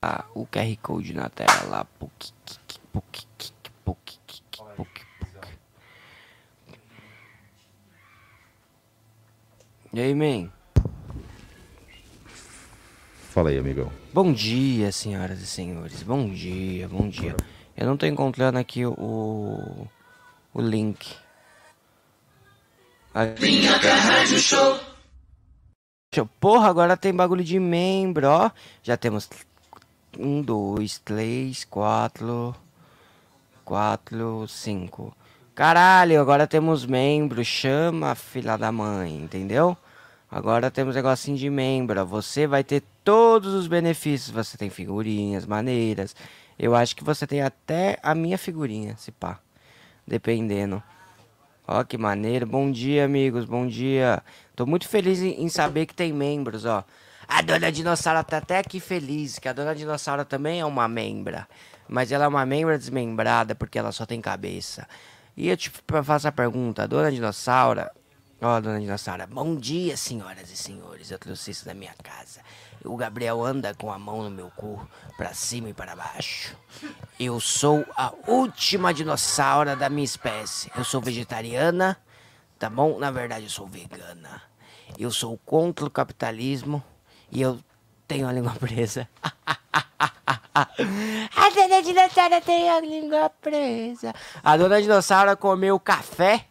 colocar o QR Code na tela. Puc, puc, puc, puc, E aí, man? Fala aí, amigão. Bom dia, senhoras e senhores. Bom dia, bom dia. Eu não tô encontrando aqui o, o link. Minhoca Rádio Show. Porra, agora tem bagulho de membro, ó. Já temos um, dois, três, quatro, quatro, cinco. Caralho, agora temos membro. Chama, filha da mãe, entendeu? Agora temos negocinho de membro. Você vai ter todos os benefícios. Você tem figurinhas maneiras. Eu acho que você tem até a minha figurinha, se pá. Dependendo. Ó, que maneiro. Bom dia, amigos. Bom dia. Tô muito feliz em, em saber que tem membros, ó. A dona Dinossauro tá até aqui feliz, que a dona Dinossauro também é uma membra. Mas ela é uma membra desmembrada porque ela só tem cabeça. E eu te faço a pergunta, a dona Dinossauro... Ó, oh, dona Dinossauro, bom dia, senhoras e senhores. Eu trouxe isso da minha casa. O Gabriel anda com a mão no meu cu, pra cima e para baixo. Eu sou a última dinossauro da minha espécie. Eu sou vegetariana, tá bom? Na verdade, eu sou vegana. Eu sou contra o capitalismo e eu tenho a língua presa. a dona dinossauro tem a língua presa. A dona dinossauro comeu café.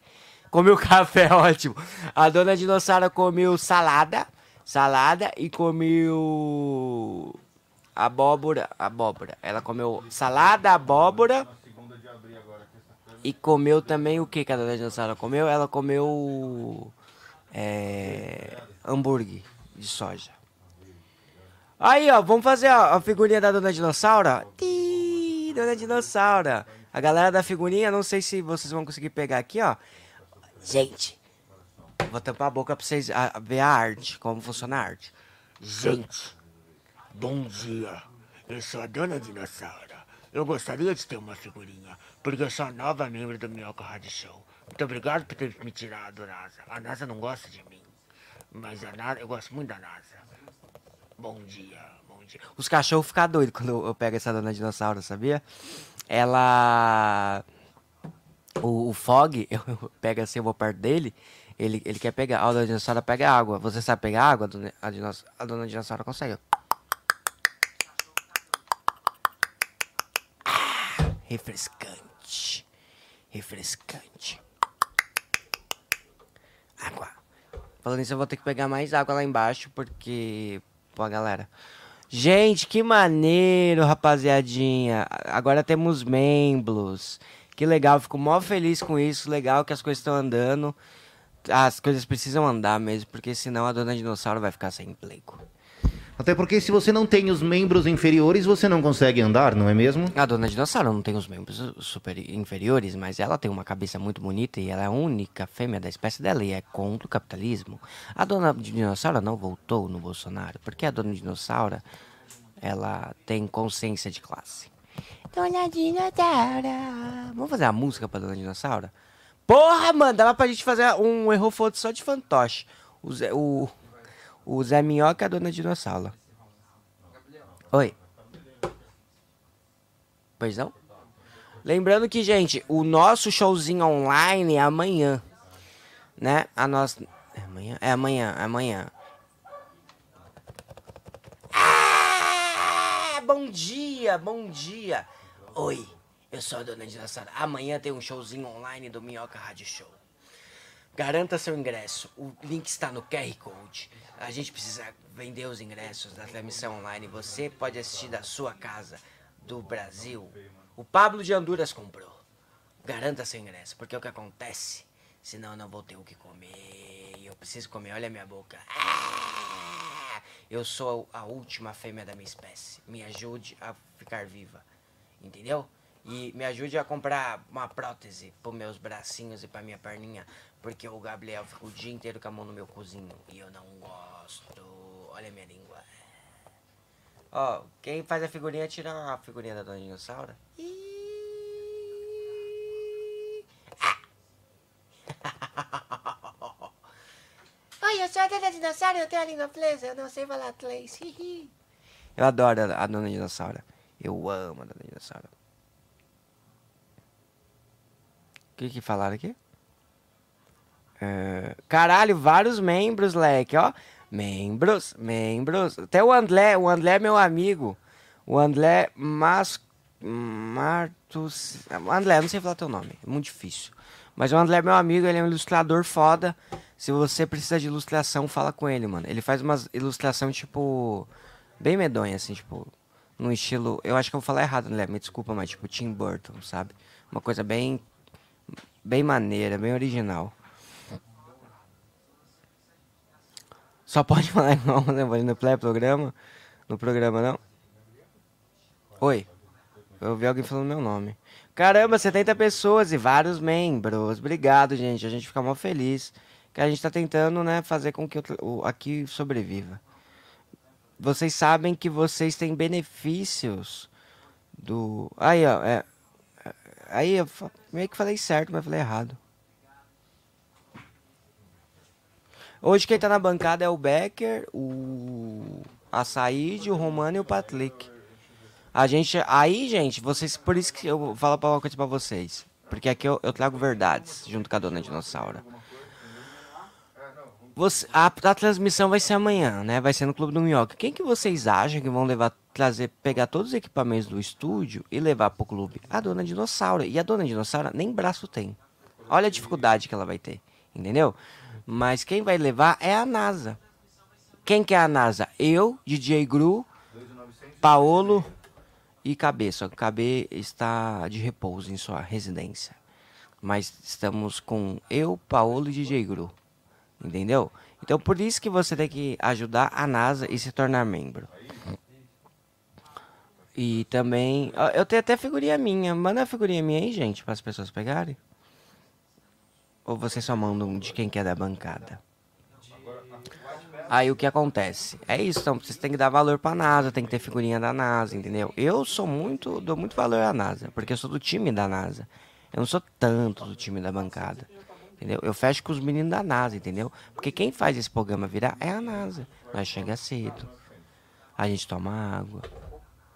Comeu café, ótimo. A dona dinossauro comeu salada salada e comeu abóbora, abóbora. Ela comeu salada, abóbora e comeu também o que que a dona dinossauro comeu? Ela comeu é, hambúrguer de soja. Aí, ó, vamos fazer a figurinha da Dona Dinossauro. Tii, Dona Dinossauro. A galera da figurinha, não sei se vocês vão conseguir pegar aqui, ó. Gente, Vou tampar a boca pra vocês ver a arte, como funciona a arte. Gente, bom dia. Eu sou a dona dinossauro. Eu gostaria de ter uma figurinha, porque eu sou a nova membro do Minhoca Rádio Show. Muito obrigado por ter me tirado, NASA. A NASA não gosta de mim, mas a NASA, eu gosto muito da NASA. Bom dia, bom dia. Os cachorros ficam doidos quando eu pego essa dona dinossauro, sabia? Ela... O, o Fog, eu pego assim, eu vou perto dele, ele, ele quer pegar. A dona dinossauro pega água. Você sabe pegar água? A dona, a a dona dinossauro consegue. Ah, refrescante. Refrescante. Água. Falando isso, eu vou ter que pegar mais água lá embaixo, porque. Pô, galera. Gente, que maneiro, rapaziadinha. Agora temos membros. Que legal, fico mó feliz com isso. Legal que as coisas estão andando as coisas precisam andar mesmo, porque senão a dona dinossauro vai ficar sem emprego. Até porque se você não tem os membros inferiores, você não consegue andar, não é mesmo? A dona dinossauro não tem os membros super inferiores, mas ela tem uma cabeça muito bonita e ela é a única fêmea da espécie dela e é contra o capitalismo. A dona dinossauro não voltou no Bolsonaro, porque a dona dinossauro, ela tem consciência de classe. Dona dinossauro. Vamos fazer a música pra dona dinossauro? Porra, mano, dava pra gente fazer um erro foto só de fantoche. O Zé, o, o Zé Minhoca e a Dona Dinossauro. Oi. Pois não? Lembrando que, gente, o nosso showzinho online é amanhã. Né? A nossa... É amanhã? É amanhã, é amanhã. Ah, bom dia, bom dia. Oi. Eu sou a Dona Dinossauro. Amanhã tem um showzinho online do Minhoca Rádio Show. Garanta seu ingresso. O link está no QR Code. A gente precisa vender os ingressos da transmissão online. Você pode assistir da sua casa, do Brasil. O Pablo de Honduras comprou. Garanta seu ingresso, porque é o que acontece. Senão eu não vou ter o que comer. Eu preciso comer. Olha a minha boca. Ah! Eu sou a última fêmea da minha espécie. Me ajude a ficar viva. Entendeu? E me ajude a comprar uma prótese para meus bracinhos e para minha perninha. Porque o Gabriel fica o dia inteiro com a mão no meu cozinho. E eu não gosto. Olha a minha língua. Ó, quem faz a figurinha tira a figurinha da Dona Dinossauro. Oi, eu sou a Dona Dinossauro e eu tenho a língua presa. Eu não sei falar inglês. Eu adoro a, a Dona Dinossauro. Eu amo a Dona Dinossauro. O que que falaram aqui? É, caralho, vários membros, leque, ó. Membros, membros. Até o André, o André é meu amigo. O André Mas... Martos... André, não sei falar teu nome, é muito difícil. Mas o André é meu amigo, ele é um ilustrador foda. Se você precisa de ilustração, fala com ele, mano. Ele faz umas ilustração, tipo... Bem medonha, assim, tipo... No estilo... Eu acho que eu vou falar errado, André, me desculpa, mas tipo Tim Burton, sabe? Uma coisa bem... Bem maneira, bem original. Só pode falar igual né, no pré-programa? No programa, não? Oi. Eu ouvi alguém falando meu nome. Caramba, 70 pessoas e vários membros. Obrigado, gente. A gente fica mó feliz. Que a gente tá tentando, né, fazer com que o, aqui sobreviva. Vocês sabem que vocês têm benefícios do... Aí, ó. É... Aí eu meio que falei certo, mas falei errado. Hoje quem tá na bancada é o Becker, o Açaíde, o Romano e o Patlick. A gente. Aí, gente, vocês. Por isso que eu vou falar uma coisa pra vocês. Porque aqui eu, eu trago verdades junto com a dona Dinossauro. Você, a, a, transmissão vai ser amanhã, né? Vai ser no Clube do Minhoca. Quem que vocês acham que vão levar, trazer, pegar todos os equipamentos do estúdio e levar pro clube? A dona Dinossauro. E a dona Dinossauro nem braço tem. Olha a dificuldade que ela vai ter. Entendeu? Mas quem vai levar é a NASA. Quem que é a NASA? Eu, DJ Gru, Paolo e Cabeça. Cabe está de repouso em sua residência. Mas estamos com eu, Paolo e DJ Gru. Entendeu? Então por isso que você tem que ajudar a NASA e se tornar membro. E também. Eu tenho até figurinha minha. Manda a figurinha minha aí, gente, para as pessoas pegarem. Ou vocês só mandam de quem quer da bancada? Aí o que acontece? É isso, então vocês têm que dar valor pra NASA, tem que ter figurinha da NASA, entendeu? Eu sou muito, dou muito valor à NASA, porque eu sou do time da NASA. Eu não sou tanto do time da bancada. Entendeu? Eu fecho com os meninos da NASA, entendeu? Porque quem faz esse programa virar é a NASA. Nós chega cedo. A gente toma água.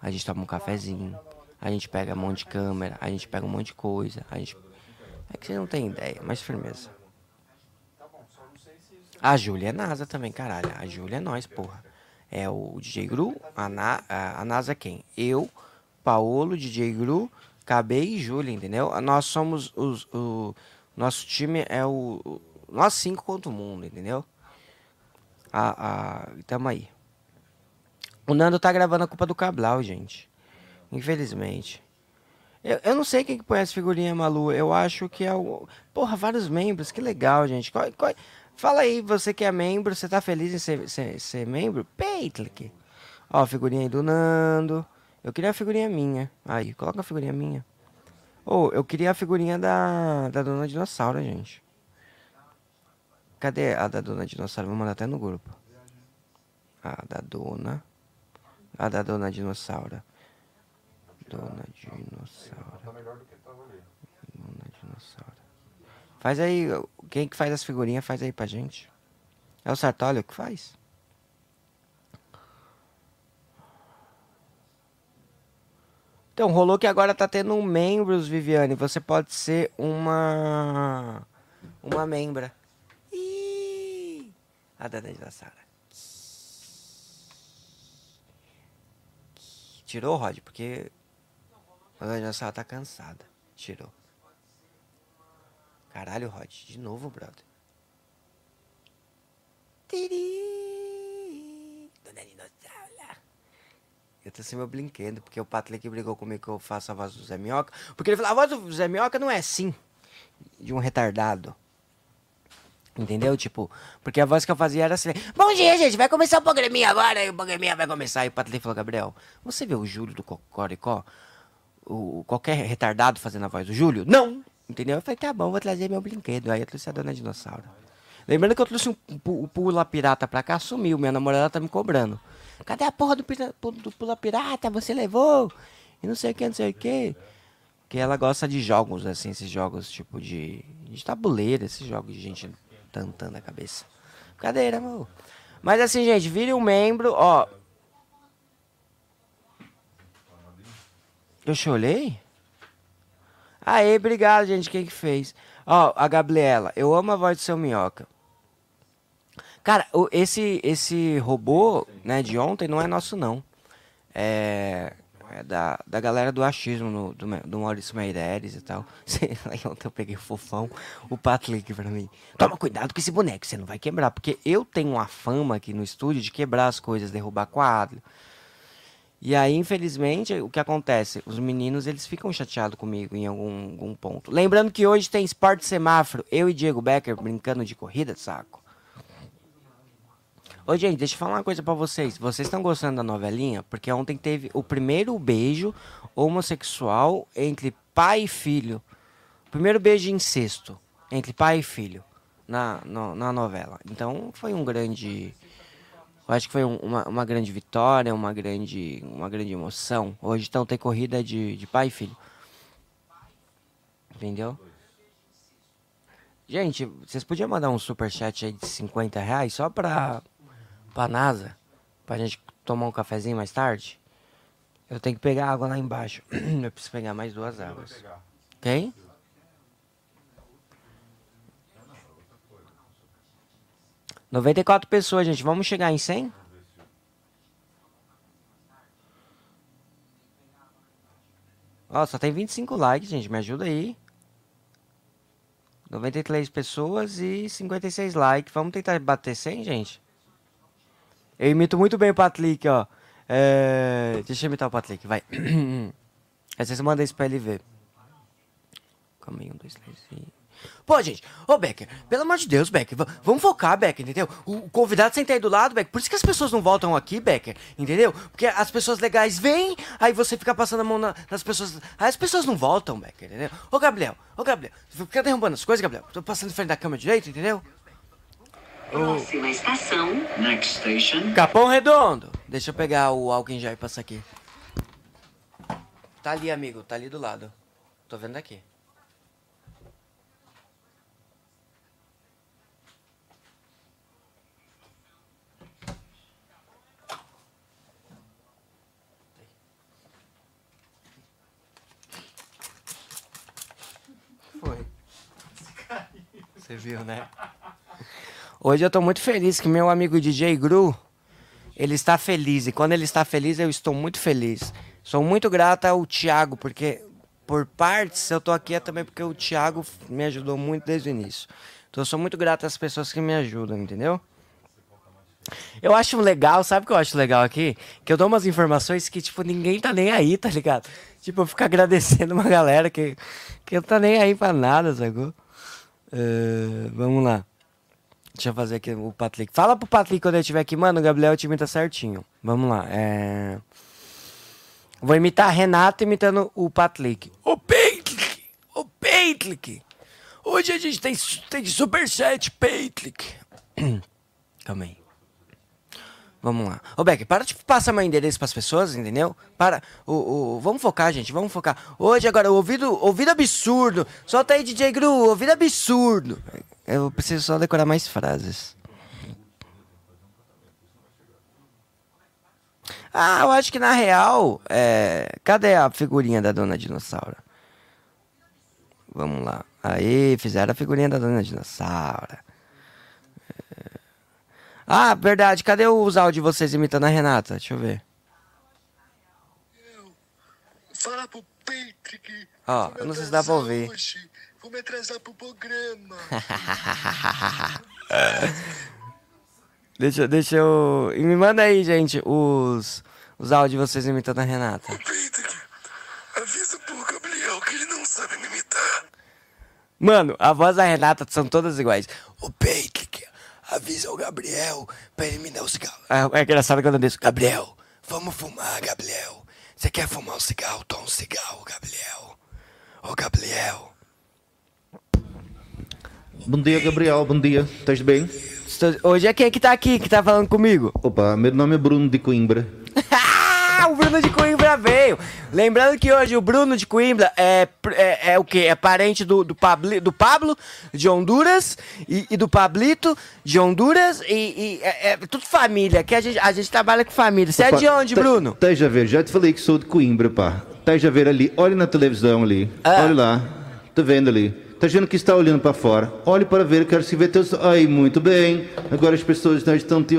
A gente toma um cafezinho. A gente pega um monte de câmera. A gente pega um monte de coisa. A gente é que você não tem ideia, mas firmeza. A Júlia é NASA também, caralho. A Júlia é nós, porra. É o DJ Gru, a, Na, a, a NASA é quem? Eu, Paolo, DJ Gru, KB e Júlia, entendeu? Nós somos os. O, nosso time é o. o nós cinco contra o mundo, entendeu? A, a, tamo aí. O Nando tá gravando a culpa do Cabral, gente. Infelizmente. Eu, eu não sei quem que põe essa figurinha, Malu. Eu acho que é o. Porra, vários membros. Que legal, gente. Qual, qual... Fala aí, você que é membro, você tá feliz em ser, ser, ser membro? Peitlick. Ó, figurinha aí do Nando. Eu queria a figurinha minha. Aí, coloca a figurinha minha. Ou, oh, eu queria a figurinha da, da Dona Dinossauro, gente. Cadê a da Dona Dinossauro? Vou mandar até no grupo. A da Dona. A da Dona Dinossauro. Dona Dinossauro. Tá ali. Dona Dinossauro. Faz aí, quem que faz as figurinhas, faz aí pra gente. É o Sartório que faz? Então, rolou que agora tá tendo um membros, Viviane. Você pode ser uma. Uma membra. Ih! A Dona Dinossauro. Tirou, Rod, porque a dinossauro tá cansada. Tirou. Caralho, Rod. De novo, brother. Tiri. Dona Dinossauro. Eu tô sem meu brinquedo, porque o Patrick brigou comigo que eu faço a voz do Zé Minhoca. Porque ele falou, a voz do Zé Minhoca não é assim. De um retardado. Entendeu? Tipo, porque a voz que eu fazia era assim: Bom dia, gente, vai começar o programinha agora. E o programinha vai começar. E o Patrick falou: Gabriel, você viu o Júlio do Cocoricó? O, qualquer retardado fazendo a voz do Júlio? Não! Entendeu? Eu falei, tá bom, vou trazer meu brinquedo. Aí eu trouxe a dona dinossauro. Lembrando que eu trouxe um, um, pula pirata pra cá, sumiu. Minha namorada tá me cobrando. Cadê a porra do, do pula pirata? Você levou? E não sei o que, não sei o que. Que ela gosta de jogos, assim, esses jogos tipo de, de tabuleiro, esses jogos de gente tantando a cabeça. Cadeira, amor. Mas assim, gente, vire um membro, ó. Eu chorei? Aê, obrigado, gente. Quem que fez? Ó, a Gabriela. Eu amo a voz do seu minhoca. Cara, esse, esse robô, né, de ontem não é nosso, não. É, é da, da galera do achismo, no- do, do Maurício Meireles e tal. Ontem eu peguei fofão, o Patrick pra mim. Toma cuidado com esse boneco, você não vai quebrar. Porque eu tenho uma fama aqui no estúdio de quebrar as coisas, derrubar quadro. E aí, infelizmente, o que acontece? Os meninos, eles ficam chateados comigo em algum, algum ponto. Lembrando que hoje tem esporte semáforo. Eu e Diego Becker brincando de corrida, saco. Ô, gente, deixa eu falar uma coisa pra vocês. Vocês estão gostando da novelinha? Porque ontem teve o primeiro beijo homossexual entre pai e filho. Primeiro beijo incesto entre pai e filho na, no- na novela. Então, foi um grande... Eu acho que foi um- uma, uma grande vitória, uma grande, uma grande emoção. Hoje então tem corrida de, de pai e filho. Entendeu? Gente, vocês podiam mandar um superchat aí de 50 reais só pra, pra NASA? Pra gente tomar um cafezinho mais tarde? Eu tenho que pegar água lá embaixo. Eu preciso pegar mais duas águas. Quem? Noventa e quatro pessoas, gente. Vamos chegar em 100? Ó, só tem 25 likes, gente. Me ajuda aí. 93 pessoas e 56 likes. Vamos tentar bater 100, gente? Eu imito muito bem o Patlick, ó. É... Deixa eu imitar o Patlick, vai. Aí vocês mandam isso pra ele ver. Aí, um, dois, três e... Pô, gente, ô Becker, pelo amor de Deus, Becker, vamos focar, Becker, entendeu? O o convidado senta aí do lado, Becker, por isso que as pessoas não voltam aqui, Becker, entendeu? Porque as pessoas legais vêm, aí você fica passando a mão na- nas pessoas, aí as pessoas não voltam, Becker, entendeu? Ô Gabriel, ô Gabriel, você fica derrubando as coisas, Gabriel, tô passando em frente da cama direito, entendeu? Próxima estação, Next station. Capão Redondo. Deixa eu pegar o álcool em gel e passar aqui. Tá ali, amigo. Tá ali do lado. Tô vendo daqui. Você viu, né? Hoje eu tô muito feliz que meu amigo DJ Gru, ele está feliz. E quando ele está feliz, eu estou muito feliz. Sou muito grata ao Thiago, porque por partes eu tô aqui é também porque o Thiago me ajudou muito desde o início. Então eu sou muito grato às pessoas que me ajudam, entendeu? Eu acho legal, sabe o que eu acho legal aqui? Que eu dou umas informações que, tipo, ninguém tá nem aí, tá ligado? Tipo, eu fico agradecendo uma galera que, que não tá nem aí pra nada, sacou? Eh, vamos lá. Deixa eu fazer aqui o Patrick. Fala pro Patrick quando eu estiver aqui, mano, o Gabriel te imita certinho. Vamos lá. É... Vou imitar a Renata imitando o Patrick. Ô Patrick! Ô Patrick! Hoje a gente tem, tem superchat, Patrick. Calma aí. Vamos lá. Ô, Beck, para de passar meu endereço pras pessoas, entendeu? Para. O, o, vamos focar, gente, vamos focar. Hoje, agora, ouvido, ouvido absurdo. Solta aí, DJ Gru, ouvido absurdo. Eu preciso só decorar mais frases. Ah, eu acho que na real. É... Cadê a figurinha da Dona Dinossauro? Vamos lá. Aí, fizeram a figurinha da Dona Dinossauro. Ah, verdade. Cadê os áudios de vocês imitando a Renata? Deixa eu ver. Fala pro Patrick. Ó, eu não sei se dá pra ouvir. Hoje. Vou me atrasar pro programa. deixa, deixa eu. E me manda aí, gente, os, os áudios de vocês imitando a Renata. Patrick, avisa pro Gabriel que ele não sabe me imitar. Mano, a voz da Renata são todas iguais. Ô, Patrick, avisa o Gabriel pra ele me dar o cigarro. É, é engraçado quando eu disse, Gabriel, vamos fumar, Gabriel. Você quer fumar um cigarro? Toma um cigarro, Gabriel. Ô, Gabriel. Bom dia, Gabriel. Bom dia. Estás bem? Estou- Hoje é quem que tá aqui, que tá falando comigo? Opa, meu nome é Bruno de Coimbra. Ah, o Bruno de Coimbra veio. Lembrando que hoje o Bruno de Coimbra é, é, é o quê? É parente do, do, Pabli, do Pablo de Honduras e, e do Pablito de Honduras e, e é, é tudo família. Que a gente, a gente trabalha com família. Você é Opa, de onde, Bruno? Esteja a ver, já te falei que sou de Coimbra, pá. Já ver ali, olhe na televisão ali. Ah. Olha lá. Tá vendo ali? Tá vendo que está olhando para fora. Olhe para ver, quero se ver teus. Ai, muito bem. Agora as pessoas não estão te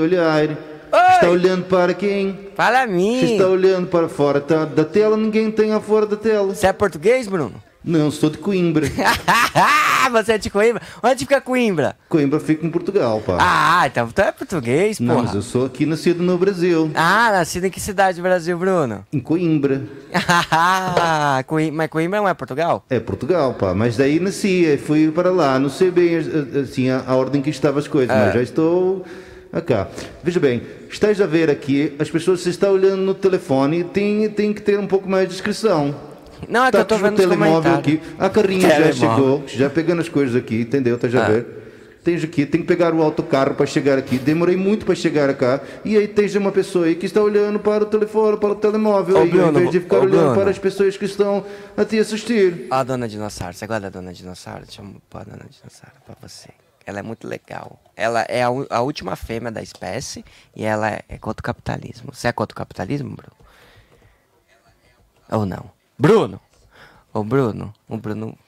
olhar. Está olhando para quem? Fala a mim. Se está olhando para fora tá, da tela, ninguém tem a fora da tela. Você é português, Bruno? Não, sou de Coimbra. Você é de Coimbra? Onde fica Coimbra? Coimbra fica em Portugal, pá. Ah, então tu é português, não, porra. mas eu sou aqui nascido no Brasil. Ah, nascido em que cidade do Brasil, Bruno? Em Coimbra. Coi- Mas Coimbra não é Portugal? É Portugal, pá. Mas daí nasci, e fui para lá. Não sei bem eh, assim a, a ordem que estavam as coisas, mas já estou acá. Veja bem, estás a ver aqui, as pessoas se estão olhando no telefone, tem, tem que ter um pouco mais de discrição. Não, é que eu tô Tá o vendo os telemóvel aqui. A carrinha já chegou, já pegando as coisas aqui, entendeu? Estás a Ah. ver? Tens aqui, tem que pegar o autocarro para chegar aqui. Demorei muito para chegar cá. E aí tens uma pessoa aí que está olhando para o telefone, para o telemóvel, aí, Bruno, em vez de ficar olhando Bruno. para as pessoas que estão a te assistir. A dona Dinossauro. Você gosta da dona Dinossauro? Deixa eu pôr a dona Dinossauro pra você. Ela é muito legal. Ela é a, a última fêmea da espécie e ela é, é contra o capitalismo. Você é contra o capitalismo, Bruno? Ou não? Bruno! Ô, Bruno. O Bruno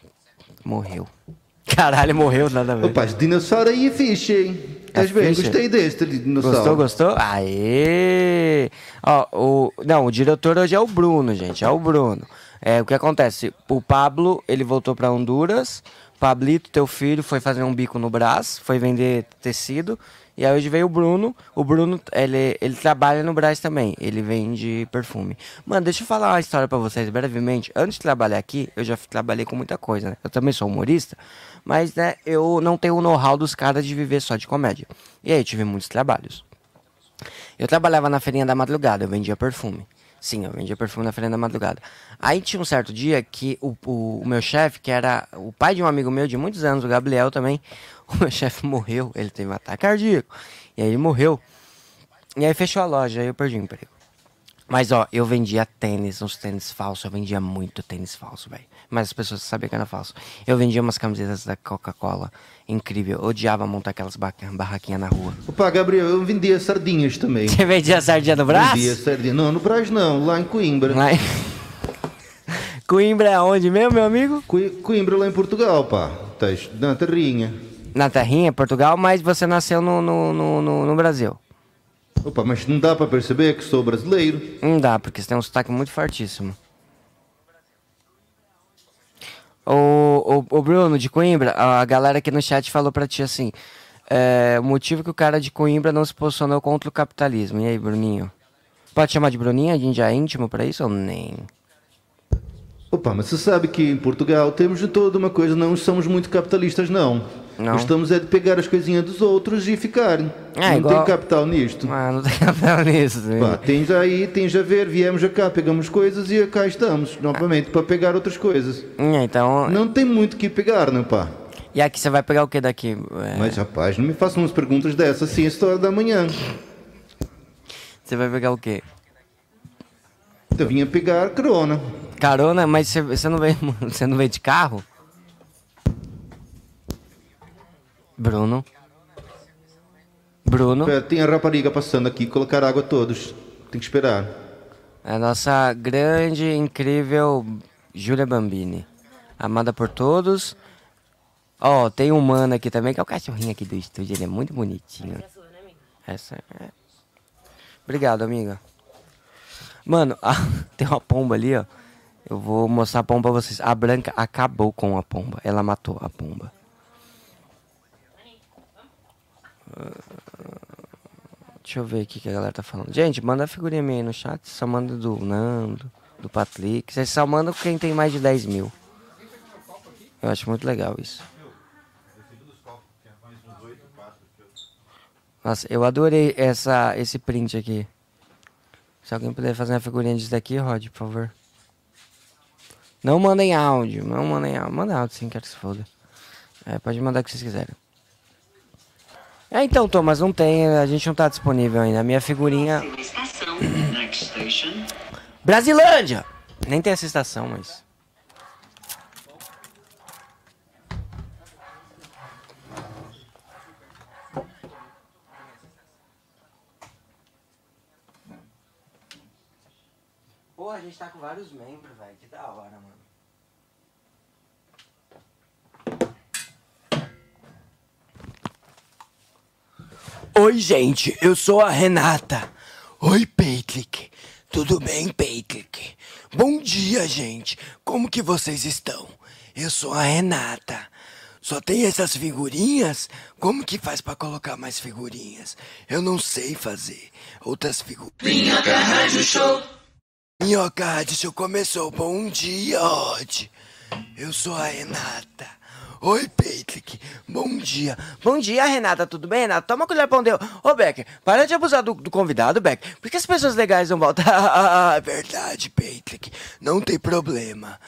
morreu. Caralho, morreu nada a ver. Opa, esse dinossauro aí é fixe, hein? Estás bem? fixe? Gostei deste de dinossauro. Gostou, gostou? Aê! Ó, o, não, o diretor hoje é o Bruno, gente. É o Bruno. É, o que acontece? O Pablo, ele voltou pra Honduras. Pablito, teu filho, foi fazer um bico no Brás, foi vender tecido. E aí hoje veio o Bruno. O Bruno, ele, ele trabalha no Brás também. Ele vende perfume. Mano, deixa eu falar uma história pra vocês brevemente. Antes de trabalhar aqui, eu já trabalhei com muita coisa, né? Eu também sou humorista. Mas, né, eu não tenho o know-how dos caras de viver só de comédia. E aí, eu tive muitos trabalhos. Eu trabalhava na feirinha da madrugada, eu vendia perfume. Sim, eu vendia perfume na feirinha da madrugada. Aí tinha um certo dia que o, o, o meu chefe, que era o pai de um amigo meu de muitos anos, o Gabriel também, o meu chefe morreu, ele teve um ataque cardíaco. E aí ele morreu. E aí fechou a loja, aí eu perdi o emprego. Mas ó, eu vendia tênis, uns tênis falsos, eu vendia muito tênis falso, velho. Mas as pessoas sabiam que era falso. Eu vendia umas camisetas da Coca-Cola, incrível. Eu odiava montar aquelas ba- barraquinhas na rua. Opa, Gabriel, eu vendia sardinhas também. Você vendia sardinha no braço? Vendia sardinha. Não, no Brás não, lá em Coimbra. Lá em... Coimbra é onde mesmo, meu amigo? Coi- Coimbra lá em Portugal, pá. Na terrinha. Na terrinha, Portugal, mas você nasceu no, no, no- no Brasil. Opa, mas não dá para perceber que sou brasileiro. Não dá, porque você tem um sotaque muito fortíssimo. Ô, ô, ô Bruno, de Coimbra, a galera aqui no chat falou pra ti assim: é, o motivo que o cara de Coimbra não se posicionou contra o capitalismo. E aí, Bruninho? Pode chamar de Bruninho? A gente já é íntimo pra isso ou nem? Opa, mas você sabe que em Portugal temos de toda uma coisa, não somos muito capitalistas, não. Não. Gostamos é de pegar as coisinhas dos outros e ficar. É, não igual- tem capital nisto. Ah, não tem capital nisso. Pá, tens aí, tens a ver, viemos cá, pegamos coisas e cá estamos, novamente, para pegar outras coisas. É, Então, Não tem muito que pegar, não pá? e aqui você vai pegar o que daqui? É, Mas rapaz, não me façam umas perguntas dessas assim, esta hora da manhã. Você vai pegar o quê? Eu vinha pegar carona. Carona, mas você, você não vem, você não vem de carro? Bruno? Bruno? Pera, tem a rapariga passando aqui, colocar água a todos. Tem que esperar. A nossa grande, incrível Júlia Bambini. Amada por todos. Ó, tem um mano aqui também, que é o cachorrinho aqui do estúdio. Ele é muito bonitinho. Essa é. Obrigado, amiga. Mano, ah, tem uma pomba ali, ó. Eu vou mostrar a pomba pra vocês. A Branca acabou com a pomba. Ela matou a pomba. Deixa eu ver aqui o que a galera tá falando. Gente, manda a figurinha minha aí no chat. Só manda do Nando, do Patrick. Vocês só mandam quem tem mais de 10 mil. Eu acho muito legal isso. Nossa, eu adorei essa, esse print aqui. Se alguém puder fazer uma figurinha disso daqui, Rod, por favor. Não mandem áudio, não mandem áudio. Manda áudio sim, quero que se foda. É, pode mandar o que vocês quiserem. É, então, Thomas, não tem, a gente não tá disponível ainda. A minha figurinha. Brasilândia! Nem tem essa estação, mas. Porra, a gente tá com vários membros, velho. Que da hora, mano. Oi, gente, eu sou a Renata. Oi, Patrick. Tudo bem, Patrick? Bom dia, gente. Como que vocês estão? Eu sou a Renata. Só tem essas figurinhas? Como que faz pra colocar mais figurinhas? Eu não sei fazer. Outras figurinhas. Minhoca Rádio Show. Minhoca Rádio Show começou. Bom dia, Odd. Eu sou a Renata. Oi, Patrick. Bom dia. Bom dia, Renata. Tudo bem, Renata? Toma colher pão deu. Ô, Becker, para de abusar do, do convidado, Becker. Por que as pessoas legais não voltam? Ah, é verdade, Patrick. Não tem problema.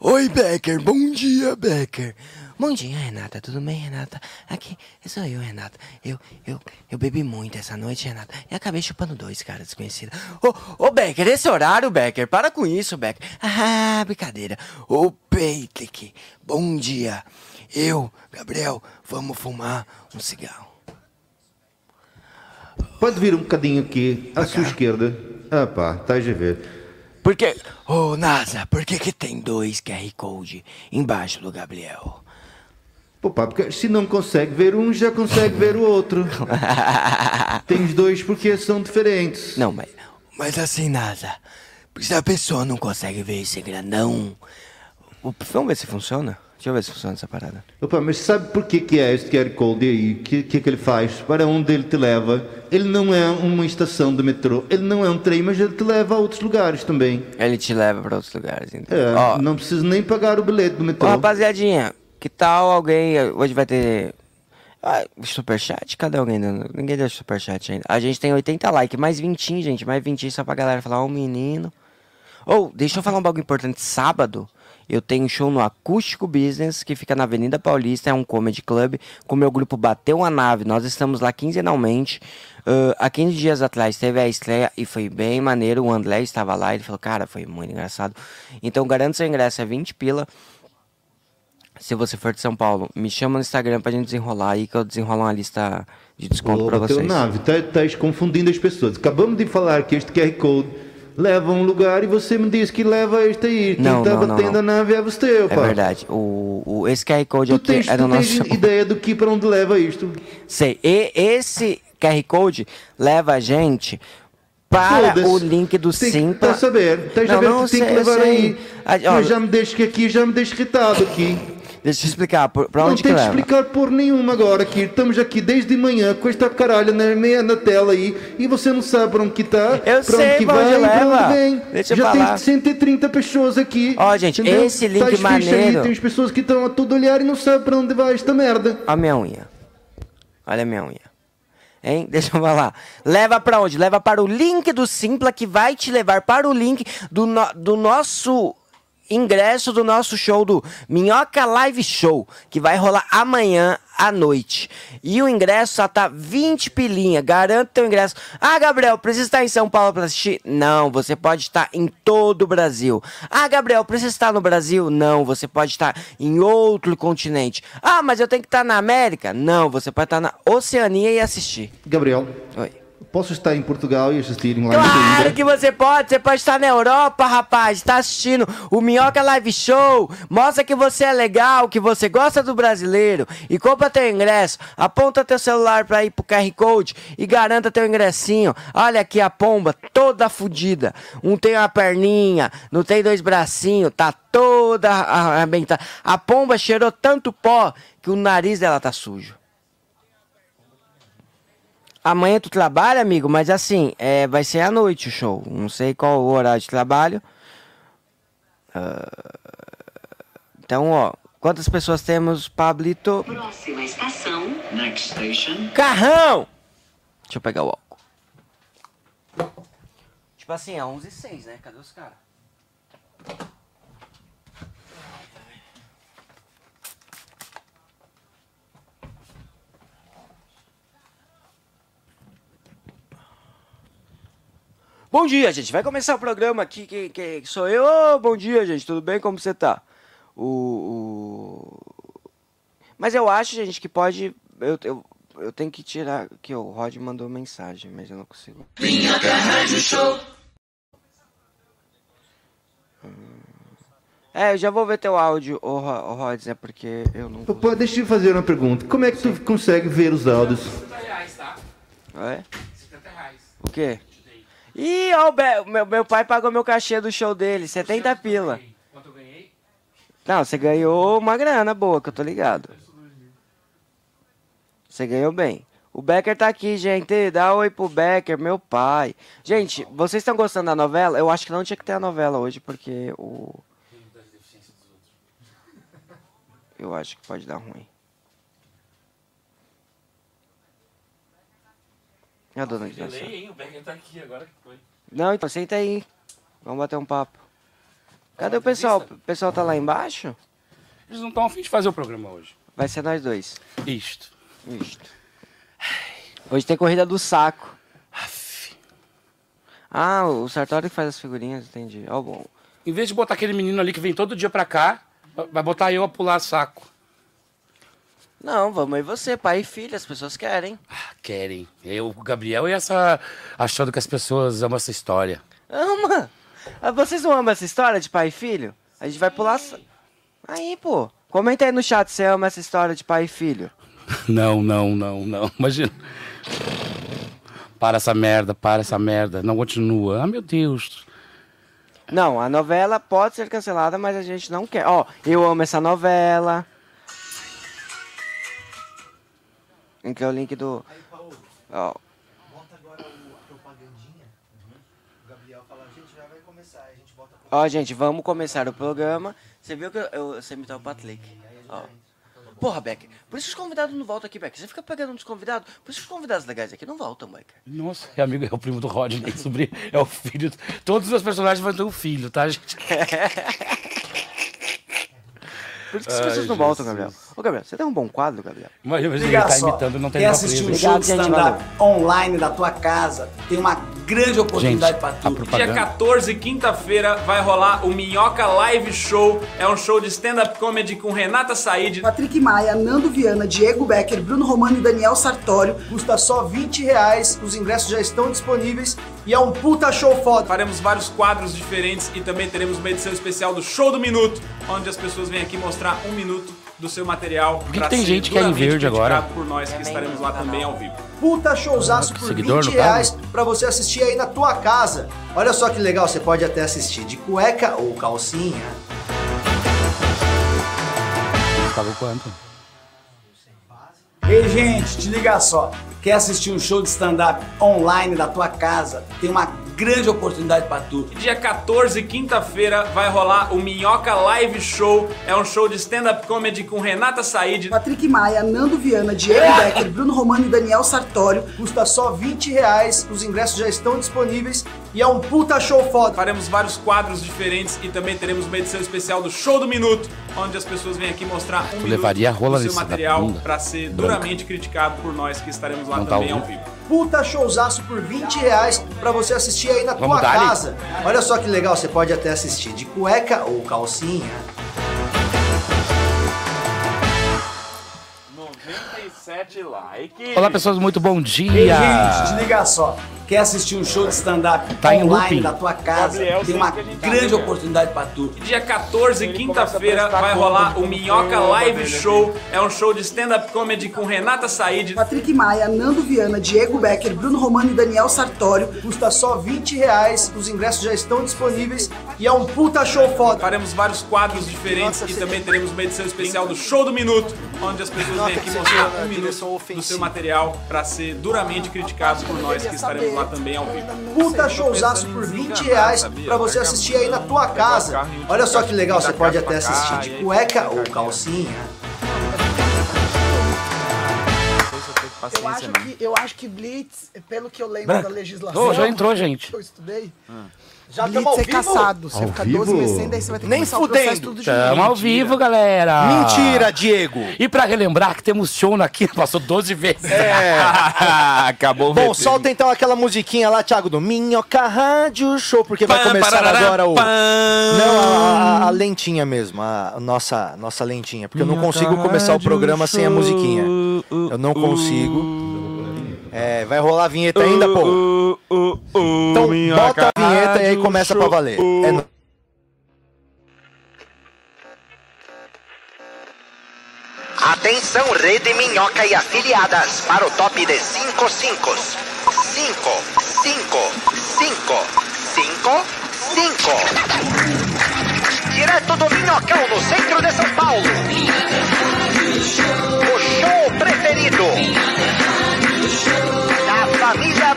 Oi, Becker. Bom dia, Becker. Bom dia, Renata. Tudo bem, Renata? Aqui, sou eu, Renata. Eu, eu, eu bebi muito essa noite, Renata. E acabei chupando dois caras desconhecidos. Ô, ô, Becker, esse horário, Becker. Para com isso, Becker. Ah, brincadeira. Ô, Patrick. Bom dia. Eu, Gabriel, vamos fumar um cigarro. Pode vir um bocadinho aqui, à sua esquerda. Ah pá, estás a ver. Por que... Ô, NASA, por que que tem dois QR Code embaixo do Gabriel? Pô, pá, porque se não consegue ver um, já consegue ver o outro. Tem os dois porque são diferentes. Não, mas, mas assim, NASA, se a pessoa não consegue ver esse grandão... Vamos ver se funciona? Deixa eu ver se funciona essa parada. Opa, mas sabe por que, que é esse QR Code aí? O que, que, que ele faz? Para onde ele te leva? Ele não é uma estação de metrô, ele não é um trem, mas ele te leva a outros lugares também. Ele te leva para outros lugares, então. É, Ó, não precisa nem pagar o bilhete do metrô. rapaziadinha, que tal alguém. Hoje vai ter. Ah, superchat? Cadê alguém dando? Ninguém deu superchat ainda. A gente tem 80 likes, mais 20, gente. Mais 20 só pra galera falar, ô menino. Ou, deixa eu falar um bagulho importante. Sábado, eu tenho show no Acústico Business, que fica na Avenida Paulista, é um comedy club, com o meu grupo Bateu a Nave. Nós estamos lá quinzenalmente. Ah, há 15 dias atrás teve a estreia e foi bem maneiro. O André estava lá, ele falou, cara, foi muito engraçado. Então, garanto seu ingresso, é 20 pila. Se você for de São Paulo, me chama no Instagram pra gente desenrolar aí, que eu desenrolo uma lista de desconto Bateu vocês. nave, tá, estás confundindo as pessoas. Acabamos de falar que este QR Code leva a um lugar e você me diz que leva este aí. Quem Não, está não, não, batendo não. a nave é você, É pá. verdade. O, o, esse QR Code Tu aqui tens, é do tu tens nosso. ideia do que para onde leva isto? Sei. E esse QR Code leva a gente para o link do Tem que- Simpla. A saber? Estás a Não, não, que tem que sei, eu levar sei. aí. Ah, ó, Mas já me deixo que aqui, já me deixo irritado aqui. Deixa eu te explicar. Por, pra não onde tem que que leva? explicar por nenhuma agora aqui. Estamos aqui desde manhã com esta caralho na, meia na tela aí e você não sabe para onde que está, Eu para sei onde que pra onde vai, para leva. onde vem. Deixa Já tem 130 pessoas aqui. Ó, gente, entendeu? esse link fixe maneiro- Aí, tem as pessoas que estão a todo olhar e não sabem para onde vai esta merda. Olha a minha unha. Olha a minha unha. Hein? Deixa eu falar. Leva pra onde? Leva para o link do Simpla que vai te levar para o link do, no- do nosso ingresso do nosso show do Minhoca Live Show, que vai rolar amanhã à noite. E o ingresso só tá 20 pilinha. Garanto teu ingresso. Ah, Gabriel, precisa estar em São Paulo para assistir? Não, você pode estar em todo o Brasil. Ah, Gabriel, precisa estar no Brasil? Não, você pode estar em outro continente. Ah, mas eu tenho que estar na América? Não, você pode estar na Oceania e assistir. Gabriel, Oi. Posso estar em Portugal e assistir lá Claro que você pode, você pode estar na Europa, rapaz, está assistindo o Minhoca Live Show, mostra que você é legal, que você gosta do brasileiro e compra teu ingresso, aponta teu celular pra ir pro QR Code e garanta teu ingressinho. Olha aqui a pomba toda fodida, um tem uma perninha, não tem dois bracinhos, tá toda arrebentada. A pomba cheirou tanto pó que o nariz dela tá sujo. Amanhã tu trabalha, amigo, mas assim, é, vai ser à noite o show. Não sei qual o horário de trabalho. Ah, então, ó, quantas pessoas temos, Pablito? Próxima estação. Next station. Carrão! Deixa eu pegar o álcool. Tipo assim, é 11 e 06, né? Cadê os caras? Bom dia, gente. Vai começar o programa aqui. Quem, quem sou eu? Ô, bom dia, gente. Tudo bem? Como você tá? O, o- Mas eu acho, gente, que pode. Eu, eu, eu tenho que tirar. Que o Rod mandou mensagem, mas eu não consigo. É, eu já vou ver teu áudio, ô, Ro- ô Rods, é porque eu não. Deixa eu te fazer uma pergunta. Como é que tu consegue ver os áudios? É? O quê? Ih, ó, meu, meu pai pagou meu cachê do show dele, 70 pila. Quanto eu ganhei? Não, você ganhou uma grana boa, que eu tô ligado. Você ganhou bem. O Becker tá aqui, gente. Dá oi pro Becker, meu pai. Gente, vocês estão gostando da novela? Eu acho que não tinha que ter a novela hoje, porque o. Eu acho que pode dar ruim. E a dona de? Delay, hein? O Becker tá aqui agora que foi. Não, então senta aí. Vamos bater um papo. Cadê o pessoal? O pessoal tá lá embaixo? Eles não estão afim de fazer o programa hoje. Vai ser nós dois. Isto. Isto. Hoje tem corrida do saco. Aff. Ah, o Sartori que faz as figurinhas, entendi. Ó, bom. Em vez de botar aquele menino ali que vem todo dia pra cá, vai botar eu a pular saco. Não, vamos aí você, pai e filha, as pessoas querem. Ah, querem. Eu, o Gabriel e essa. achando que as pessoas amam essa história. Ama! Ah, Vocês não amam essa história de pai e filho? A gente vai pular. Aí, pô. Comenta aí no chat se ama essa história de pai e filho. Não, não, não, não. Imagina. Para essa merda, para essa merda. Não continua. Ah, meu Deus. Não, a novela pode ser cancelada, mas a gente não quer. Ó, eu amo essa novela. Aqui é o link do. Ó, Bota agora o- a propagandinha. O Gabriel fala, gente, já vai começar. A gente bota Ó, gente, vamos começar o programa. Você viu que eu, eu, sei imitar o Patrick. Ó. Porra, Becker, por isso os convidados não voltam aqui, Becker. Você fica pegando uns convidados, por isso os convidados legais aqui não voltam, Becker. Nossa, é amigo, é o primo do Rodney, sobrinho, é o filho. Todos os meus personagens vão ter um filho, tá, gente? Por isso que as pessoas não voltam, Gabriel. Ô, Gabriel, você tem um bom quadro, Gabriel? Mas ele Liga tá só, imitando, não tem quer assistir um show Obrigado, de stand-up online da tua casa? Tem uma grande oportunidade Gente, pra tu. propaganda- Dia 14, quinta-feira, vai rolar o Minhoca Live Show. É um show de stand-up comedy com Renata Said. Patrick Maia, Nando Viana, Diego Becker, Bruno Romano e Daniel Sartório. Custa só 20 reais, os ingressos já estão disponíveis e é um puta show foda. Faremos vários quadros diferentes e também teremos uma edição especial do Show do Minuto, onde as pessoas vêm aqui mostrar um minuto do seu material. Por que que tem gente que é em verde agora? por nós que estaremos lá também ao vivo. Puta showzaço por seguidor 20 no caso? reais pra você assistir aí na tua casa. Olha só que legal, você pode até assistir de cueca ou calcinha. Pagou quanto? Ei, gente, te liga só. Quer assistir um show de stand-up online da tua casa? Tem uma grande oportunidade pra tu. Dia 14, quinta-feira, vai rolar o Minhoca Live Show. É um show de stand-up comedy com Renata Said. Patrick Maia, Nando Viana, Diego Becker, Bruno Romano e Daniel Sartório. Custa só 20 reais, os ingressos já estão disponíveis e é um puta show foda. Faremos vários quadros diferentes e também teremos uma edição especial do Show do Minuto, onde as pessoas vêm aqui mostrar um levaria a rola do seu material para ser Branca. duramente criticado por nós que estaremos lá Não tá também ao ao vivo. Puta showzaço por 20 reais pra você assistir aí na Vamos tua dar-lhe? casa. Olha só que legal, você pode até assistir de cueca ou calcinha. 97 likes. Olá, pessoas, muito bom Ei, dia. gente, te liga só. Quer assistir um show de stand-up Tá em online da tua casa? Gabriel, Tem uma tá grande liga. oportunidade pra tu. Dia 14, quinta-feira, vai rolar o Minhoca Live Show. É um show de stand-up comedy com Renata Said. Patrick Maia, Nando Viana, Diego Becker, Bruno Romano e Daniel Sartório. Custa só 20 reais, os ingressos já estão disponíveis e é um puta show foda. Faremos vários quadros diferentes Nossa, e também teremos uma edição especial do Show do Minuto, onde as pessoas vêm aqui mostrar um minuto do seu material para ser duramente criticado por nós que estaremos lá também ao vivo. Puta showzaço por 20 reais pra você assistir aí na tua casa. Olha só que legal, você pode até assistir de cueca ou calcinha. Eu acho, que, eu acho que Blitz, pelo que eu lembro da legislação. Ô, já entrou, gente. que Eu estudei. Já Blitz é caçado. Você Ao fica vivo? 12 meses sem, daí você vai ter que Nem começar o processo fudendo. tudo de novo. Tamo ao vivo, galera. Mentira, Diego! E pra relembrar que temos show aqui, passou 12 vezes. É. Acabou o Bom, VT. solta então aquela musiquinha lá, Thiago, do Minhoca Rádio Show, porque vai Pam, começar parará, agora o. pam. Não, a, a- a lentinha mesmo, a nossa, nossa lentinha. Porque eu não consigo começar o programa sem a musiquinha. Eu não consigo. É, vai rolar a vinheta ainda, uh, pô. Uh, uh, uh, uh então bota a vinheta e aí começa show, pra valer. Uh. É. Atenção, rede minhoca e afiliadas, para o top de 5 5 5 5 5 5 5 Direto do Minhocão, no centro de São Paulo.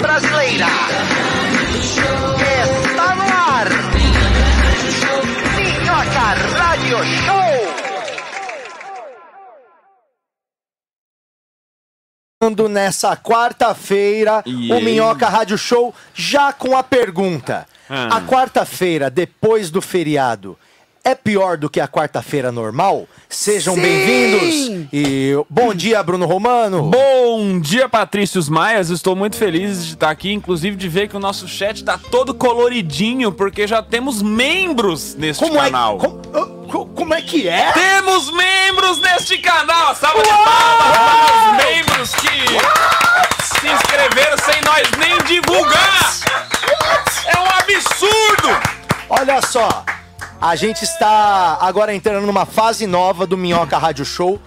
Brasileira. Está no ar. Minhoca Rádio Show. Ando Nessa quarta-feira, E o? Minhoca Rádio Show já com a pergunta. Ah. A quarta-feira, depois do feriado, é pior do que a quarta-feira normal? Sejam bem-vindos. E bom dia, Bruno Romano. Bom dia, Patrícios Maias. Estou muito feliz de estar aqui, inclusive de ver que o nosso chat tá todo coloridinho, porque já temos membros neste Como é- canal. Co- Como é que é? Temos membros neste canal! Salva de palmas para os membros que se inscreveram sem nós nem divulgar! É um absurdo! Olha só, a gente está agora entrando numa fase nova do Minhoca Rádio Show,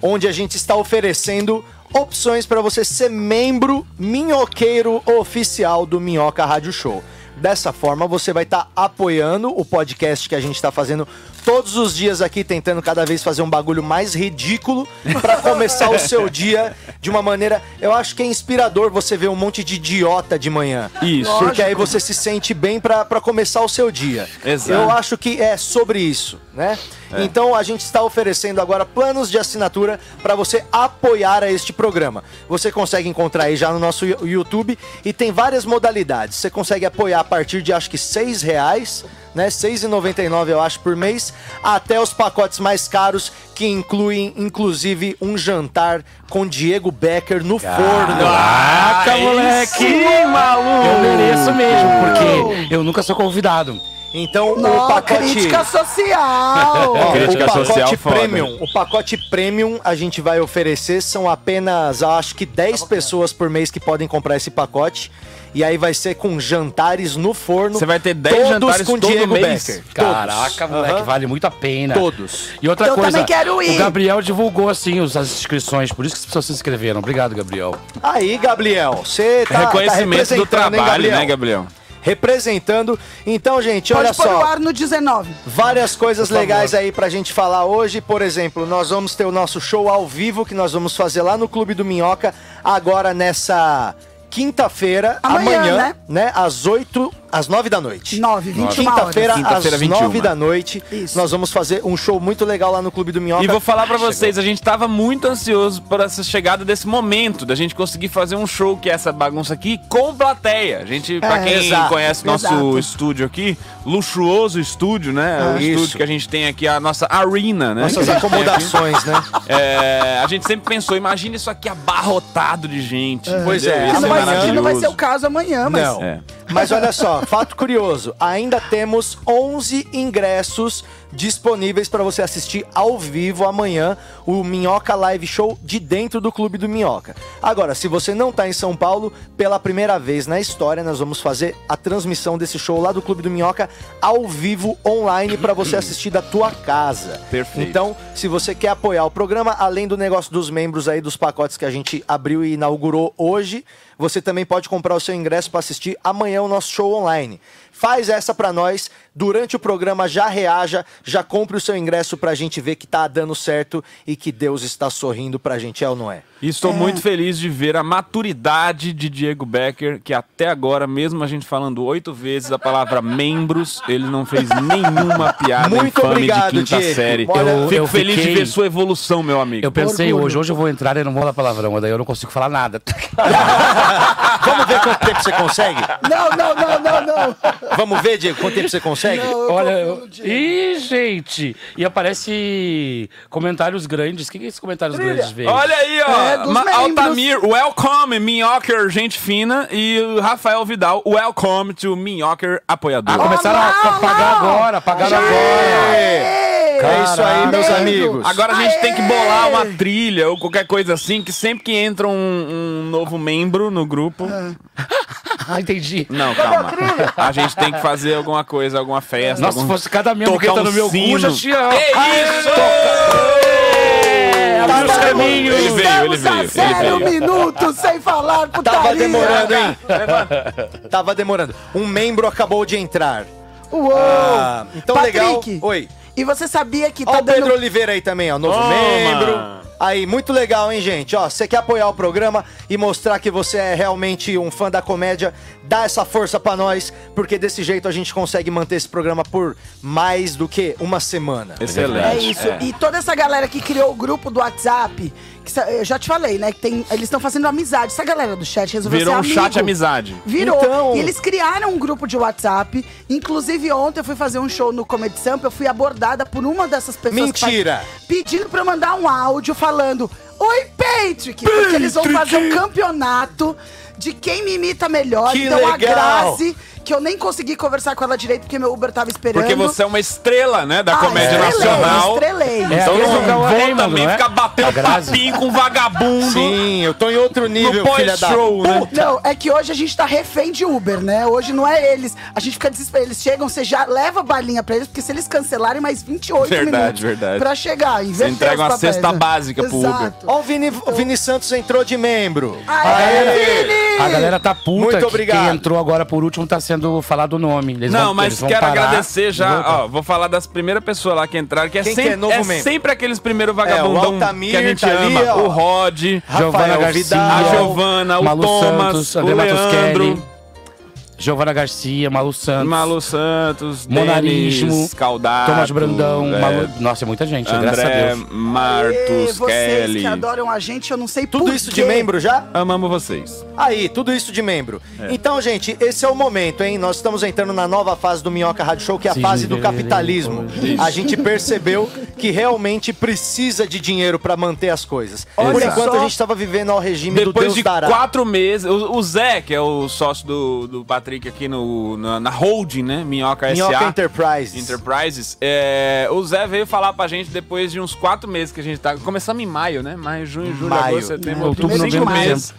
onde a gente está oferecendo opções para você ser membro minhoqueiro oficial do Minhoca Rádio Show. Dessa forma, você vai estar apoiando o podcast que a gente está fazendo todos os dias aqui, tentando cada vez fazer um bagulho mais ridículo para começar o seu dia de uma maneira. Eu acho que é inspirador você ver um monte de idiota de manhã. Isso. Porque aí você se sente bem para começar o seu dia. Exato. Eu acho que é sobre isso, né? É. Então a gente está oferecendo agora planos de assinatura para você apoiar a este programa. Você consegue encontrar aí já no nosso YouTube e tem várias modalidades. Você consegue apoiar a partir de acho que seis reais, né? R$ 6,99 eu acho por mês, até os pacotes mais caros que incluem inclusive um jantar com Diego Becker no forno. Caraca, moleque! maluco! Eu mereço mesmo, porque eu nunca sou convidado. Então o Não, pacote crítica social. Ó, Crítica o pacote social foda. premium, o pacote premium a gente vai oferecer são apenas, acho que 10 pessoas por mês que podem comprar esse pacote. E aí vai ser com jantares no forno. Você vai ter 10 todos jantares com todo Diego mês? Becker. Caraca, Todos. moleque, Aham. vale muito a pena. Todos. E outra Eu coisa, também quero ir. o Gabriel divulgou assim as inscrições, por isso que as pessoas se inscreveram. Obrigado, Gabriel. Aí, Gabriel, você tá, tá Reconhecimento do representando, hein, trabalho, né, Gabriel? Representando. Então, gente, olha Pode pôr só. o ar no 19. Várias coisas Por favor. legais aí pra gente falar hoje. Por exemplo, nós vamos ter o nosso show ao vivo que nós vamos fazer lá no Clube do Minhoca agora nessa quinta-feira, Amanhã, amanhã, né? às 8, às 9 da noite. 9, 21 horas. Quinta-feira, às Quinta-feira, 9 21. da noite, Isso. nós vamos fazer um show muito legal lá no Clube do Minhoca. E vou falar pra vocês, a gente tava muito ansioso por essa chegada desse momento, da gente conseguir fazer um show que é essa bagunça aqui com plateia. A gente, pra É, quem exato, conhece nosso exato. estúdio aqui, luxuoso estúdio, né? Ah, o isso. estúdio que a gente tem aqui, a nossa arena, né? Nossas acomodações, né? É, a gente sempre pensou, imagina isso aqui abarrotado de gente. Pois entendeu? é, Ia Que ser não, vai, que não vai ser o caso amanhã, mas. Não. É. Mas olha só, fato curioso, ainda temos 11 ingressos disponíveis para você assistir ao vivo amanhã o Minhoca Live Show de dentro do Clube do Minhoca. Agora, se você não tá em São Paulo, pela primeira vez na história, nós vamos fazer a transmissão desse show lá do Clube do Minhoca ao vivo online para você assistir da tua casa. Perfeito. Então, se você quer apoiar o programa, além do negócio dos membros aí dos pacotes que a gente abriu e inaugurou hoje, você também pode comprar o seu ingresso para assistir amanhã o nosso show online. Faz essa pra nós, durante o programa já reaja, já compre o seu ingresso pra gente ver que tá dando certo e que Deus está sorrindo pra gente, é ou não é? E estou muito feliz de ver a maturidade de Diego Becker, que até agora, mesmo a gente falando oito vezes a palavra membros, ele não fez nenhuma piada Muito infame obrigado, de quinta Diego. série. Olha, Eu- Fico eu feliz de fiquei- ver sua evolução, meu amigo. Eu pensei Orgulho. hoje, hoje eu vou entrar e não vou dar palavrão, daí eu não consigo falar nada. Vamos ver quanto tempo você consegue? Não, não, não, não, não. Vamos ver, Diego, quanto tempo você consegue? Não, Olha. Ih, gente! E aparece comentários grandes. O que, que esses comentários grandes veem? Olha aí, ó. É, Ma-. Altamir, welcome, Minhocker, gente fina. E o Rafael Vidal, welcome to Minhocker, apoiador. Ah, começaram a não, pagar não. agora, pagaram Já agora. É isso aí, meus amigos. Agora a gente Aê! tem que bolar uma trilha ou qualquer coisa assim, que sempre que entra um, um novo membro no grupo. Ah, entendi. Não, calma. A gente tem que fazer alguma coisa, alguma festa. Nossa, se algum... fosse cada membro que entra um no meu cu, sino. já tinha... Que isso! É, Tá Abre os caminhos. Ele veio, ele veio, a ele zero veio. minutos sem falar putaria. Tava demorando, hein? Tava demorando. Um membro acabou de entrar. Uou! Ah, então legal. Patrick, Oi. E você sabia que Ó tá o Pedro dando... Oliveira aí também, ó, novo Toma. membro. Aí, muito legal, hein, gente? Ó, você quer apoiar o programa e mostrar que você é realmente um fã da comédia, dá essa força pra nós, porque desse jeito a gente consegue manter esse programa por mais do que uma semana. Excelente. É isso. E toda essa galera que criou o grupo do WhatsApp, que eu já te falei, né? Que tem, eles estão fazendo amizade. Essa galera do chat resolveu Virou ser um amigo. chat amizade. Virou. Então- E eles criaram um grupo de WhatsApp. Inclusive, ontem eu fui fazer um show no Comedy Sampa, eu fui abordada por uma dessas pessoas. que faz- Mentira! pedindo pra eu mandar um áudio falando: Oi, Patrick! Porque eles vão fazer um campeonato de quem me imita melhor. Que então a legal! Grazi, que eu nem consegui conversar com ela direito porque meu Uber tava esperando. Porque você é uma estrela, né, da Ah, comédia estrelei, nacional. estrelei. Então É, não vou também é? ficar batendo A papinho com vagabundo. Sim, eu tô em outro nível, no filha da pós-show, né? puta. Não, é que hoje a gente tá refém de Uber, né? Hoje não é eles. A gente fica desesperado. Eles chegam, você já leva balinha pra eles, porque se eles cancelarem mais 28 Verdade, minutos verdade. pra chegar. Você entrega uma papéis, cesta né? básica pro Uber. Exato. Ó, o Vini, o Vini Santos entrou de membro. Aê, A galera tá puta Muito que obrigado. quem entrou agora por último tá sendo falado o nome. Eles Não, vão- mas eles vão quero parar agradecer já. Ó, vou falar das primeiras pessoas lá que entraram, que é, Quem que sempre, é novo é membro? sempre aqueles primeiros É, o vagabundão Altamir que a gente tá ali, ama. ó. o Rod, Giovana Garcia, Vidal, a Giovana, o Malu Thomas, Santos, o Leandro, Kelly, Giovana Garcia, Malu Santos, Malu Santos, Monarismo, Caldato, Thomas Brandão, é, Malu... Nossa, é muita gente, graças a André Deus. Aê, Martos, vocês Kelly. que adoram a gente, eu não sei Tudo por isso quê. de membro já? Amamos vocês. Aí, tudo isso de membro. Então, gente, esse é o momento, hein? Nós estamos entrando na nova fase do Minhoca Rádio Show, que é a Sim, fase do capitalismo. Isso. A gente percebeu que realmente precisa de dinheiro pra manter as coisas. Por Olha enquanto, só. a gente tava vivendo ao regime do Depois Deus de dará. quatro meses, o, o Zé, que é o sócio do, do Patrick aqui no, na, na holding, né? Minhoca, Minhoca SA. Enterprises. Enterprises. É, o Zé veio falar pra gente depois de uns quatro meses que a gente tá. Começamos em maio, né? Maio, junho, julho, Maio. agosto, setembro, Outubro, outubro, cinco novembro, meses.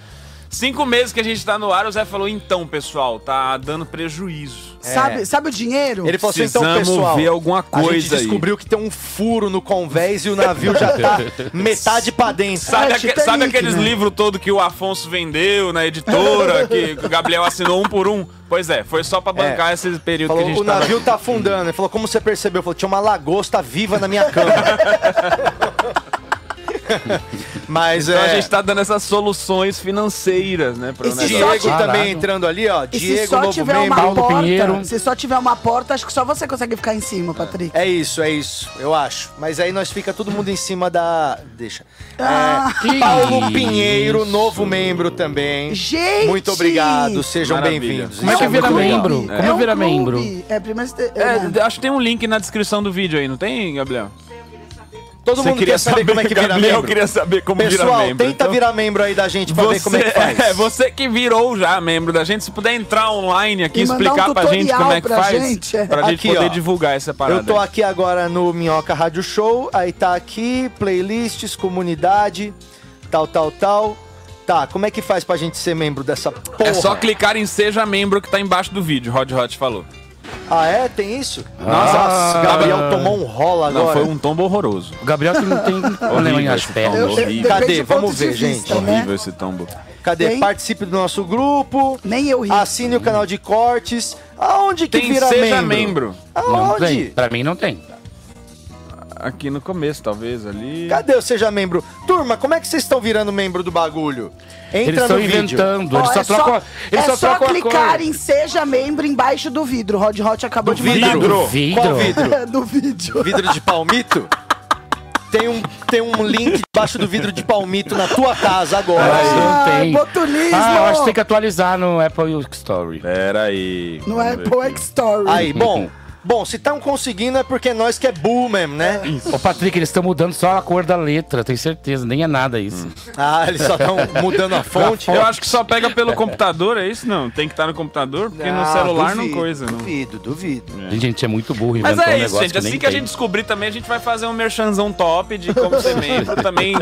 Cinco meses que a gente tá no ar, o Zé falou: então, pessoal, tá dando prejuízo. Sabe, sabe o dinheiro? Ele falou assim, então, pessoal, ver alguma a gente coisa aí. descobriu que tem um furo no convés e o navio já tá metade pra dentro. Sabe, aque- Titanic, sabe aqueles né? livros todos que o Afonso vendeu na editora, que, o Gabriel assinou um por um? Pois é, foi só pra bancar esse período Falou, que a gente o tava- navio tá afundando. Ele falou, como você percebeu? Falou, tinha uma lagosta viva na minha cama. Mas Então é... a gente tá dando essas soluções financeiras, né? Pro E se só Diego tiver- também entrando ali, ó. E se Diego, só novo tiver membro. uma Paulo porta, Pinheiro. se só tiver uma porta, acho que só você consegue ficar em cima, Patrick. É isso, é isso, eu acho. Mas aí nós fica todo mundo em cima da. Deixa. Ah. É, Que Paulo isso. Pinheiro, novo membro também. Gente! Muito obrigado, sejam bem-vindos. Como é Isso que vira muito legal. membro? É. Como um vira clube. membro? É, primeiro... É, né? acho que tem um link na descrição do vídeo aí, não tem, Gabriel? Todo Você mundo queria quer saber, como é que vira Gabriel membro. queria saber como Pessoal, virar membro. tenta então- virar membro aí da gente pra ver como é que faz. é, você que virou já membro da gente, se puder entrar online aqui E explicar um pra gente como é que pra faz, gente, é. pra gente Aqui, poder ó. divulgar essa parada. Eu tô aí. aqui agora no Minhoca Rádio Show, aí tá aqui, playlists, comunidade, tal, tal, tal. Tá, como é que faz pra gente ser membro dessa porra? É só clicar em Seja Membro que tá embaixo do vídeo, Rod Hot falou. Ah, é? Tem isso? Nossa, Nossa, Gabriel tomou um rola Não, agora. foi um tombo horroroso. O Gabriel que não tem problema em as pernas. Eu- eu-. Cadê? Vamos ver, gente. né? Horrível esse tombo. Cadê? Tem? Participe do nosso grupo. Nem eu ri. Assine o canal de cortes. Aonde que Tem vira Seja membro? Membro. Não tem. Aonde? Pra mim não tem. Aqui no começo, talvez, ali. Cadê o Seja Membro? Turma, como é que vocês estão virando membro do bagulho? Entra Eles estão no vídeo. inventando. Eles só é trocam. Eles é só só clicar em Seja Membro embaixo do vidro. Rod Hot acabou Do de mandar. vidro? Vidro? Qual vidro? do vídeo. Vidro de palmito? Tem um, tem um link debaixo do vidro de palmito na tua casa agora. Mas não Ah, tem. botulismo! Ah, eu acho que tem que atualizar no Apple Story. Pera aí. No Apple Story. Aí, bom. Bom, se estão conseguindo é porque nós que é bull mesmo, né? Ô, Patrick, eles estão mudando só a cor da letra, tenho certeza. Nem é nada isso. Ah, eles só estão mudando a fonte. Eu acho que só pega pelo computador, é isso? Não, tem que estar no computador, porque no Ah, celular não duvido, coisa. Não. Duvido, duvido. A gente é muito burro Mas um é isso, gente. que Assim que a tem. gente descobrir também, a gente vai fazer um merchanzão top de como ser membro. também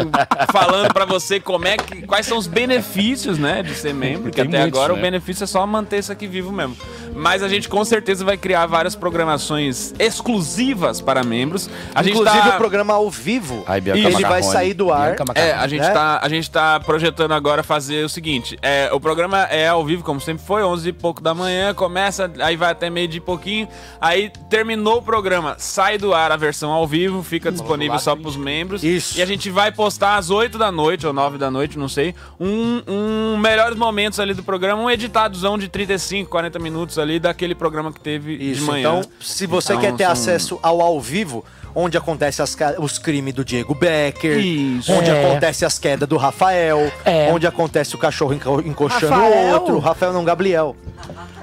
falando pra você como é que, quais são os benefícios, né, de ser membro. Que Tem até muitos, agora né? o benefício é só manter isso aqui vivo mesmo. Mas a gente com certeza vai criar várias programações exclusivas para membros. A gente Inclusive tá... o programa ao vivo, Ai, Bianca ele vai sair do ar. É, a gente, né? tá, a gente tá projetando agora fazer o seguinte: é, o programa é ao vivo, como sempre foi, 11 e pouco da manhã, começa, aí vai até meio de pouquinho, aí terminou o programa, sai do ar a versão ao vivo, fica disponível só pros membros. Isso. E a gente vai postar às 8 da noite, ou 9 da noite, não sei, um, um melhores momentos ali do programa, um editadozão de 35, 40 minutos ali daquele programa que teve de Isso, manhã. então, se você Então, quer ter são- acesso ao ao vivo, onde acontece as os crimes do Diego Becker, Isso. onde É. acontece as quedas do Rafael, É. onde acontece o cachorro enco- encoxando Rafael? o outro, Rafael não, Gabriel.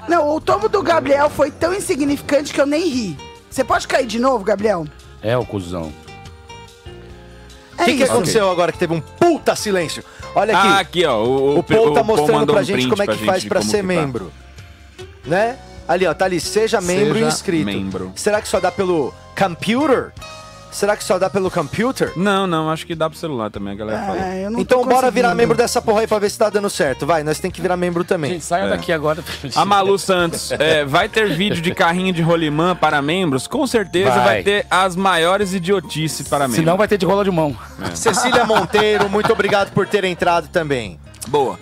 Não, o tombo do Gabriel foi tão insignificante que eu nem ri. Você pode cair de novo, Gabriel? É o cuzão. O que, que isso. aconteceu agora que teve um puta silêncio? Olha aqui. Ah, aqui, ó. O, O Paul tá mostrando pra um gente print como é que faz de pra ser que tá. Né? Ali, ó, tá ali, seja membro Seja e inscrito. membro. Será que só dá pelo computer? Será que só dá pelo computer? Não, não, acho que dá pro celular também, a galera fala. É, eu não tô Então bora conseguindo. virar membro dessa porra aí pra ver se tá dando certo. Vai, nós tem que virar membro também. Gente, saia daqui agora. A Malu Santos, é, vai ter vídeo de carrinho de rolimã para membros? Com certeza vai, Vai. ter as maiores idiotices para membros. Senão vai ter de rola de mão. Cecília Monteiro, muito obrigado por ter entrado também. Boa.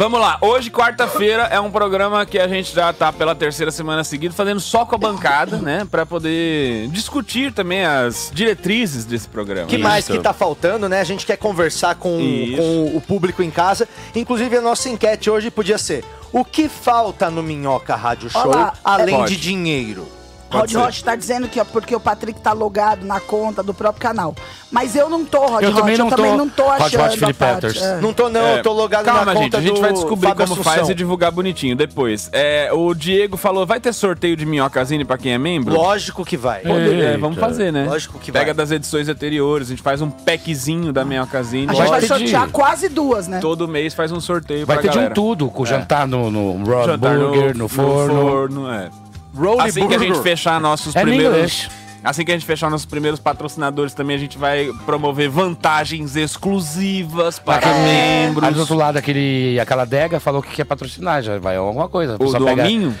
Vamos lá, hoje, quarta-feira, é um programa que a gente já tá pela terceira semana seguida fazendo só com a bancada, né? Pra poder discutir também as diretrizes desse programa. que mais que tá faltando, né? A gente quer conversar com, Isso. com o público em casa. Inclusive, a nossa enquete hoje podia ser: o que falta no Minhoca Rádio Show Olá, além Pode. de dinheiro? Rod. Rocha tá dizendo que é porque o Patrick tá logado na conta do próprio canal. Mas eu não tô, Rod Eu Rocha. também não eu também tô. não tô Rod achando Rocha a Felipe parte. Peters. É. Não tô, não, É, eu tô logado Calma, na conta gente, a gente do vai descobrir Fábio como Assunção. faz e divulgar bonitinho depois. É, o Diego falou, vai ter sorteio de minhocazine pra quem é membro? Lógico que vai. É, vamos fazer, né? Lógico que Pega vai. das edições anteriores, a gente faz um packzinho da minhocazine. A gente vai de- sortear quase duas, né? Todo mês faz um sorteio Vai pra ter de um tudo, com jantar no, no Raw Jantar Burger, no, forno. forno, é. Rolly Assim que a Burger. gente fechar nossos É primeiros... Assim que a gente fechar nossos primeiros patrocinadores também, a gente vai promover vantagens exclusivas para Aquele- membros. Aí do outro lado, aquele, aquela adega falou que quer patrocinar, já vai alguma coisa. O do pega- hominho?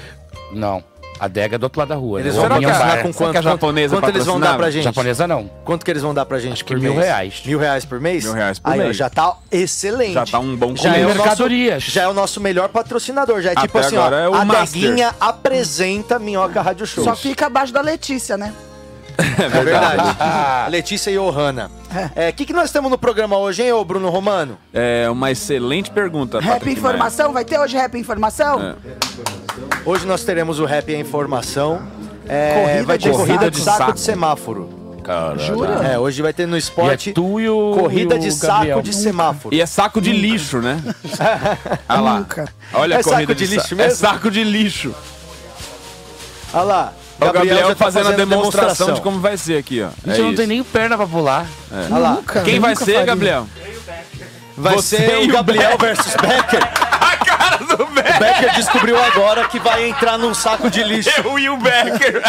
Não. A adega é do outro lado da rua. Eles né? vão bar. com quanto? a japonesa quanto eles vão dar pra gente? Japonesa não. Quanto que eles vão dar pra gente Acho por que mil mês? reais. Mil reais por mês? Mil reais por Aí, ó, mês. já tá excelente. Já tá um bom já é, o nosso, Mercadorias. já é o nosso melhor patrocinador. Já é Até tipo assim, agora ó. é o a Master. Deguinha apresenta Minhoca Rádio Show. Só fica abaixo da Letícia, né? É verdade. Letícia e Ohana. O que, que nós temos no programa hoje, hein, ô Bruno Romano? É uma excelente pergunta, Rap Patrick Informação, vai ter hoje Rap Informação? É. Hoje nós teremos o Rap e a Informação. É, Corrida vai ter de corrida saco. de saco, Saco. de semáforo. Caralho. Jura? É, hoje vai ter no E é esporte tu e o corrida e o de Gabriel. saco de semáforo. E é saco de lixo, né? Olha lá. Nunca. Olha É a corrida saco de sa- lixo É mesmo? saco de lixo. Olha lá. O Gabriel tá fazendo, a demonstração, de como vai ser aqui, ó. Gente, É eu não tenho nem perna pra pular. Olha lá. Nunca. Quem vai ser, faria. Gabriel? Vai Você ser e o o Gabriel versus Becker. Do O Becker! Becker descobriu agora que vai entrar num saco de lixo. Eu e o Becker!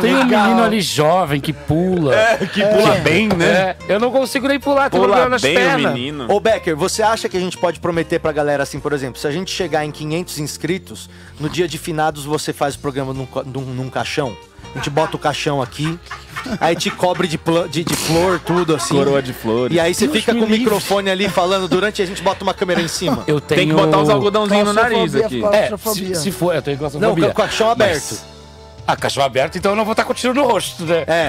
Tem um legal. menino ali jovem que pula. que pula bem, né? É, eu não consigo nem pular, tem Pula nas bem o pernas. menino. Ô Becker, você acha que a gente pode prometer pra galera assim, por exemplo, se a gente chegar em 500 inscritos, no dia de finados você faz o programa num, num- num caixão? A gente bota o caixão aqui, aí te cobre de, de, de flor, tudo assim. Coroa de flores. E aí você Deus fica com o microfone ali falando durante e a gente bota uma câmera em cima. Eu tenho... Tem que botar os algodãozinhos no nariz aqui. É, se, se for, eu tenho Não, claustrofobia. com o caixão aberto. Mas- Ah, cachorro aberto, então eu não vou estar com tiro no rosto, né? É,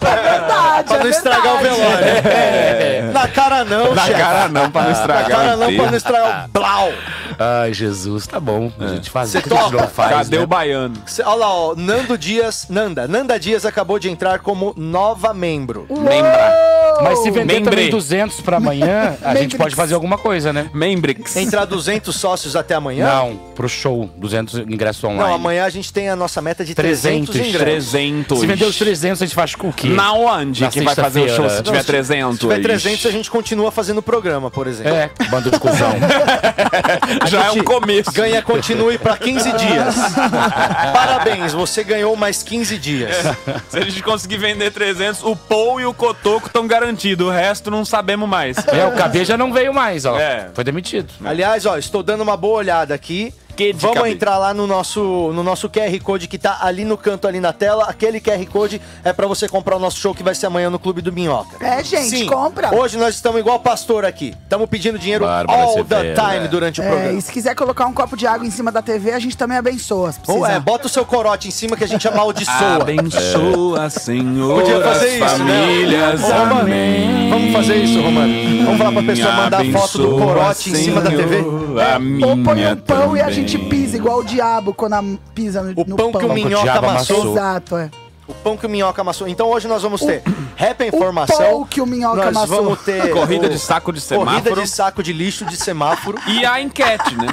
É verdade, pra é não estragar o verdade. velório. É. Na cara não, Na chefe. cara não, pra não Na estragar cara o não, pra não estragar o blau. Ai, Jesus, tá bom. A gente faz Você o que a gente topa? não faz, Cadê né? o baiano? Cê- Olha lá, ó, Nando Dias, Nanda, Nanda Dias acabou de entrar como nova membro. Membra. Mas se vender Membre. também 200 pra amanhã, a gente pode fazer alguma coisa, né? Membrix. Entrar 200 sócios até amanhã? Não, pro show, 200 ingressos online. Não, amanhã a gente tem a nossa meta de 300, 300, ingressos. 300. Se vender os 300, a gente faz com o quê? Na onde Na que vai fazer o show se tiver Não, 300? Se tiver 300, a gente continua fazendo o programa, por exemplo. É, bando de cuzão. Já é um começo. Ganha continue para 15 dias. Parabéns, você ganhou mais 15 dias. Se a gente conseguir vender 300, o Paul e o Cotoco estão garantidos. O resto não sabemos mais. é, o KB já não veio mais, ó. É. Foi demitido. Aliás, ó, estou dando uma boa olhada aqui. Quê de Vamos cabide? entrar lá no nosso, no nosso QR Code que tá ali no canto, ali na tela. Aquele QR Code é pra você comprar o nosso show que vai ser amanhã no Clube do Minhoca. É, gente, Sim, compra. Hoje nós estamos igual pastor aqui. Estamos pedindo dinheiro Bárbara all the Severo, time é. durante o É, programa. e se quiser colocar um copo de água em cima da TV, a gente também abençoa. Ou é, bota o seu corote em cima que a gente amaldiçoa. Abençoa, Senhor, Podia fazer isso, famílias. né? Romano, amém. Vamos fazer isso, Romano. Vamos falar pra pessoa mandar foto do Abençoa, corote em cima da TV. Senhor, A Ou põe minha um pão e a gente também. pisa, igual o diabo quando a- pisa no, O no pão que o minhoca amassou. Exato, é. O pão que o minhoca amassou. Então hoje nós vamos ter rap a O informação. pão que o minhoca nós amassou. vamos ter Corrida o- de saco de Corrida semáforo. de saco de lixo de semáforo. E a enquete, né?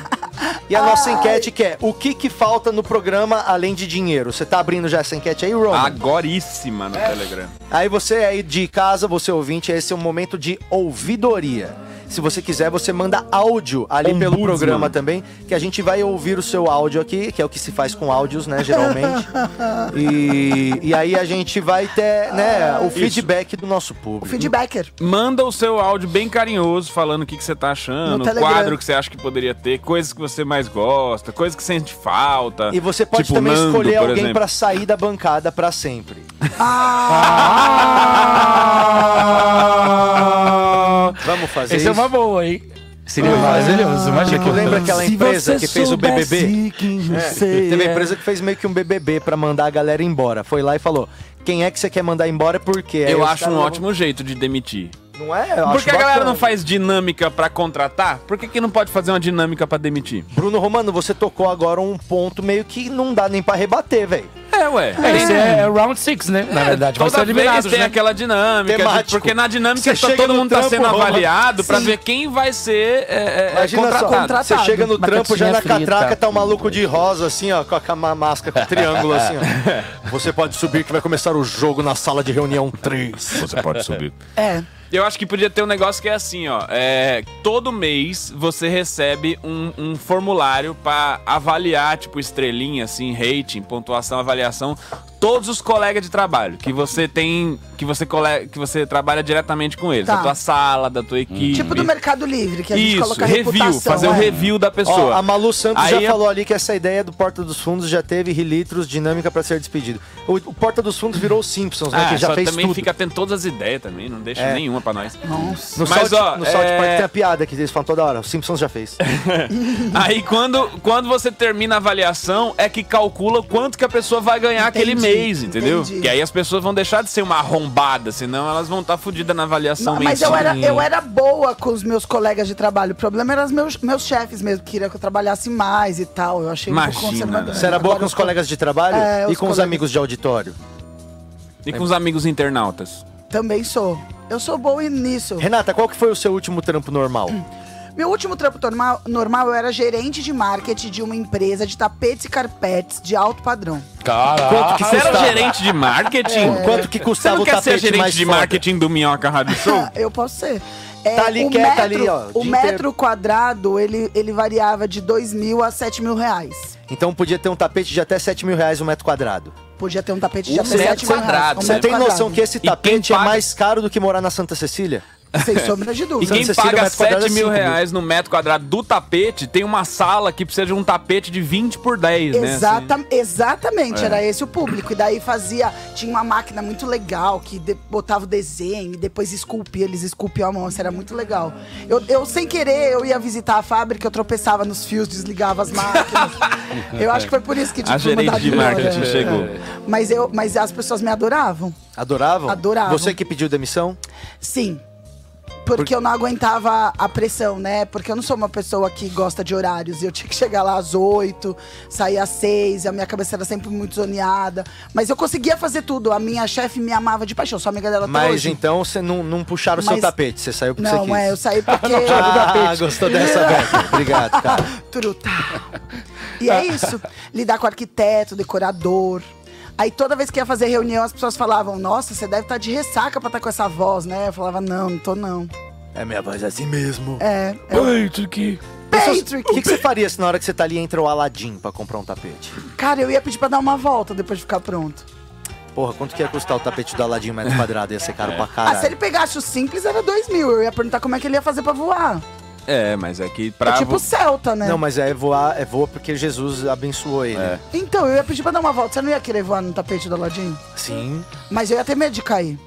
E a nossa enquete que é: o que que falta no programa além de dinheiro? Você tá abrindo já essa enquete aí, Roman? Agoríssima no Telegram. Aí você aí de casa, você ouvinte, esse é um momento de ouvidoria. Se você quiser, você manda áudio ali pelo programa também, que a gente vai ouvir o seu áudio aqui, que é o que se faz com áudios, né, geralmente. e, e aí a gente vai ter, né, o feedback do nosso público. Feedbacker. Manda o seu áudio bem carinhoso, falando o que, que você tá achando, o quadro que você acha que poderia ter, coisas que você mais gosta, coisas que sente falta. E você pode Tipo também Nando, escolher alguém pra sair da bancada pra sempre. Vamos fazer Essa é isso? Uma boa, hein? Seria maravilhoso, imagina. Tipo, lembra aquela empresa que fez o BBB? É, teve a é. empresa que fez meio que um BBB pra mandar a galera embora. Foi lá e falou: quem é que você quer mandar embora e por quê? Aí Eu acho um ótimo jeito de demitir. Não é? Eu Por acho que a galera bacana. não faz dinâmica pra contratar? Por que, que não pode fazer uma dinâmica pra demitir? Bruno Romano, você tocou agora um ponto meio que não dá nem pra rebater, velho. É, ué. É, isso é round six, né? Na verdade, vai ser eliminado, tem né? aquela dinâmica, Temático. porque na dinâmica tá- todo mundo tá trampo, sendo Roma. avaliado pra Sim. ver quem vai ser é, é, Imagina contratado. só, você chega no trampo, já na frita. catraca tá o maluco de rosa, assim, ó, com a cama- máscara com triângulo, assim, ó. Você pode subir que vai começar o jogo na sala de reunião 3. Você pode subir. É. Eu acho que podia ter um negócio que é assim, ó. É, todo mês você recebe um, um formulário pra avaliar, tipo, estrelinha, assim, rating, pontuação, avaliação, todos os colegas de trabalho que você tem, que você, cole, que você trabalha diretamente com eles, Tá. da tua sala, da tua equipe. Tipo do Mercado Livre, que a gente Isso, coloca review, reputação. fazer o é. review da Ó, pessoa. a Malu Santos Aí já é- falou ali que essa ideia do Porta dos Fundos já teve litros dinâmica pra ser despedido. O, o Porta dos Fundos virou o Simpsons, né? Ah, que já fez também tudo. fica tendo todas as ideias também, não deixa É. nenhuma pra nós. Nossa. No, Mas, South, ó, no South é- Park tem a piada que eles falam toda hora. O Simpsons já fez. Aí quando, quando você termina a avaliação, é que calcula quanto que a pessoa vai ganhar aquele Entendi, entendeu? entendi. Que aí as pessoas vão deixar de ser uma arrombada, senão elas vão estar fodidas na avaliação mas eu era, eu era boa com os meus colegas de trabalho. O problema eram os meus, meus chefes mesmo, que queriam que eu trabalhasse mais e tal. Eu achei Imagina, conservador. Você era boa Agora com os colegas de trabalho É, e os com os colegas. amigos de auditório. E com os amigos internautas. Também sou. Eu sou boa nisso. Renata, qual que foi o seu último trampo normal? Meu último trampo normal, normal, eu era gerente de marketing de uma empresa de tapetes e carpetes de alto padrão. Caralho. Quanto que Você era gerente de marketing? Quanto que Você custava não o quer ser tapete gerente mais de foda? marketing do Minhoca Rádio Show? Eu posso ser. É, Tá ali o quieta, metro, ali, ó, O metro inteiro. quadrado, ele, ele variava de 2 mil a 7 mil reais. Então podia ter um tapete de até 7 mil reais um metro quadrado. Podia ter um tapete de Um até metro 7 mil reais. quadrado, Um Você tem noção que esse tapete é paga- mais caro do que morar na Santa Cecília? Sem sombra de E dúvida. quem Santa Cecília, paga metro quadrado 7 é mil cinco mil. reais no metro quadrado do tapete tem uma sala que precisa de um tapete de 20 por 10, né? Exata, assim. Exatamente, É. era esse o público. E daí fazia. Tinha uma máquina muito legal que de- botava o desenho e depois esculpia, eles esculpiam a mão. Isso era muito legal. Eu, eu, sem querer, eu ia visitar a fábrica, eu tropeçava nos fios, desligava as máquinas. eu acho que foi por isso que tipo, A gerente de marketing chegou. Mas, eu, mas as pessoas me adoravam. Adoravam? Adoravam. Você que pediu demissão? Sim. Porque eu não aguentava a pressão, né? Porque eu não sou uma pessoa que gosta de horários. Eu tinha que chegar lá às oito, sair às seis, a minha cabeça era sempre muito zoneada. Mas eu conseguia fazer tudo. A minha chefe me amava de paixão, sou amiga dela até Mas hoje. então você não, não puxaram o seu tapete, você saiu porque você Não, quis. é, eu saí porque. Ah, gostou dessa, Becker? Obrigado, cara. Turuta. E é isso. Lidar com arquiteto, decorador. Aí toda vez que ia fazer reunião, as pessoas falavam, nossa, você deve estar de ressaca pra estar com essa voz, né? Eu falava, não, não tô não. É minha voz assim mesmo. É. é Patrick. Patrick. O que, que você faria se na hora que você tá ali entra o Aladim pra comprar um tapete? Cara, eu ia pedir pra dar uma volta depois de ficar pronto. Porra, quanto que ia custar o tapete do Aladim metro quadrado? Ia ser caro pra Ah, se caralho. ele pegasse o simples, era dois mil. Eu ia perguntar como é que ele ia fazer pra voar. É, mas é que pra. É tipo Celta, né? Não, mas é voar, é voa porque Jesus abençoou ele. É. Então, eu ia pedir pra dar uma volta. Você não ia querer voar no tapete do Aladim? Sim. Mas eu ia ter medo de cair.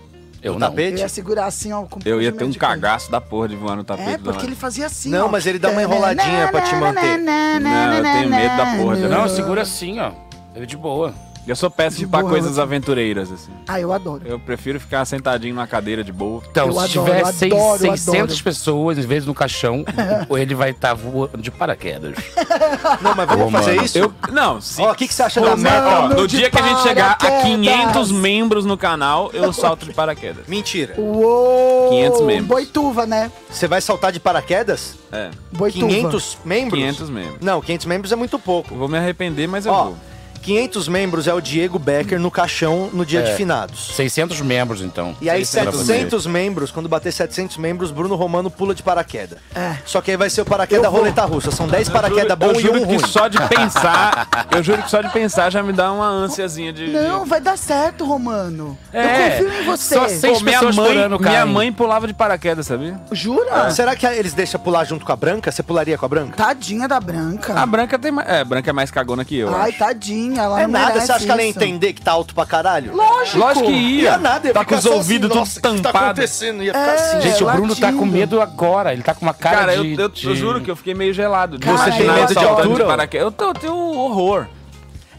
Eu No não. Eu tapete? ia segurar assim, ó. Com Eu ia ter um de cair. cagaço da porra de voar no tapete É, porque ele fazia assim, Não, ó. mas ele dá uma enroladinha pra te manter. Não, eu tenho medo da porra Não, segura assim, ó. Ele de boa. Eu sou péssimo De pra boa, coisas aventureiras, assim. Ah, eu adoro. Eu prefiro ficar sentadinho na cadeira de boa. Então, Eu se adoro, tiver adoro, seis- adoro. 600 pessoas, em vez no caixão, ou ele vai estar voando de paraquedas. Não, mas vamos Ô, fazer mano. isso? Eu, não, se, Ó, o que, que você acha da meta? ó, Mano no dia que a gente chegar a paraquedas. 500 membros no canal, eu salto de paraquedas. Mentira. Uou! 500 membros. Boituva, né? Você vai saltar de paraquedas? É, Boituva. 500 membros? 500 membros. Não, 500 membros é muito pouco. Eu vou me arrepender, mas eu Ó, vou. 500 membros é o Diego Becker no caixão no dia É. de finados. 600 membros, então. E aí, 600 700 membros, quando bater 700 membros, Bruno Romano pula de paraquedas. É. Só que aí vai ser o paraquedas roleta russa. São 10 paraquedas bom eu e juro um que ruim. só de pensar, eu juro que só de pensar já me dá uma ânsiazinha de... Não, vai dar certo, Romano. É, eu confio em você. só sei- Pô, minha mãe, minha mãe pulava de paraquedas, sabia? Jura? Será que eles deixam pular junto com a Branca? Você pularia com a Branca? Tadinha da Branca. A Branca tem mais... É, a Branca é mais cagona que eu, Ai, acho. tadinha. Ela é não nada, você acha que ela ia isso. entender que tá alto pra caralho? Lógico. Lógico que ia. Ia nada, ia tá com os ouvidos assim, tudo que tá tampados. acontecendo? Ia ficar É. assim. Gente, o Bruno tá com medo agora. Ele tá com uma cara, Cara, eu, de... eu, eu de- juro que eu fiquei meio gelado. Cara, você eu tem medo de altura? de paraquedas. Eu, tô- eu tenho um horror.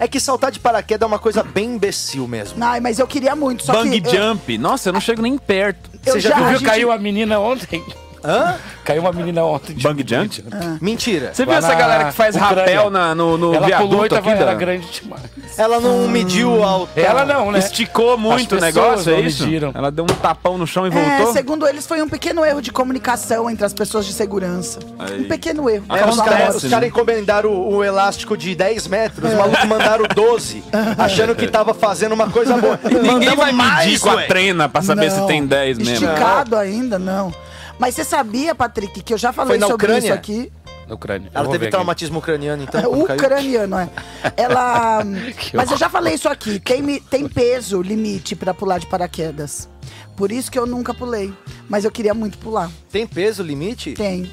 É que saltar de paraquedas é uma coisa bem imbecil mesmo. Ai, mas eu queria muito, só Bang que... eu- jump. Nossa, eu não chego nem perto. Eu Você já, já- viu? a gente- Caiu a menina ontem. Hã? Caiu uma menina ontem. de Bang jump? Mentira. Você viu essa galera que faz Ucrânia. rapel na- no, no Ela viaduto aqui? era da- grande demais. Ela não mediu a altura. Ela não, né? Esticou muito o negócio, é isso? mediram. Ela deu um tapão no chão e É, voltou? segundo eles, foi um pequeno erro de comunicação entre as pessoas de segurança. Aí. Um pequeno erro. É, os caras né? caras encomendaram o, o elástico de 10 metros, os malucos mandaram 12, achando que tava fazendo uma coisa boa. Ninguém vai medir mais, com a ué. trena pra saber se Não. tem 10 mesmo. Esticado ainda, não. Mas você sabia, Patrick, que eu já falei Foi na sobre Ucrânia? isso aqui. Na Ucrânia. Ela teve ver aqui. traumatismo ucraniano, então. caiu? Ucraniano, é. Ela. Mas eu já falei isso aqui. Tem, tem peso limite pra pular de paraquedas. Por isso que eu nunca pulei. Mas eu queria muito pular. Tem peso limite? Tem.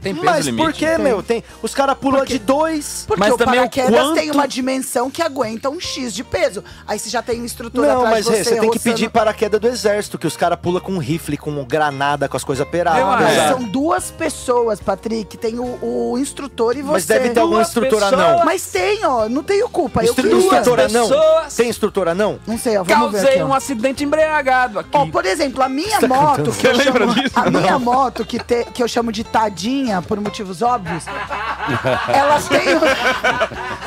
Tem peso Mas limite? por que, meu? Tem, os caras pulam de dois. Porque Mas o também paraquedas quanto- tem uma dimensão que aguenta um X de peso. Aí você já tem um instrutor Não, atrás mas você. você tem que roçando- pedir paraquedas do exército, que os caras pulam com rifle, com granada, com as coisas Eu peradas. Mas É. são duas pessoas, Patrick. Tem o, o instrutor e você. Mas deve ter algum instrutor anão. Mas tem, ó. Não tenho culpa. Eu Instru- queria. instrutor anão? pessoas. Tem instrutor anão? Não sei, ó. Vamos ver Causei aqui, ó. um acidente embriagado aqui. Ó, por exemplo, a minha tá moto, que eu, Você lembra disso? a minha moto, que, te- que eu chamo de tadinha, por motivos óbvios, ela tem.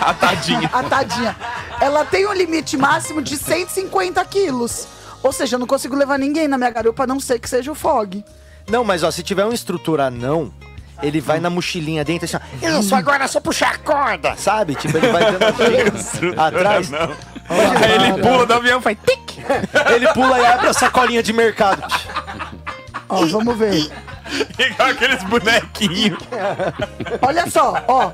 A tadinha. A tadinha. Ela tem um limite máximo de 150 quilos. Ou seja, eu não consigo levar ninguém na minha garupa, a não ser que seja o Fog. Não, mas ó, se tiver um instrutor anão, ele vai na mochilinha dentro assim, ó, isso, agora é só puxar a corda, sabe? Tipo, ele vai dando atrás. Aí ele pula do avião e faz tic. Ele pula e abre a sacolinha de mercado. Ó, vamos ver. Igual aqueles bonequinhos. Olha só, ó.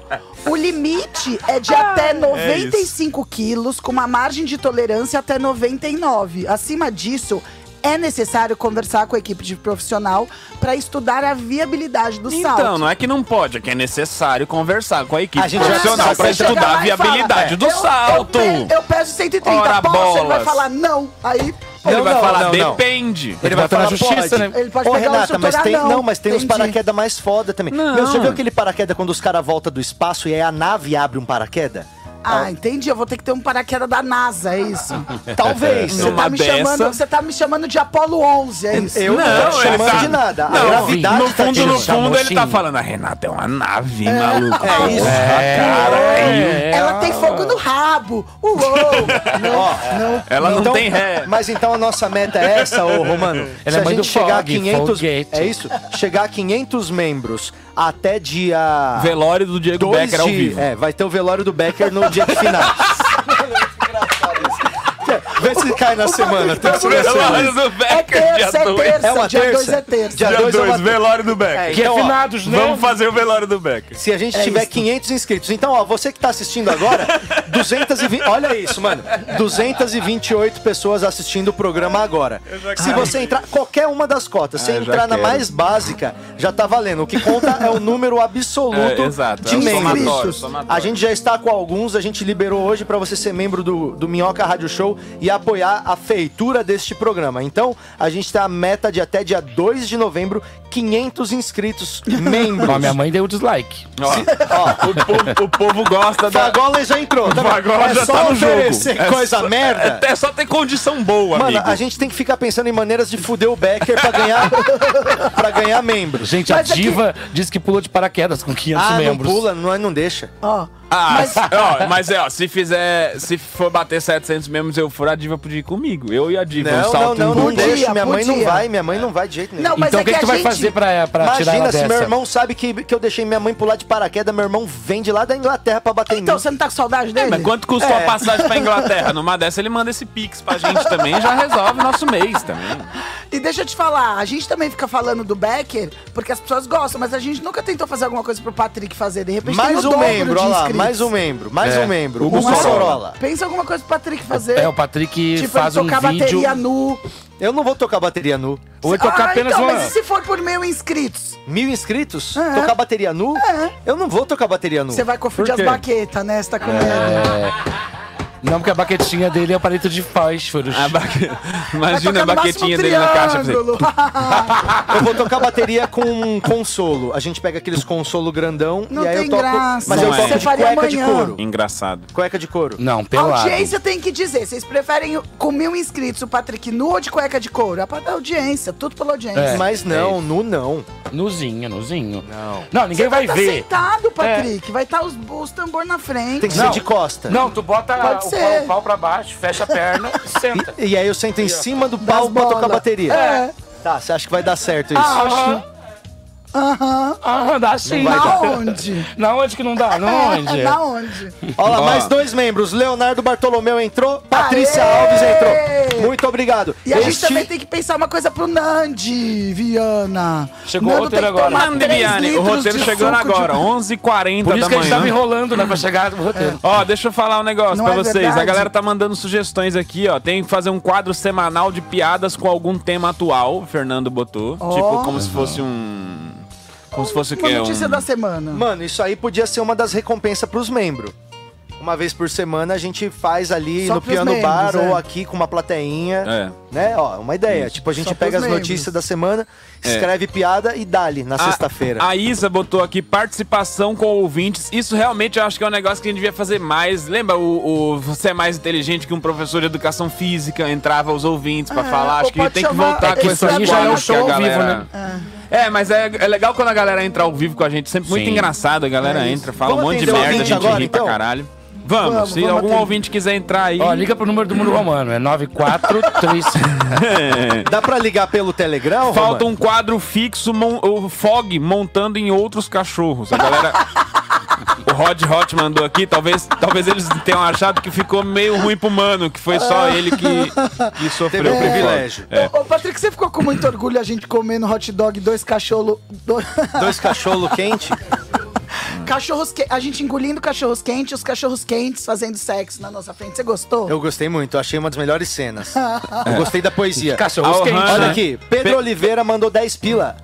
O limite é de até 95 quilos, com uma margem de tolerância até 99. Acima disso, é necessário conversar com a equipe de profissional para estudar a viabilidade do salto. Então, não é que não pode, é que é necessário conversar com a equipe A gente profissional chega estudar a lá e fala, viabilidade do eu, salto. Eu, pe- eu peso 130, Ora, posso? Ele vai bolas. falar não. Aí Ele Não, vai não, falar, não, depende. Ele vai botar na falar, justiça, pode. né? Ele pode Ô, Renata, mas tem, não, mas tem uns Entendi. paraquedas mais foda também. Não. Meu, você viu aquele paraquedas quando os caras voltam do espaço e aí a nave abre um paraquedas? Ah, entendi. Eu vou ter que ter um paraquedas da NASA, é isso? Talvez. Você Numa tá, me dessa- chamando, você tá me chamando de Apolo 11, é isso? Eu não, Não, tô ele chamando tá- de nada. A Não, gravidade no tá fundo, te no chamando. fundo, ele tá falando, a Renata é uma nave, maluco. É isso. É, Ela tem fogo no rabo. Uou! Ó, Não. Ela não Então- tem ré. Mas então a nossa meta é essa, ô Romano? Ela Se é a mãe gente do chegar a Fog, 500... Foguete. É isso? Chegar a 500 membros até dia... Velório do Diego 2 Becker ao de- vivo. É, vai ter o velório do Becker no de final. Vê se cai na semana. Tem que ser na Velório semana. do Becker, terça, dia é 2. terça. É uma dia terça? 2 é terça. Dia Dia dois é 2, uma- velório do Becker. É, Que é então, finados, né? Vamos fazer o velório do Becker. Se a gente É tiver isso. 500 inscritos. Então, ó, você que tá assistindo agora, 220. Olha isso, mano. 228 pessoas assistindo o programa agora. Se você entrar. Qualquer uma das cotas, se Ah, entrar na mais básica, já tá valendo. O que conta é o número absoluto É, exato, de é membros. somatório, somatório. A gente já está com alguns, a gente liberou hoje pra você ser membro do, do Minhoca Rádio Show e apoiar a feitura deste programa. Então, a gente tá a meta de até dia 2 de novembro, 500 inscritos membros. Ó, minha mãe deu dislike. Ó, o, povo, o povo gosta da. Fagola já entrou. tá? Fagola é já só tá no oferecer jogo. É coisa só- merda. É, é só ter condição boa, Mano, amigo. a gente tem que ficar pensando em maneiras de fuder o Becker pra ganhar, pra ganhar membros. Gente, a diva disse que pulou de paraquedas com 500 Ah, membros. não pula, não, não deixa. Ó, Ah, Mas- ó, mas é, ó, se fizer, se for bater 700 membros eu for, a diva podia ir comigo. Eu e a diva, um Não, não, salto não, não. Podia, deixa. Minha mãe não vai, minha mãe não vai de jeito nenhum. Não, mas Então é o que, que que tu a vai gente- fazer pra, pra tirar ela Imagina se dessa? meu irmão sabe que, que eu deixei minha mãe pular de paraquedas, meu irmão vem de lá da Inglaterra pra bater Então, em mim. você não tá com saudade É, dele? mas quanto custou É. a passagem pra Inglaterra? Numa dessa ele manda esse pix pra gente também e já resolve nosso mês também. E deixa eu te falar, a gente também fica falando do Becker porque as pessoas gostam, mas a gente nunca tentou fazer alguma coisa pro Patrick fazer. De repente tem Mais o um dobro membro, de lá, inscritos. Mais um membro, mais É. um membro. Hugo Hugo Sorola. Pensa alguma coisa pro Patrick fazer. É, o Patrick tipo, faz ele um tocar vídeo. bateria nu. Eu não vou tocar bateria nu. Ou ele tocar ah, apenas então, uma. mas e se for por mil inscritos? Mil inscritos? É. Tocar bateria nu? É. Eu não vou tocar bateria nu. Você vai confundir as baquetas, né? Você tá com medo. É. Não, porque a baquetinha dele é o palito de fósforos. A baque- Vai Imagina a baquetinha dele na caixa. Eu vou tocar bateria com um consolo. A gente pega aqueles consolo grandão Não e aí tem eu toco. graça. Mas eu Não é. toco Você de faria cueca de amanhã. couro. Engraçado. Cueca de couro. Não, A pelado. audiência tem que dizer, vocês preferem com mil inscritos o Patrick nu ou de cueca de couro? É pra dar audiência, tudo pela audiência. É. Mas não, nu não. Nuzinho, nuzinho. Não. Não, ninguém Você vai tá ver. sentado, Patrick. Vai estar os, os tambor na frente. Tem que Não. ser de costa. Não, tu bota Pode o ser. pau, o pau pra baixo, fecha a perna e senta. E, e aí eu sento em cima do pau pra tocar bolas. bateria. É. Tá, você acha que vai dar certo isso? Acho. Aham. Ah, dá sim. Não vai Na dar. onde? Na onde que não dá? Na onde? Na onde? Olha lá, Ó. mais dois membros. Leonardo Bartolomeu entrou, Patrícia Aê! Alves entrou. Muito obrigado. E a gente Este- também tem que pensar uma coisa pro Nandi, Viana. Chegou o Nando roteiro tem que agora. tomar Nandi três Viane, o litros roteiro de chegando suco de- agora, 11h40 Por isso da que a gente manhã. tava enrolando, né, pra chegar no roteiro. Ó, deixa eu falar um negócio Não pra é vocês. verdade? A galera tá mandando sugestões aqui, ó. Tem que fazer um quadro semanal de piadas com algum tema atual, o Fernando botou. Ó. Tipo, como se fosse um. Como se fosse o Uma quê? notícia Um... da semana. Mano, isso aí podia ser uma das recompensas pros membros. Uma vez por semana a gente faz ali Só no pros piano bar membros, é. ou aqui com uma plateinha. É. Né? Ó, uma ideia. Tipo, a gente Só pega as membros. notícias da semana, É. escreve piada e dá-lhe na sexta-feira. A Isa botou aqui participação com ouvintes. Isso realmente eu acho que é um negócio que a gente devia fazer mais. Lembra o, o Você é mais inteligente que um professor de educação física entrava os ouvintes pra É, falar? ou Acho que tem que voltar é com isso aí já é um show que a ao vivo, galera- É, mas é, é legal quando a galera entra ao vivo com a gente. Sempre muito Sim. engraçado. A galera É entra, fala Vamos um monte de merda, a gente agora, ri então? pra caralho. Vamos, Vamos, se vamos algum atender. ouvinte quiser entrar aí. Ó, liga pro número do número romano, é 943. Dá pra ligar pelo Telegram? Falta Romano? um quadro fixo, mon- o Fog montando em outros cachorros. A galera. o Rod Hot mandou aqui, talvez, talvez eles tenham achado que ficou meio ruim pro mano, que foi só ele que, que sofreu Teve o privilégio. É. Ô, Patrick, você ficou com muito orgulho a gente comendo hot dog, dois cachorro... do- Dois cachorro quente. cachorros que... A gente engolindo cachorros quentes, os cachorros quentes fazendo sexo na nossa frente. Você gostou? Eu gostei muito, eu achei uma das melhores cenas. Eu gostei da poesia. Cachorros quentes. Olha né? aqui, Pedro Pe- Oliveira mandou 10 pila.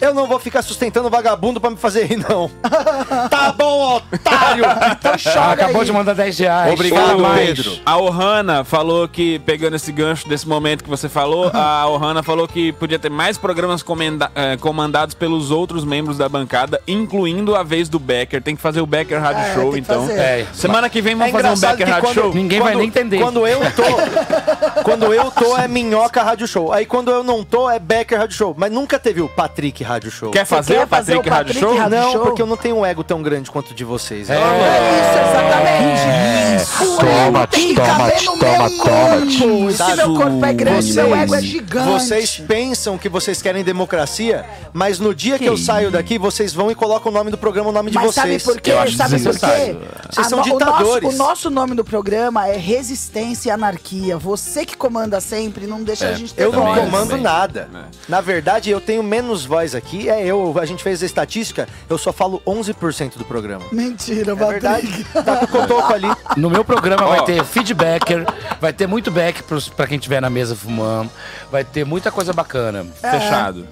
Eu não vou ficar sustentando vagabundo pra me fazer rir, não. tá bom, otário! Então Ah, chora acabou aí. de mandar 10 reais. Obrigado, mais. Pedro. A Ohana falou que, pegando esse gancho desse momento que você falou, a Ohana falou que podia ter mais programas comenda- eh, comandados pelos outros membros da bancada, incluindo a vez do Becker. Tem que fazer o Becker Rádio É, Show, tem que então. fazer. É, Semana que vem vamos É fazer um engraçado Becker que Rádio quando- Show. Ninguém vai nem entender. Quando eu tô. quando eu tô é Minhoca Rádio Show. Aí quando eu não tô é Becker Rádio Show. Mas nunca teve o Patrick Rádio Show. Quer fazer quer o Patrick, fazer o Rádio Patrick Show? Rádio Não, Show? porque eu não tenho um ego tão grande quanto o de vocês. É isso, exatamente. Isso. Toma, tem que toma, caber no toma, meu toma. corpo. Se meu corpo é grande, meu ego é gigante. Vocês pensam que vocês querem democracia, mas no dia que, eu saio daqui, vocês vão e colocam o nome do programa, o nome de Mas vocês. sabe por quê? Sabe por quê? Vocês são no- ditadores. O nosso, o nosso nome do programa é Resistência e Anarquia. Você que comanda sempre, não deixa a gente ter É, Eu não comando nada. Na verdade, eu tenho menos voz aqui. É eu. A gente fez a estatística. Eu só falo 11% do programa. Mentira, É verdade. Tá com o cotoco ali. No meu programa vai ter feedbacker, vai ter muito back pros, pra quem estiver na mesa fumando, vai ter muita coisa bacana. É. Fechado.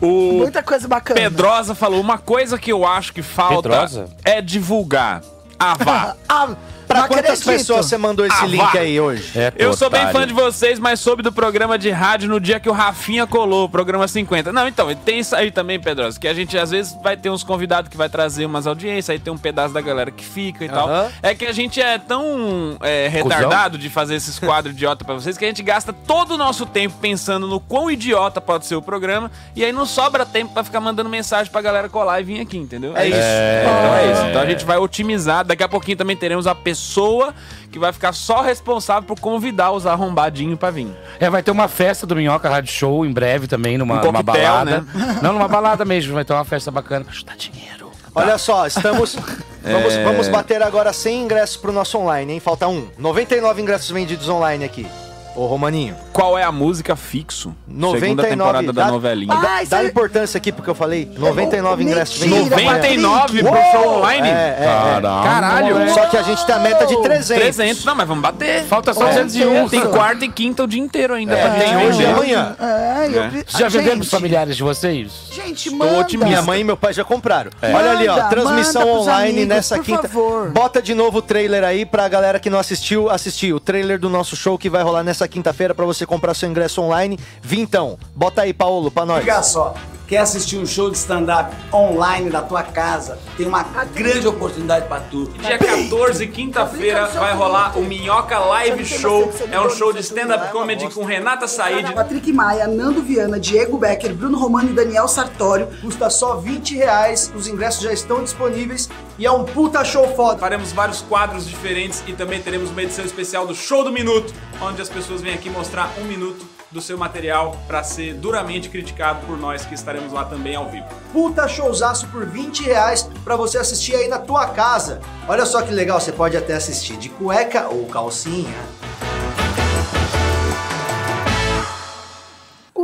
O Muita coisa bacana. Pedrosa falou uma coisa que eu acho que falta Pedrosa? é divulgar. Ah, vá. Ah, Pra não quantas acredito. pessoas você mandou esse Ah, link vá. aí hoje? É, Eu sou bem fã de vocês, mas soube do programa de rádio no dia que o Rafinha colou, o programa 50. Não, então, tem isso aí também, Pedrosa, que a gente às vezes vai ter uns convidados que vai trazer umas audiências, aí tem um pedaço da galera que fica e tal. É que a gente é tão é, retardado de fazer esses quadros idiota pra vocês que a gente gasta todo o nosso tempo pensando no quão idiota pode ser o programa e aí não sobra tempo pra ficar mandando mensagem pra galera colar e vir aqui, entendeu? É isso. Então é isso. Então a gente vai otimizar. Daqui a pouquinho também teremos a pessoa que vai ficar só responsável por convidar os arrombadinhos pra vir. É, vai ter uma festa do Minhoca Rádio Show em breve também, numa, Um numa coquetel, balada. né? Não, numa balada mesmo, vai ter uma festa bacana pra ajudar dinheiro. Olha só, estamos. Vamos, É. vamos bater agora 100 ingressos pro nosso online, hein? Falta um. 99 ingressos vendidos online aqui. Ô, Romaninho. Qual é a música fixo? 99. Segunda temporada da dá- novelinha. Dá, dá importância aqui porque eu falei 99 ingressos vendidos. 99 pro show online? É, é, é. Caralho. Caralho. Só que a gente tem a meta de 300. 300. Não, mas vamos bater. Falta só É, 201. Tem quarta e quinta o dia inteiro ainda. É, tem hoje e amanhã. É, eu... É. Já Ah, venderam gente, pros familiares de vocês? Gente, manda. otimista. Minha mãe e meu pai já compraram. Olha ali, ó. Transmissão online amigos, nessa por quinta. favor. Bota de novo o trailer aí pra galera que não assistiu, assistir. O trailer do nosso show que vai rolar nessa quinta-feira pra você comprar seu ingresso online. Vintão. Bota aí, Paulo, pra nós. Liga só, quer assistir um show de stand-up online da tua casa? Tem uma grande oportunidade pra tu. Dia 14, quinta-feira, vai rolar o Minhoca Live Show. É um show de stand-up comedy com Renata Said. Patrick Maia, Nando Viana, Diego Becker, Bruno Romano e Daniel Sartório. Custa só 20 reais. Os ingressos já estão disponíveis. E é um puta show foda. Faremos vários quadros diferentes e também teremos uma edição especial do Show do Minuto, onde as pessoas vêm aqui mostrar um minuto do seu material para ser duramente criticado por nós que estaremos lá também ao vivo. Puta showzaço por 20 reais pra você assistir aí na tua casa. Olha só que legal, você pode até assistir de cueca ou calcinha.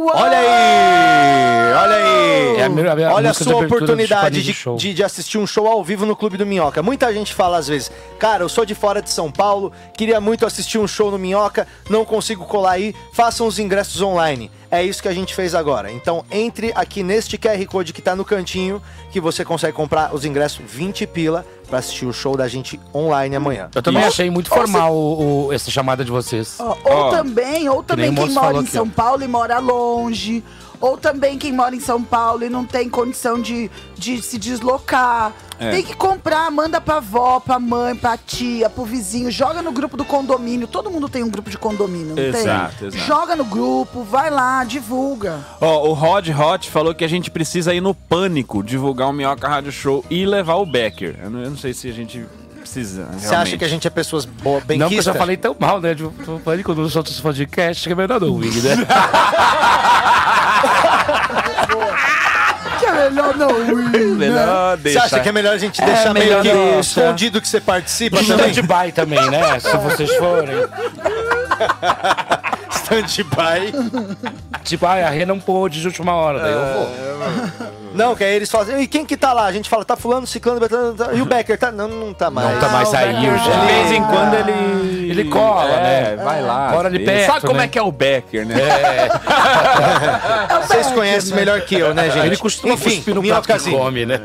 Olha aí! Olha aí! É a minha- a minha Olha a de sua do oportunidade de, de, de assistir um show ao vivo no Clube do Minhoca. Muita gente fala às vezes, cara, eu sou de fora de São Paulo, queria muito assistir um show no Minhoca, não consigo colar aí, façam os ingressos online. É isso que a gente fez agora. Então entre aqui neste QR Code que tá no cantinho, que você consegue comprar os ingressos 20 pila pra assistir o show da gente online amanhã. Eu também Isso. achei muito formal o, o- essa chamada de vocês. Ó, ou também, ou também o quem mora em aqui, São. Paulo e mora longe. Ou também quem mora em São Paulo e não tem condição de, de se deslocar. É. Tem que comprar, manda pra avó, pra mãe, pra tia, pro vizinho, joga no grupo do condomínio. Todo mundo tem um grupo de condomínio, não Exato, tem? exato. Joga no grupo, vai lá, divulga. Ó, o Rod Hot falou que a gente precisa ir no Pânico divulgar o Minhoca Rádio Show e levar o Becker. Eu não, eu não sei se a gente precisa. Você acha que a gente é pessoas boas, bem Não, porque eu já falei tão mal, né? De do pânico nos outros podcasts que é melhor não ouvir, né? É melhor não ir, Melhor Você deixar. acha que é melhor a gente É, deixar meio melhor que escondido que você participa também? stand-by também, né? Se vocês forem. Stand-by. Tipo, ah, a Rê não pôde de última hora, daí eu vou. Não, que aí eles falam, e quem que tá lá? A gente fala, tá fulano, ciclano, betano, tá- e o Becker tá? Não, não tá mais. Não tá mais De já. vez em quando ele. Ele cola, é, né? Vai lá. Ali Ele perto, Sabe como né? é que é o Becker, né? Vocês conhecem melhor que eu, né, gente? Ele costuma Enfim, cuspir no prato que come, né?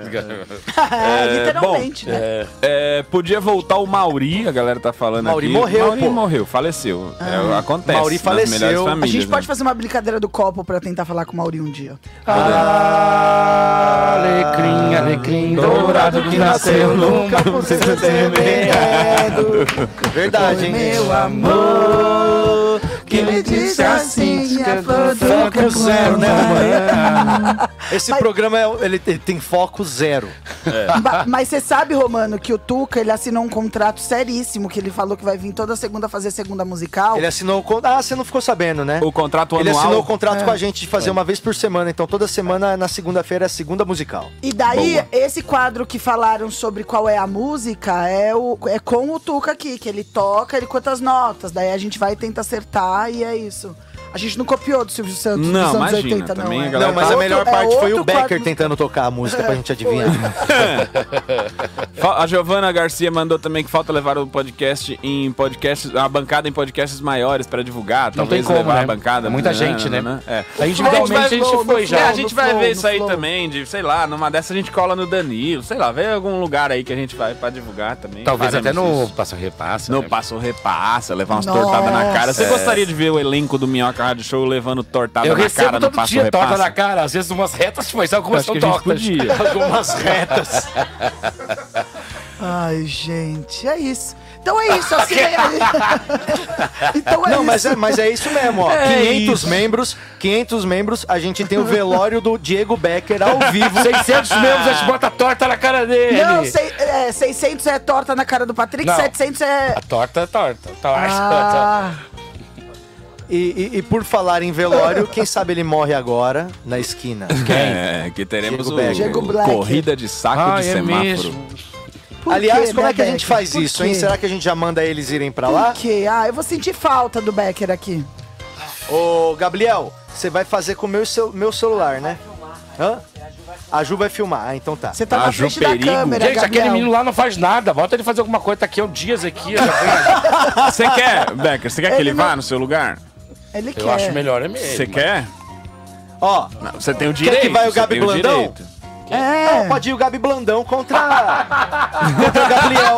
É, literalmente, né? É, é, podia voltar o Mauri, a galera tá falando Mauri aqui. morreu, Mauri pô. morreu, faleceu. É, acontece. Mauri faleceu. melhores A famílias, gente pode né? fazer uma brincadeira do copo pra tentar falar com o Mauri um dia. Alecrim, alecrim dourado que nasceu numa pulseira Medo. Verdade, hein? Meu amor, que me disse assim, a flor do né, amanhã. Esse Mas- programa é- ele tem- foco zero. Ba- Mas você sabe, Romano, que o Tuca, ele assinou um contrato seríssimo, que ele falou que vai vir toda segunda fazer segunda musical. Ele assinou o contrato. Ah, você não ficou sabendo, né? O contrato Ele anual. assinou o contrato É. com a gente de fazer uma vez por semana. Então toda semana, na segunda-feira, é a segunda musical. E daí, Boa. esse quadro que falaram sobre qual é a música é, o, é com o Tuca aqui, que ele toca, ele conta as notas. Daí a gente vai tentar acertar e é isso. A gente não copiou do Silvio Santos Não, dos anos imagina, 80, não. também a é. galera Não, mas É a outro- melhor é parte foi o Becker quadro- tentando tocar a música pra gente adivinhar. A Giovana Garcia mandou também que falta levar o podcast em podcasts, a bancada em podcasts maiores pra divulgar. Não talvez tem como, levar né? a bancada. É muita gente, né? É. Aí, individualmente, a gente vai- foi já. É, a No gente vai flow, ver no isso aí flow. também, de, sei lá, numa dessa a gente cola no Danilo, sei lá, vê algum lugar aí que a gente vai pra divulgar também. Talvez até no isso. Passo Repassa. No né? Passo Repassa, levar umas tortadas na cara. Você É. gostaria de ver o elenco do Minhoca Rádio Show levando tortada Eu na cara no todo Passo dia torta na cara, às vezes umas retas, mas algumas são tortas. Algumas retas. Ai, gente, é isso. Então é isso, assim. é- então é Não, isso. mas é, mas é isso mesmo, ó. É 500 isso. membros, 500 membros, a gente tem o velório do Diego Becker ao vivo. 600 membros, a gente bota a torta na cara dele. Não, sei- é, 600 é torta na cara do Patrick, Não. 700 é... A torta é torta. Torta. Ah, E, e- e por falar em velório, quem sabe ele morre agora na esquina. É, que teremos Diego o, Becker. Diego Black. corrida de saco Ah, de é semáforo. mesmo. por Aliás, quê, como né, é que a gente Becker? faz Por isso, hein? quê? Será que a gente já manda eles irem pra Por lá? quê? Ah, eu vou sentir falta do Becker aqui. Ô, Gabriel, você vai fazer com o meu, cel- meu celular, né? Hã? A Ju vai filmar, ah, então tá. Você tá na frente da câmera, Gente, aquele Gabriel. menino lá não faz nada. Bota ele fazer alguma coisa. Tá aqui há um dias aqui. Você quer, Becker, você quer que Ele ele não- vá no seu lugar? Ele Eu quer. acho melhor é mesmo. Você quer? Ó, Não, você tem o Quer direito. que vai o Gabi Blandão? direito. É. Não, pode ir o Gabi Blandão contra, contra o Gabriel.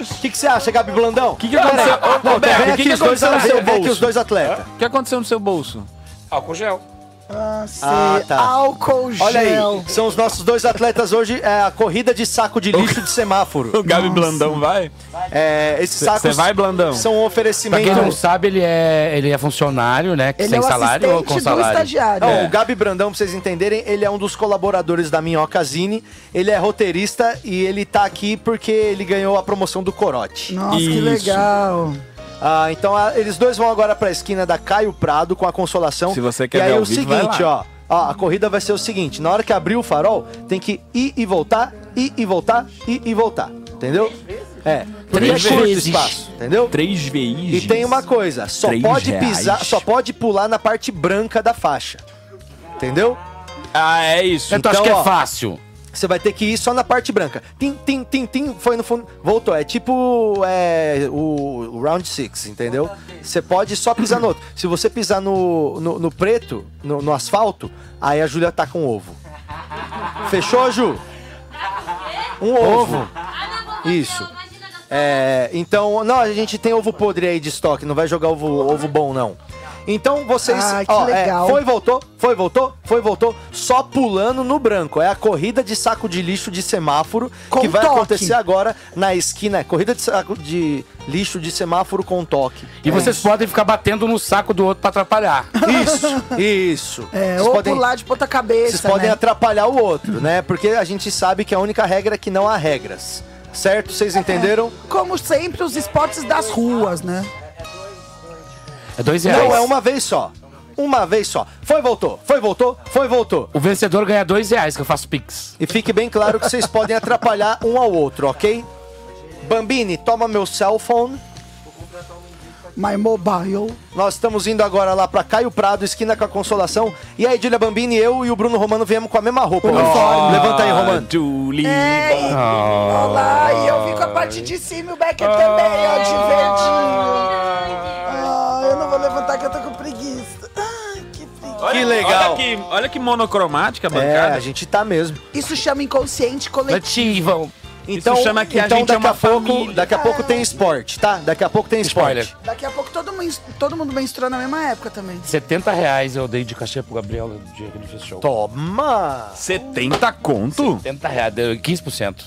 O que, que você acha, Gabi Blandão? O que que aconteceu? Ô, o que que os dois, aconteceu no seu vem aqui bolso? os dois atletas. O que aconteceu no seu bolso? Álcool gel. Ah, sei. Ah, tá. Álcool gel. Olha aí, são os nossos dois atletas hoje, é a corrida de saco de lixo de semáforo. O Gabi Blandão vai? É, esses sacos cê vai, Blandão? são um Pra oferecimento... quem não sabe, ele é, ele é funcionário, né? Ele sem é o salário ou com assistente do salário? estagiário. Não, É. o Gabi Brandão, pra vocês entenderem, ele é um dos colaboradores da Minhocazine. Ele é roteirista e ele tá aqui porque ele ganhou a promoção do Corote. Nossa, que Isso. É legal. Ah, então a- eles dois vão agora pra esquina da Caio Prado com a consolação. Se você quer e aí ver ao o seguinte, ó, ó, a corrida vai ser o seguinte: na hora que abrir o farol, tem que ir e voltar, ir e voltar, ir e voltar. Entendeu? É, porque Três é curto o vezes. espaço, entendeu? Três E vezes. tem uma coisa, só Três pode reais. pisar, só pode pular na parte branca da faixa. Entendeu? Ah, é isso. Então, acho que Então, é ó, fácil. Você vai ter que ir só na parte branca. Tim, tim, tim, tim, foi no fundo. Voltou. É tipo é, o, o round six, entendeu? Você pode só pisar no outro. Se você pisar no, no, no preto, no, no asfalto, aí a Júlia tá com ovo. Fechou, Ju? Um ovo. Isso. É, então, não, a gente tem ovo podre aí de estoque, não vai jogar ovo, ovo bom, não. Então vocês. Ai, que ó, é, legal. foi, voltou, foi, voltou, foi, voltou, só pulando no branco. É a corrida de saco de lixo de semáforo Com que vai toque. acontecer agora na esquina. É corrida de saco de lixo de semáforo com toque. E vocês podem ficar batendo no saco do outro pra atrapalhar. Isso, isso. É, Vocês ou podem- pular de ponta cabeça, vocês podem né? atrapalhar o outro, né? Porque a gente sabe que a única regra é que não há regras. Certo? Vocês entenderam? Como sempre, os esportes das ruas, né? É dois reais. Não, é uma vez só. Uma vez só. Foi, voltou. Foi, voltou. Foi, voltou. O vencedor ganha dois reais, que eu faço pix. E fique bem claro que vocês podem atrapalhar um ao outro, ok? Bambini, toma meu cell phone. My mobile. Nós estamos indo agora lá pra Caio Prado, esquina com a Consolação. E aí, Julia Bambini, eu e o Bruno Romano viemos com a mesma roupa. Uniforme. Levanta aí, Romano. Julie. Ei, olá, e eu vim com a parte de cima e o Becker também, ó, de verdinho. Ah, vou levantar que eu tô com preguiça. Ai, que preguiça. Que legal. Olha que, olha que monocromática a É, bancada. a gente tá mesmo. Isso chama inconsciente coletivo. Então, chama que a então gente é daqui uma a pouco, família. daqui a pouco tem esporte, tá? Daqui a pouco tem esporte. Spoiler. Daqui a pouco todo mundo, todo mundo menstruou na mesma época também. 70 reais eu dei de cachê pro Gabriel no dia que ele fez show. Toma! 70 conto? 70 reais, deu 15%.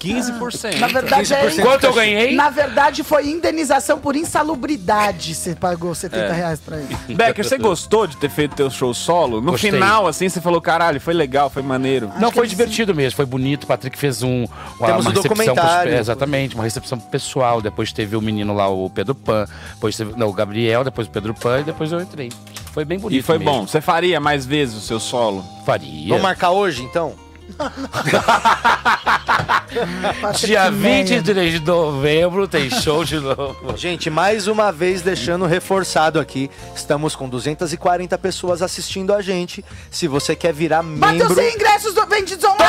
15%. Na verdade, é, Quanto eu ganhei? Na verdade, foi indenização por insalubridade. Você pagou 70 É. reais pra ele. Becker, você gostou de ter feito teu show solo? No Gostei. final, assim, você falou, caralho, foi legal, foi maneiro. Não, foi divertido mesmo, foi bonito. O Patrick fez um, uma, Temos uma o recepção pros- documentário. exatamente, uma recepção pessoal. Depois teve o menino lá, o Pedro Pan. Depois teve não, o Gabriel, depois o Pedro Pan e depois eu entrei. Foi bem bonito. E foi mesmo. bom. Você faria mais vezes o seu solo? Faria. Vamos marcar hoje, então? Dia 23 de novembro tem show de novo. Gente, mais uma vez deixando reforçado aqui, estamos com 240 pessoas assistindo a gente. Se você quer virar Bateu membro... 100 ingressos do vendidos online!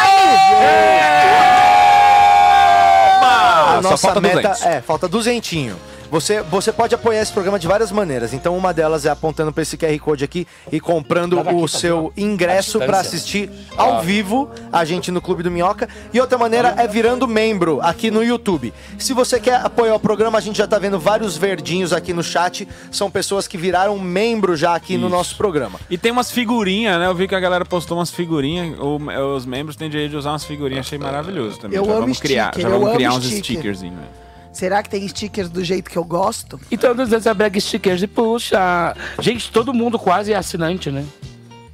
A nossa falta meta 200. é, falta duzentinho. Você, você pode apoiar esse programa de várias maneiras. Então, uma delas é apontando para esse QR Code aqui e comprando o seu ingresso para assistir ao vivo a gente no Clube do Minhoca. E outra maneira é virando membro aqui no YouTube. Se você quer apoiar o programa, a gente já tá vendo vários verdinhos aqui no chat. São pessoas que viraram membro já aqui no Isso. nosso programa. E tem umas figurinhas, né? Eu vi que a galera postou umas figurinhas. Os membros têm direito de usar umas figurinhas. Achei maravilhoso também. Eu já amo vamos criar, sticker, já vamos amo criar uns sticker. stickerzinhos. né? Será que tem stickers do jeito que eu gosto? Então, essa brag stickers de puxa. Gente, todo mundo quase é assinante, né?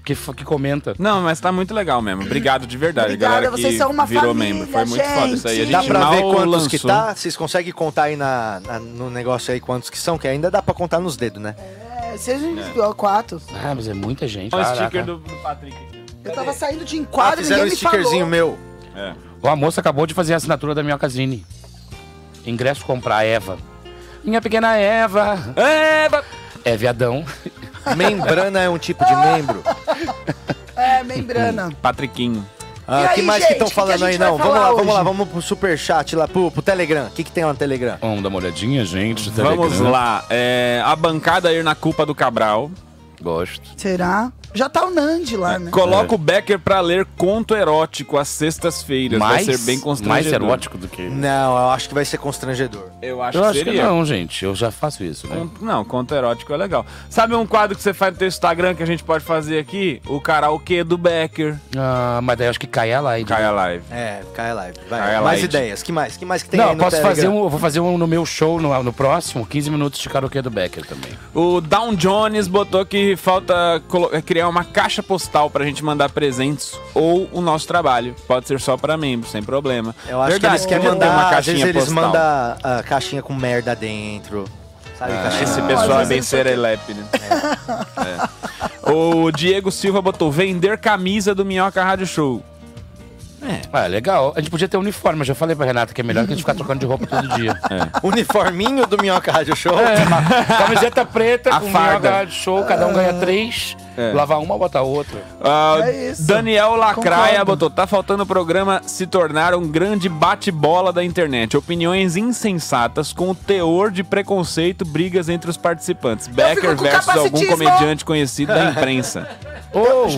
Que, que comenta. Não, mas tá muito legal mesmo. Obrigado de verdade, Obrigada, galera que vocês são uma virou família, membro. Foi muito foda isso aí. A gente. gente Dá pra ver quantos que lançou. tá? Vocês conseguem contar aí na, na- no negócio aí quantos que são? Que ainda dá pra contar nos dedos, né? É, seja é. quatro. Ah, mas é muita gente. Olha o Caraca. sticker do, do Patrick aqui. Eu tava saindo de Ah, enquadro e fizeram um ninguém me stickerzinho falou. meu. É. Ó, a moça acabou de fazer a assinatura da minha casine. Ingresso comprar, Eva. Minha pequena Eva. Eva! É viadão. Membrana é um tipo de membro. É, membrana. Patriquinho. Ah, E que aí, mais gente, que estão que que falando gente aí? Não, vamos lá, vamos lá, hoje? vamos pro superchat lá, pro, pro Telegram. O que, que tem lá no Telegram? Vamos dar uma olhadinha, gente. Vamos Telegram. lá. É, a bancada ir na culpa do Cabral. Gosto. Será? Já tá o Nandi lá, né? Coloca o Becker pra ler conto erótico às sextas-feiras. Vai Mais, ser bem mais constrangedor. erótico do que. Não, eu acho que vai ser constrangedor. Eu acho Eu que acho que seria. não, gente. Eu já faço isso, né? Conto- Não, conto erótico é legal. Sabe um quadro que você faz no teu Instagram que a gente pode fazer aqui? O karaokê do Becker. Ah, mas daí eu acho que cai a live. Cai a live. É, cai a live. Vai, Cai a mais light. ideias. Que mais? Que mais que tem Não, aí eu no posso Telegram? fazer um. Eu vou fazer um no meu show no, no próximo, 15 minutos de karaokê do Becker também. O Down Jones botou que falta colo- é, criar uma caixa postal pra gente mandar presentes ou o nosso trabalho. Pode ser só pra membros, sem problema. Eu acho Verdade, que eles querem mandar, uma às vezes caixinha eles postal. mandam a caixinha com merda dentro. Sabe, Ah, caixinha esse pessoal é bem serelepe, né? É. O Diego Silva botou vender camisa do Minhoca Rádio Show. Ah, legal. A gente podia ter um uniforme. Eu já falei pra Renata que é melhor que a gente ficar trocando de roupa todo dia. Uniforminho do Minhoca Rádio Show. É, camiseta preta A com farda. minhoca de show, cada um ganha três. É. Lavar uma, botar outra. Ah, É isso. Daniel Lacraia Concordo. botou: tá faltando o programa se tornar um grande bate-bola da internet. Opiniões insensatas com o teor de preconceito, brigas entre os participantes. Becker com versus algum comediante conhecido da imprensa.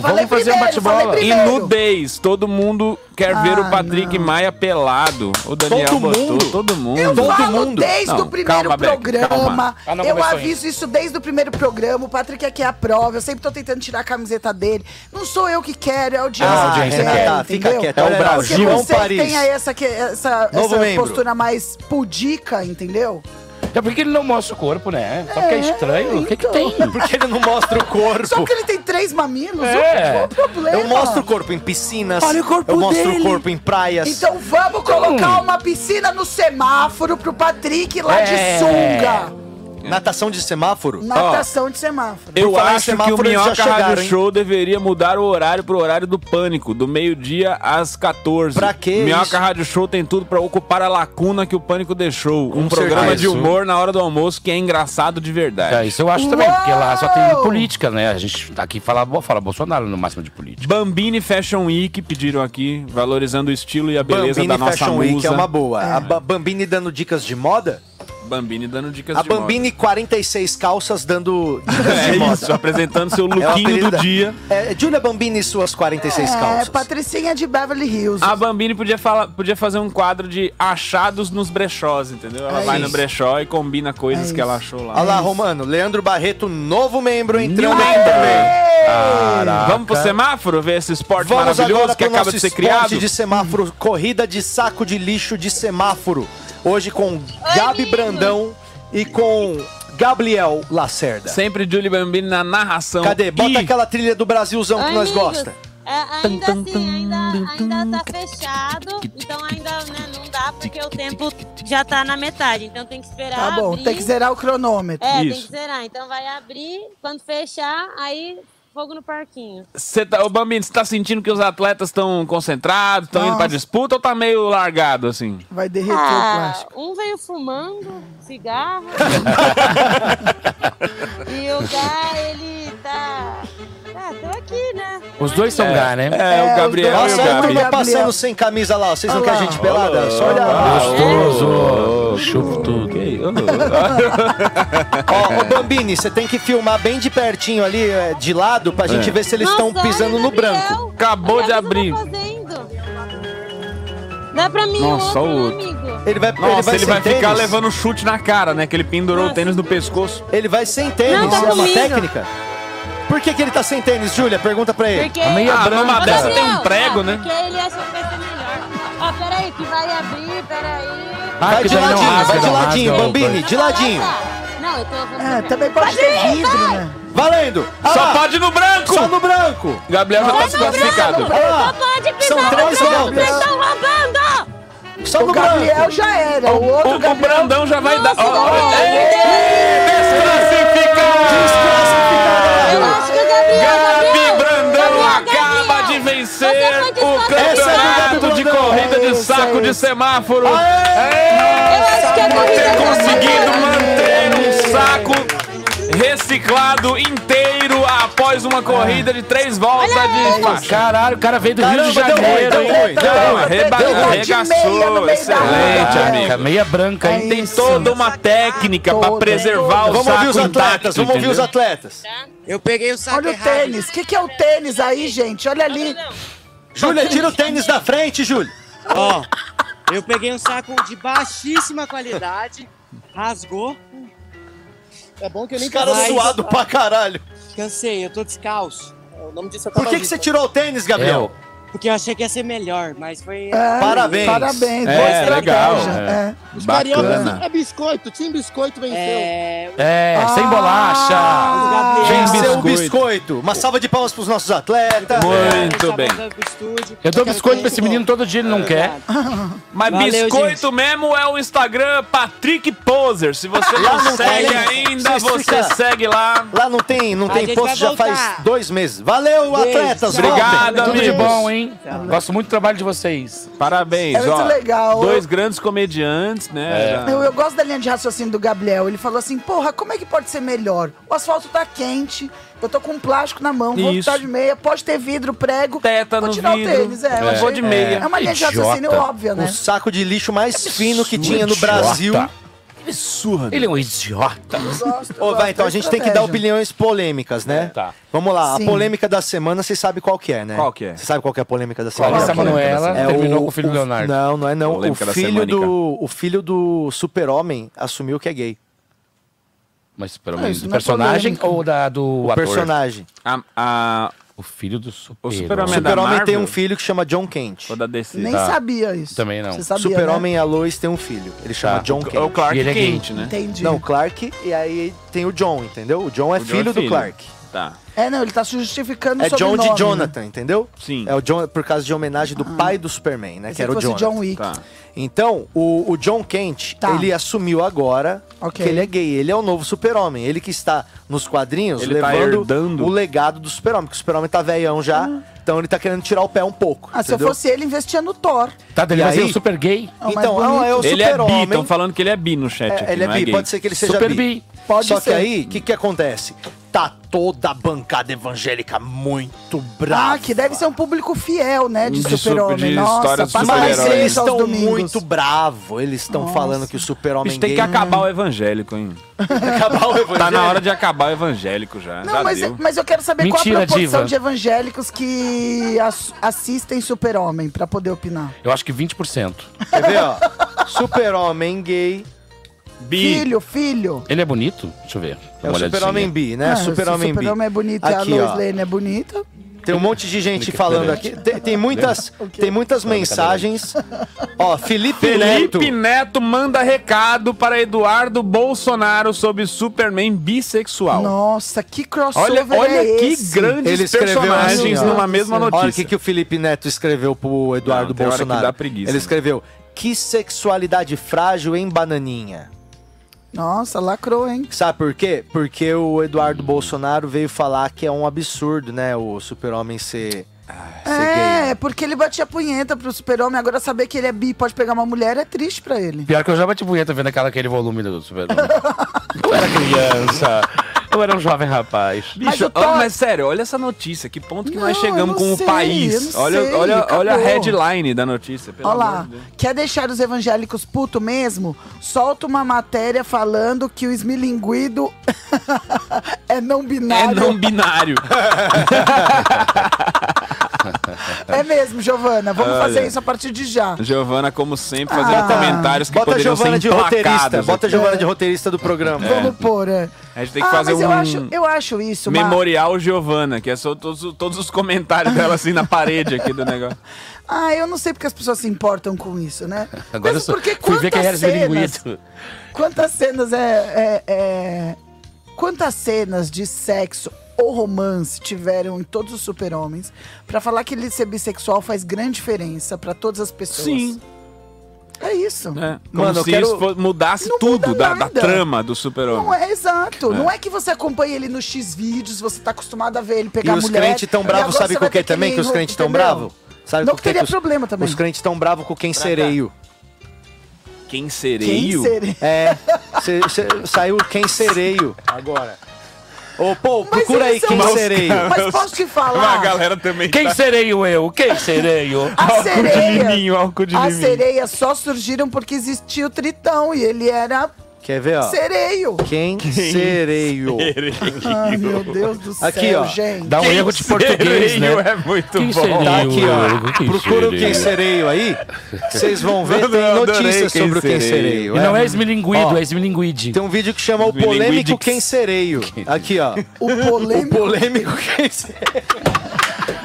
Falei vamos fazer um bate-bola. E nudez. Todo mundo quer ver Ah, o Patrick não. Maia pelado. O Daniel Todo botou. mundo? Todo mundo. Eu Todo falo mundo. desde Não, o primeiro calma, Beck, programa. calma. Ah, não eu aviso isso desde o primeiro programa. O Patrick aqui é a prova. Eu sempre tô tentando tirar a camiseta dele. Não sou eu que quero, é a audiência, Ah, que audiência quer, Renata, fica quieta. É o Brasil. Porque você que Paris. tem aí essa, que- essa, Novo essa membro. postura mais pudica, entendeu? É porque ele não mostra o corpo, né? Só que é É, estranho. O que que tem? Porque ele não mostra o corpo. Só porque ele tem três mamilos, É. qual o problema? Eu mostro o corpo em piscinas. Olha o corpo Eu mostro dele. o corpo em praias. Então vamos colocar uma piscina no semáforo pro Patrick lá É. de sunga. Natação de semáforo. Natação de semáforo. Eu Por falar em acho que o semáforo, eles já Minhoca chegaram, Rádio hein? Show deveria mudar o horário pro horário do pânico, do meio-dia às 14. Pra quê Minhoca isso? Rádio Show tem tudo pra ocupar a lacuna que o pânico deixou. um programa certeza. de humor na hora do almoço que é engraçado de verdade. É, isso eu acho também, porque lá só tem Uou! política, né? A gente tá aqui fala, fala Bolsonaro no máximo de política. Bambini Fashion Week pediram aqui, valorizando o estilo e a beleza Bambini da nossa Fashion musa. Week é uma boa. A Ba- Bambini dando dicas de moda? Bambini dando dicas A de moda. Bambini 46 calças dando dicas É de moda. isso, apresentando seu É lookinho apelido do dia. É, Julia Bambini e suas 46 É, calças. Patricinha de Beverly Hills. A Bambini podia, falar, podia fazer um quadro de achados nos brechós, entendeu? Ela É vai no isso. brechó e combina coisas É que ela achou lá. Olha lá, Romano. Leandro Barreto, novo membro, entrando também. Vamos pro semáforo ver esse esporte Vamos maravilhoso agora que acaba de ser esporte criado? de semáforo, corrida de saco de lixo de semáforo. Hoje com Gabi Brandão e com Gabriel Lacerda. Sempre Julie Bambini na narração. Cadê? Bota E- aquela trilha do Brasilzão que nós Amigos, gosta. É, ainda assim, ainda, ainda tá fechado, então ainda né, não dá porque o tempo já tá na metade, então tem que esperar Tá bom, abrir. tem que zerar o cronômetro. É, tem Isso. que zerar, então vai abrir, quando fechar, aí fogo no parquinho. Cê tá, ô Bambini, você tá sentindo que os atletas estão concentrados, estão indo pra disputa ou tá meio largado assim? Vai derreter o Ah, plástico. um veio fumando cigarro e o Gá, ele tá... Ah, tô aqui, né? Os dois são É. gá, né? É, o Gabriel Nossa, e o Gabi. turma passando sem camisa lá. Vocês não querem gente pelada? Só olha lá. Gostoso. Chupo tudo. Ó, Bambini, você tem que filmar bem de pertinho ali, é, de lado, pra gente É. ver se eles estão Nossa, pisando no branco. Acabou Olha de o que abrir. fazendo. Dá pra mim Nossa, o o outro, outro. né, amigo? Ele vai, ele Nossa, vai ele vai ficar levando chute na cara, né? Que ele pendurou o tênis no pescoço. Ele vai sem tênis, Não, tá é uma técnica. Por que, que ele tá sem tênis, Júlia? Pergunta pra ele. Porque... A meia Ah, branca. Ô, dessa tem um prego, ah, né? Porque ele achou que vai ser melhor. Ó, peraí, que vai abrir, peraí. Ah, Vai que de não ladinho, rasga, vai de não ladinho, rasga, Bambini, de ladinho. Não, eu tô... É, também pode ter vidro, né? Valendo! Só Ah, pode no branco! Só no branco! Gabriel já tá se classificado. Olha lá. Só pode pisar São no três branco, voltas. vocês estão roubando! Só O no Gabriel branco! já era, o outro O, o Gabriel... Brandão já vai dar. Nossa, Ó, ó, não. Ei, Desclassificado! Gabi Brandão Gabriel, acaba Gabriel. de vencer o campeonato de é Gabi corrida de É saco é de isso. semáforo. Eu acho que a corrida Ter tá conseguido manter um saco reciclado inteiro após uma corrida de três voltas de faixa. Caralho, o cara veio do Rio de Caramba, deu ruim, Janeiro, arregaçou, excelente, amigo. Meia branca, É hein? Tem isso. toda uma técnica pra preservar o Vamos saco ouvir os atletas, intacto, vamos ouvir os atletas. Eu peguei o saco Olha o errado. tênis. O que, que é o tênis aí, gente? Olha ali. Júlia, tira o tênis da frente, Júlia. Ó, eu peguei um saco de baixíssima qualidade, rasgou. É bom que eu Os nem caras Mas- suados pra caralho. Cansei, eu tô descalço. O nome disso é Por que, que você tirou o tênis, Gabriel? Porque eu achei que ia ser melhor, mas foi. É, Parabéns. Parabéns. É, boa estratégia. legal, É. Os Bacana. cariocas é biscoito, time biscoito venceu. É. É, sem Ah. bolacha. Gabriel. Venceu o biscoito. biscoito. Uma salva de palmas pros nossos atletas. Muito bem. Eu dou biscoito pra esse menino todo dia, ele não quer. Mas Valeu, biscoito gente. mesmo é o Instagram Patrick Poser. Se você não não segue tem. ainda, você segue lá. Lá não tem, não A tem vai já voltar. faz dois meses. Valeu, Beijo, atletas. Obrigado, Tudo de bom, hein? Gosto muito do trabalho de vocês. Parabéns, É muito ó. legal. Dois grandes comediantes, né? Já- Eu, eu gosto da linha de raciocínio do Gabriel. Ele falou assim: porra, como é que pode ser melhor? O asfalto tá quente, eu tô com um plástico na mão, vou de meia, pode ter vidro, prego. Teta vou no tirar vidro. o tênis. É, eu É. achei- Vou de meia. É uma linha de Idiota. raciocínio óbvia, né? O saco de lixo mais fino que tinha no Idiota. Absurdo. Ele é um idiota. Ô, vai, então a gente tem que dar opiniões polêmicas, né? Tá. Vamos lá, Sim. a polêmica da semana, vocês sabem qual que é, né? Qual que é? Você sabe qual que é a polêmica da Qual semana? Essa Manuela É terminou com o filho do Leonardo. Não, não é não. O Polêmica da filho, do, o filho do super-homem assumiu que é gay. Mas pelo menos isso do não é personagem polêmica. ou da, do O ator? personagem. A, a, O filho do super O O super-homem é da super-homem tem Marvel? um filho que chama John Kent. ou da DC? Nem Tá. sabia isso. Também não. Você O sabia, super-homem e a Lois tem um filho. Ele chama Tá. John É o Kent. Clark E ele é gay. Kent, né? né? Entendi. Não, Clark, e aí tem o John, entendeu? O John é O John filho é do filho. Clark. Tá. É, não, ele tá justificando o É John sobrenome, de né? Jonathan, entendeu? Sim. É o John por causa de homenagem do pai do Superman, né? Que era o fosse Jonathan. John Wick. Tá. Então, o, o John Kent, Tá. ele assumiu agora Ok. que ele é gay. Ele é o novo super-homem. Ele que está nos quadrinhos Ele tá levando herdando. o legado do super-homem. Porque o super-homem tá velhão já, então ele tá querendo tirar o pé um pouco. Ah, se eu entendeu? fosse ele, investia no Thor. Tá, ele vai ser o super gay. É Então, bonito. não, é o Ele é bi, super-homem. estão falando que ele é bi no chat É, aqui, ele é não bi, gay. pode ser que ele seja Super bi. bi. Pode Só ser. que aí, o que, que acontece? Tá toda a bancada evangélica muito brava. Ah, que deve ser um público fiel, né? De, De su- super-homem. Nossa, de passa Mas eles estão muito bravos. Eles estão falando que o super-homem tem gay... que acabar o evangélico, hein? acabar o evangélico. Tá na hora de acabar o evangélico já. Não, já mas, deu. mas eu quero saber qual Mentira, a proporção diva. de evangélicos que ass- assistem Super-Homem pra poder opinar. Eu acho que 20%. Quer ver, ó? Super-homem gay... Filho, filho. Ele é bonito? Deixa eu ver. É o super-homem bi, né? Ah, super-homem o bi. Super-Homem é bonito e a Aqui, Lois ó. Lane é bonita. Tem um monte de gente falando aqui. Tem, tem muitas, tem muitas mensagens. Ó, Felipe, Neto. Felipe Neto manda recado para Eduardo Bolsonaro sobre Superman bissexual. Nossa, que crossover Olha, olha é que esse? grandes Ele escreveu personagens assim, numa mesma Olha o notícia. que, que o Felipe Neto escreveu pro Eduardo Não, tem hora que Bolsonaro. dá preguiça, Ele né? escreveu: Que sexualidade frágil em bananinha. Nossa, lacrou, hein? Sabe por quê? Porque o Eduardo Bolsonaro veio falar que é um absurdo, né? O super-homem ser, ser gay. É, porque ele batia punheta pro super-homem, agora saber que ele é bi e pode pegar uma mulher é triste pra ele. Pior que eu já bati punheta vendo aquela, aquele volume do Super-Homem. eu era criança. Eu era um jovem rapaz. Bicho, ó, mas sério, olha essa notícia. Que ponto que nós Não, chegamos eu com não o sei, país? Olha, sei, olha, acabou. olha a headline da notícia. Pelo Olha amor lá, de quer deixar os evangélicos puto mesmo? Solta uma matéria falando que o esmilinguido é não É binário. não binário. É mesmo, Giovana. Vamos Olha. fazer isso a partir de já. Giovana, como sempre, fazendo Ah. comentários que Bota a poderiam Giovana ser de roteirista. Bota a. Giovana de roteirista do programa. Vamos pôr, é. A gente tem que ah, fazer mas um eu acho, eu acho isso. uma- memorial Giovana, que é só todos, todos os comentários dela assim na parede aqui do negócio. Ah, eu não sei porque as pessoas se importam com isso, né? Agora eu Mas sou, porque fui ver quem era quantas cenas, quantas cenas é, é- é- Quantas cenas de sexo ou romance tiveram em todos os super-homens pra falar que ele ser bissexual faz grande diferença pra todas as pessoas? Sim. É isso. É, como Mano, se quero- isso mudasse Não tudo muda da, da trama do super-homem. Não é exato. É. Não é que você acompanha ele nos X vídeos, você tá acostumado a ver ele E pegar os mulher. crentes tão e bravos, sabe com o que também? Que os crentes tão bravos? Sabe Não com o que teria que os- problema também. Os crentes tão bravos com quem sereio. Quem sereio? Quem sereio? É, cê- cê- saiu quem sereio agora. Ô, pô, procura aí quem são- sereio. Mas posso te falar? A galera também Quem tá... sereio eu? Quem sereio? As Álcool de sereias, liminho, álcool de as liminho. sereias só surgiram porque existia o Tritão e ele era Quer ver, ó? sereio. Quem sereio. Ai, meu Deus do céu, Aqui, ó. gente. Dá um erro de português, né? Sereio é muito Quem bom. sereio? Tá aqui, ó. Quem Procura o sereio? quem sereio aí. Vocês vão ver, Eu tem notícias quem sobre o quem sereio. sereio. E não é esmilinguido, é esmilinguide. Tem um vídeo que chama O. Polêmico Quem Sereio. Aqui, ó. O O polêmico. Polêmico Quem Sereio.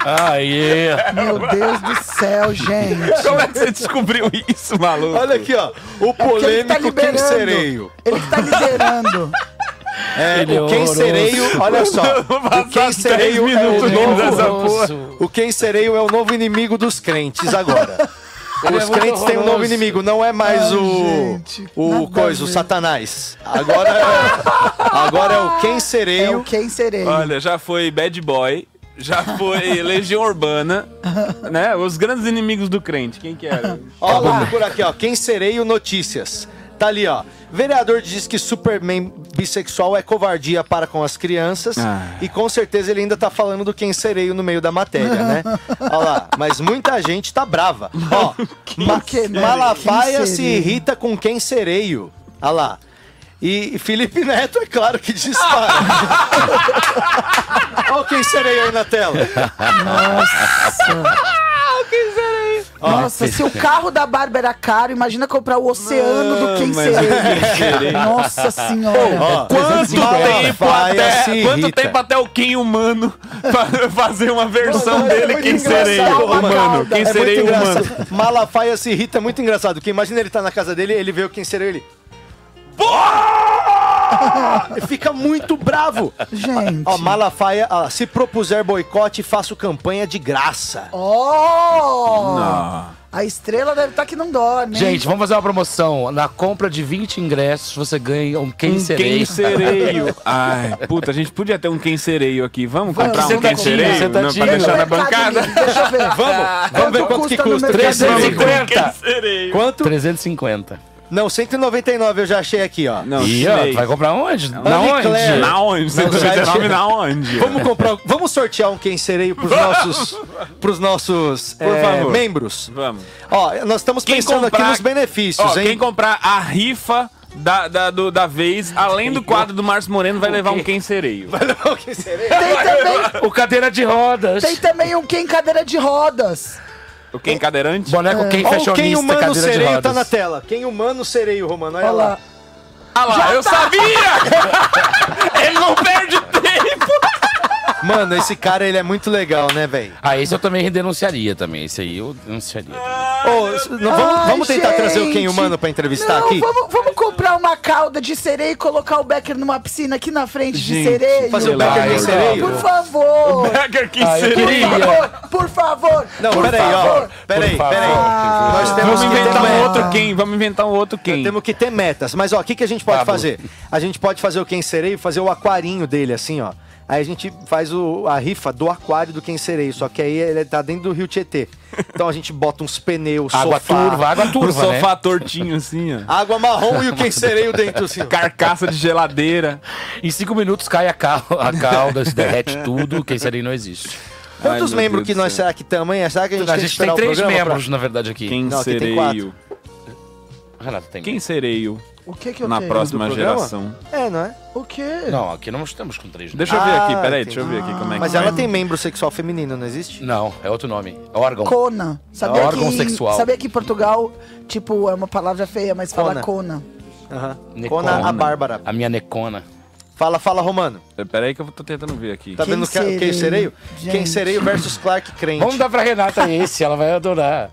Aê! Meu Deus do céu, gente. Como é que você descobriu isso, maluco? Olha aqui, ó. O É porque ele tá Polêmico Quem. Sereio. Ele que tá liderando. É, Ele é o Quem horroroso. Sereio, olha só. O Quem 10 Sereio é o novo. O Quem Sereio é o novo inimigo dos crentes agora. Ele Os é crentes têm um novo inimigo, não é mais Ai, o gente, o coisa, o. Satanás. Agora é, agora é o Quem É Sereio. o quem sereio. Olha, já foi Bad Boy, já foi Legião Urbana, né? Os grandes inimigos do crente. Quem que era? Ó, vou procurar aqui, ó. Quem Sereio Notícias. Tá ali, ó. Vereador diz que Superman bissexual é covardia para com as crianças. Ah. E com certeza ele ainda tá falando do quem sereio no meio da matéria, né? Ó lá. Mas muita gente tá brava. Ó, Ma né? Malafaia se sereio? irrita com quem sereio. Ó lá. E Felipe Neto, é claro que dispara. Olha o quem sereio aí na tela. Nossa, se o carro da Bárbara era caro, imagina comprar o oceano do quem mas- sereio. Nossa senhora. Ó, Quanto tempo, até, quanto irrita. tempo até o Kim humano fa- fazer uma versão Mano, é dele, muito quem serei humano? mano. Quem É serei muito humano? engraçado. Malafaia se irrita, é muito engraçado. Porque imagina ele tá na casa dele, ele vê o quem seria ele. Ele Fica muito bravo. Gente. Ó, Malafaia, ó, se propuser boicote, faço campanha de graça. Oh! Não. A estrela deve estar que não dorme. hein? Gente, vamos fazer uma promoção. Na compra de 20 ingressos, você ganha um quem Um sereio. quem sereio. Ai, puta, a gente podia ter um quem sereio aqui. Vamos Vamos, comprar um quem sereio não, pra deixar na bancada? Deixa eu ver. Vamos, vamos ver quanto que custa no custa. Mercado Livre? 350. Quem sereio. Quanto? 350. Não, 199 eu já achei aqui, ó. Não, Ih, ó, tu vai comprar onde? Ana Na onde? Claire. Na onde? Não, 199 site- na onde? Vamos comprar, vamos sortear um quem sereio pros nossos, pros nossos Por é, favor. membros. Vamos. Ó, nós estamos pensando aqui nos benefícios, Ó, hein? Quem comprar a rifa da, da, do- da vez, além do quadro do Márcio Moreno, vai levar um quem sereio. Vai levar um quem sereio? Tem também, O cadeira de rodas. tem também um quem cadeira de rodas. O quem cadeirante? Boneco quem fashionista, quem humano sereio tá na tela. Quem humano sereio, Romano, olha Olha lá. lá. Ah lá, Já eu tá. sabia! Ele não perde tempo! Mano, esse cara, ele é muito legal, né, velho? Ah, esse eu também denunciaria também. Esse aí eu denunciaria. Ô, não, vamos, Ai, vamos tentar trazer o quem gente. humano pra entrevistar Não, aqui? Vamos, vamos comprar uma cauda de sereia e colocar o Becker numa piscina aqui na frente de Gente, sereio. fazer o Becker de sereio? Por favor. Becker quem Ah, eu sereio. queria. Por favor, por favor. Não, por peraí, ó. favor. Peraí, Por favor. peraí. Nós temos Vamos que ter inventar um metas. outro quem, vamos inventar um outro quem. Temos que ter metas. Mas, ó, o que, que a gente pode Pablo. fazer? A gente pode fazer o quem sereio, fazer o aquarinho dele, assim, ó. Aí a gente faz o, a rifa do aquário do quem sereio, só que aí ele tá dentro do rio Tietê. Então a gente bota uns pneus, Água sofá, turva, água Um turva, né? sofá tortinho assim, ó. água marrom e o quem sereio dentro, assim. ó. Carcaça de geladeira. Em cinco minutos cai a, cal a cauda, se derrete tudo, quem sereio não existe. Quantos Ai, membros Deus que nós será que estamos, hein? Será que a gente, A tem que gente tem três membros, na verdade, aqui. Quem Não, aqui tem sereio? Renato, tem Quem sereio O que que eu na tenho? próxima Do geração? É, não é? O quê? Não, aqui não estamos com três. né? Deixa eu ver aqui, Ah, peraí, deixa eu ver aqui como é que Mas vai. ela tem membro sexual feminino, não existe? Não, é outro nome. É órgão. Cona. Sabia órgão que, sexual. Sabia que em Portugal, tipo, é uma palavra feia, mas fala Cona. Aham. Necona. Cona a Bárbara. A minha necona. Fala, fala, Romano. Peraí que eu tô tentando ver aqui. Tá Quem vendo que, quem sereio? sereio? Quem Gente. sereio versus Clark Crente. Vamos dar pra Renata esse, ela vai adorar.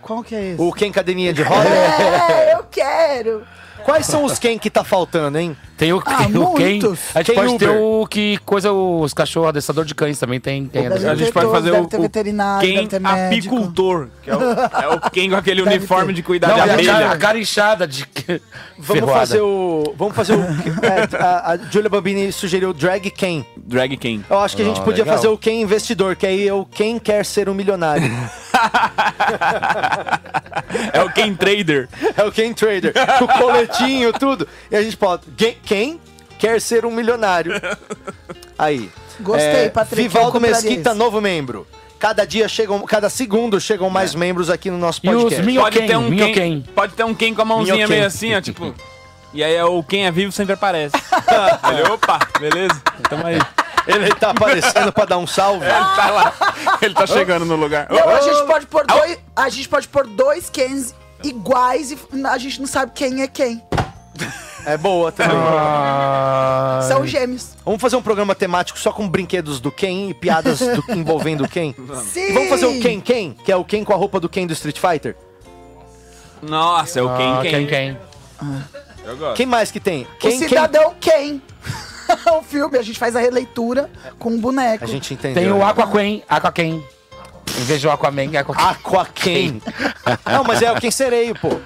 Qual que é esse? O quem cadeirinha de roda? É, eu quero. Quais são os quem que tá faltando, hein? Tem o, Ah, o quem. A gente Quem pode ter Uber? o que coisa os cachorros adestrador de cães também tem. tem Deve A gente ter pode fazer deve o- ter o veterinário, Quem deve ter médico. apicultor, que é o, é o quem com aquele Deve uniforme ter. de cuidar Não, de a abelha. cara, a cara inchada de Vamos ferroada. fazer o. Vamos fazer o. é, a, a Julia Bambini sugeriu drag quem. Drag quem? Eu acho que a gente Ah, podia legal. fazer o quem investidor, que aí é o quem quer ser um milionário. É o quem trader. é o quem trader. Com o coletinho, tudo. E a gente pode. Quem, quer ser um milionário? Aí. Gostei, Patrick, eu Vivaldo Mesquita, esse. novo membro. Cada dia chegam, cada segundo chegam mais membros aqui no nosso E os podcast. minho- Pode ter um minhoquém. quem, pode ter um quem com a mãozinha meio assim, ó, tipo. E aí é o quem é vivo sempre aparece. Opa, beleza? Tamo aí. Ele tá aparecendo pra dar um salve. Ele tá lá. Ele tá chegando no lugar. Não, a gente pode pôr dois, a gente pode pôr dois Kens iguais e a gente não sabe quem é quem. É boa também. São gêmeos. Vamos fazer um programa temático só com brinquedos do Ken e piadas do- envolvendo o Ken? Sim. E vamos fazer o Ken Ken, que é o Ken com a roupa do Ken do Street Fighter? Nossa, é o quem Ah, quem. quem, quem? Eu gosto. Quem mais que tem? O Quem, quem? cidadão quem? o filme, a gente faz a releitura com um boneco. A gente entendeu. Tem o Aqua Queen, Aqua Quem. Em vez do Aquaman, Aqua Queen. Aqua Ken. Não, mas é o Quem Sereio, pô.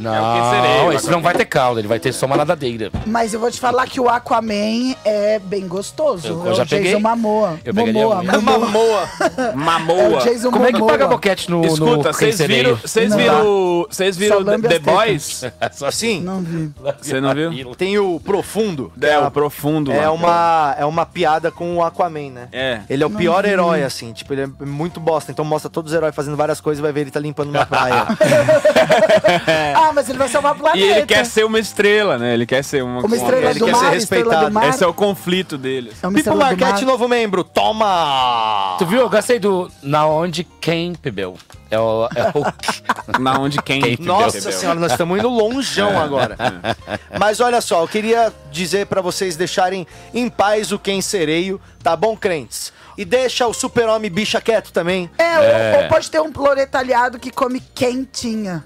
Não, É o que esse não vai ter calda, ele vai ter só uma nadadeira. Mas eu vou te falar que o Aquaman é bem gostoso. Eu- é eu já o Jason peguei. Momoa. Eu pegaria Momoa. Mamoa. É o Mamoa. Jason Como é que paga boquete no, Escuta, vocês viram, vocês viram, vocês viram The. Boys? Sim, Não vi. Você não viu? tem o Profundo. É, o profundo. É uma, é uma piada com o Aquaman, né? É. Ele é o pior herói, assim. Tipo, ele é muito bosta. Então mostra todos os heróis fazendo várias coisas e vai ver ele tá limpando uma praia. Ah, mas ele vai salvar o planeta. E ele quer ser uma estrela, né? Ele quer ser uma, Uma estrela ele do quer mar, ser respeitado. Esse é o conflito dele. É Pipo Marquete, mar. novo membro. Toma! Tu viu? Eu gostei do Na Onde Quem Bebeu. É o. É o... Na onde quem. Quem Nossa bebeu. senhora, nós estamos indo longeão agora. Mas olha só, eu queria dizer pra vocês deixarem em paz o quem sereio, tá bom, crentes? E deixa o super-homem bicha quieto também. É, ou- É. Ou, pode ter um floretalhado que come quentinha.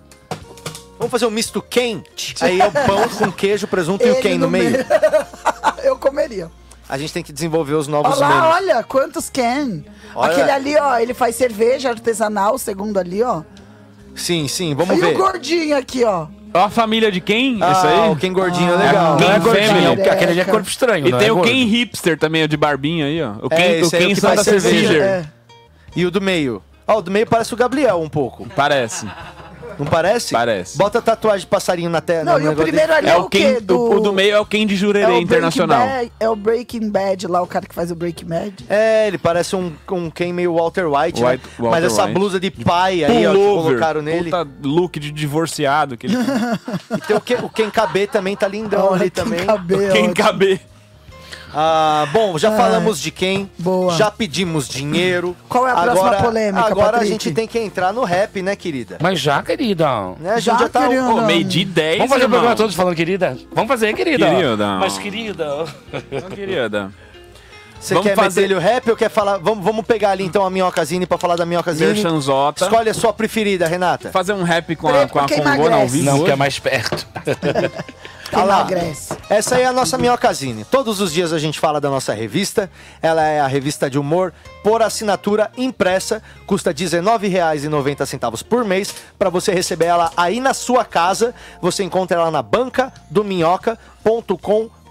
Vamos fazer um misto quente. Aí é o pão com queijo, presunto e o quem no meio. Eu comeria. A gente tem que desenvolver os novos Olha lá, memes. olha, quantos Ken. Olha. Aquele ali, ó, ele faz cerveja artesanal, o segundo ali, ó. Sim, sim, vamos e ver. o gordinho aqui, ó. Ó a família de quem? Ah, Isso aí? o Ken gordinho é legal. Quem Não é gordinho, porque aquele ali é corpo estranho. E não tem é o. Ken hipster também, o de barbinha aí, ó. O É, Ken, é o Ken Santa faz cerveja. É. E o do meio? Ó, o do meio parece o Gabriel um pouco. Parece. Não parece? Parece. Bota tatuagem de passarinho na tela. Não, e o primeiro ali é o quê? Ken, o, o do meio é o Ken de Jurerê o Internacional. Bad, é o Breaking Bad lá, o cara que faz o Breaking Bad. É, ele parece um, um Ken meio Walter White, né? White- Walter Mas essa White. blusa de pai aí, ó, que colocaram nele. Puta look de divorciado. Que ele... E tem o Ken, o Ken KB também tá lindão Olha, ali Ken também. KB, é Quem ótimo. caber. Ah, bom, já Ai. falamos de quem, Boa. já pedimos dinheiro. Qual é a próxima agora, polêmica, Agora a Patrick? gente tem que entrar no rap, né, querida? Mas já, querida. Né, a gente Já, já, tá. querida. Pô, meio de 10, Vamos fazer o programa todo falando querida? Vamos fazer, querida. Querida. Mas querida. Então, querida. Você Vamos quer fazer- meter ele o rap ou quer falar? Vamos, vamos pegar ali então a minhocazine pra falar da minhocazine. Merchanzota. Escolhe a sua preferida, Renata. Fazer um rap com a, Preto com a Congona ao vivo Não, que é mais perto. Tá lá. emagrece. Essa aí é a nossa minhocazine. Todos os dias a gente fala da nossa revista. Ela é a revista de humor por assinatura impressa. Custa R$19,90 por mês. Para você receber ela aí na sua casa. Você encontra ela na banca do minhoca.com.br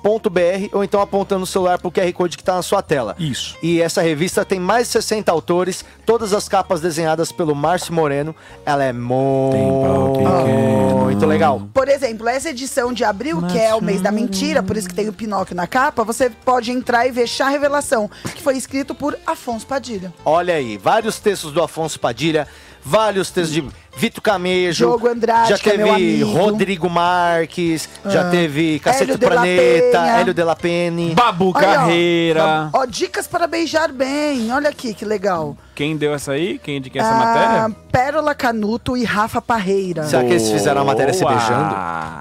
ou então apontando o celular pro QR Code que tá na sua tela. Isso. E essa revista tem mais de 60 autores, todas as capas desenhadas pelo Márcio Moreno. Ela é muito legal. Por exemplo, essa edição de abril, que é o mês da mentira, por isso que tem o Pinóquio na capa, você pode entrar e ver Chá Revelação, que foi escrito por Afonso Padilha. Olha aí, vários textos do Afonso Padilha, vários textos de Vito Camejo. Diogo Andrade, já que é teve meu amigo. Rodrigo Marques, já Ah. teve Cacete de Planeta, Penha. Hélio de la Penne. Babu Olha, ó, Carreira. Ó, dicas para beijar bem. Olha aqui que legal. Quem deu essa aí? Quem indica essa Ah, matéria? Pérola Canuto e Rafa Parreira. Será que eles fizeram a matéria se beijando?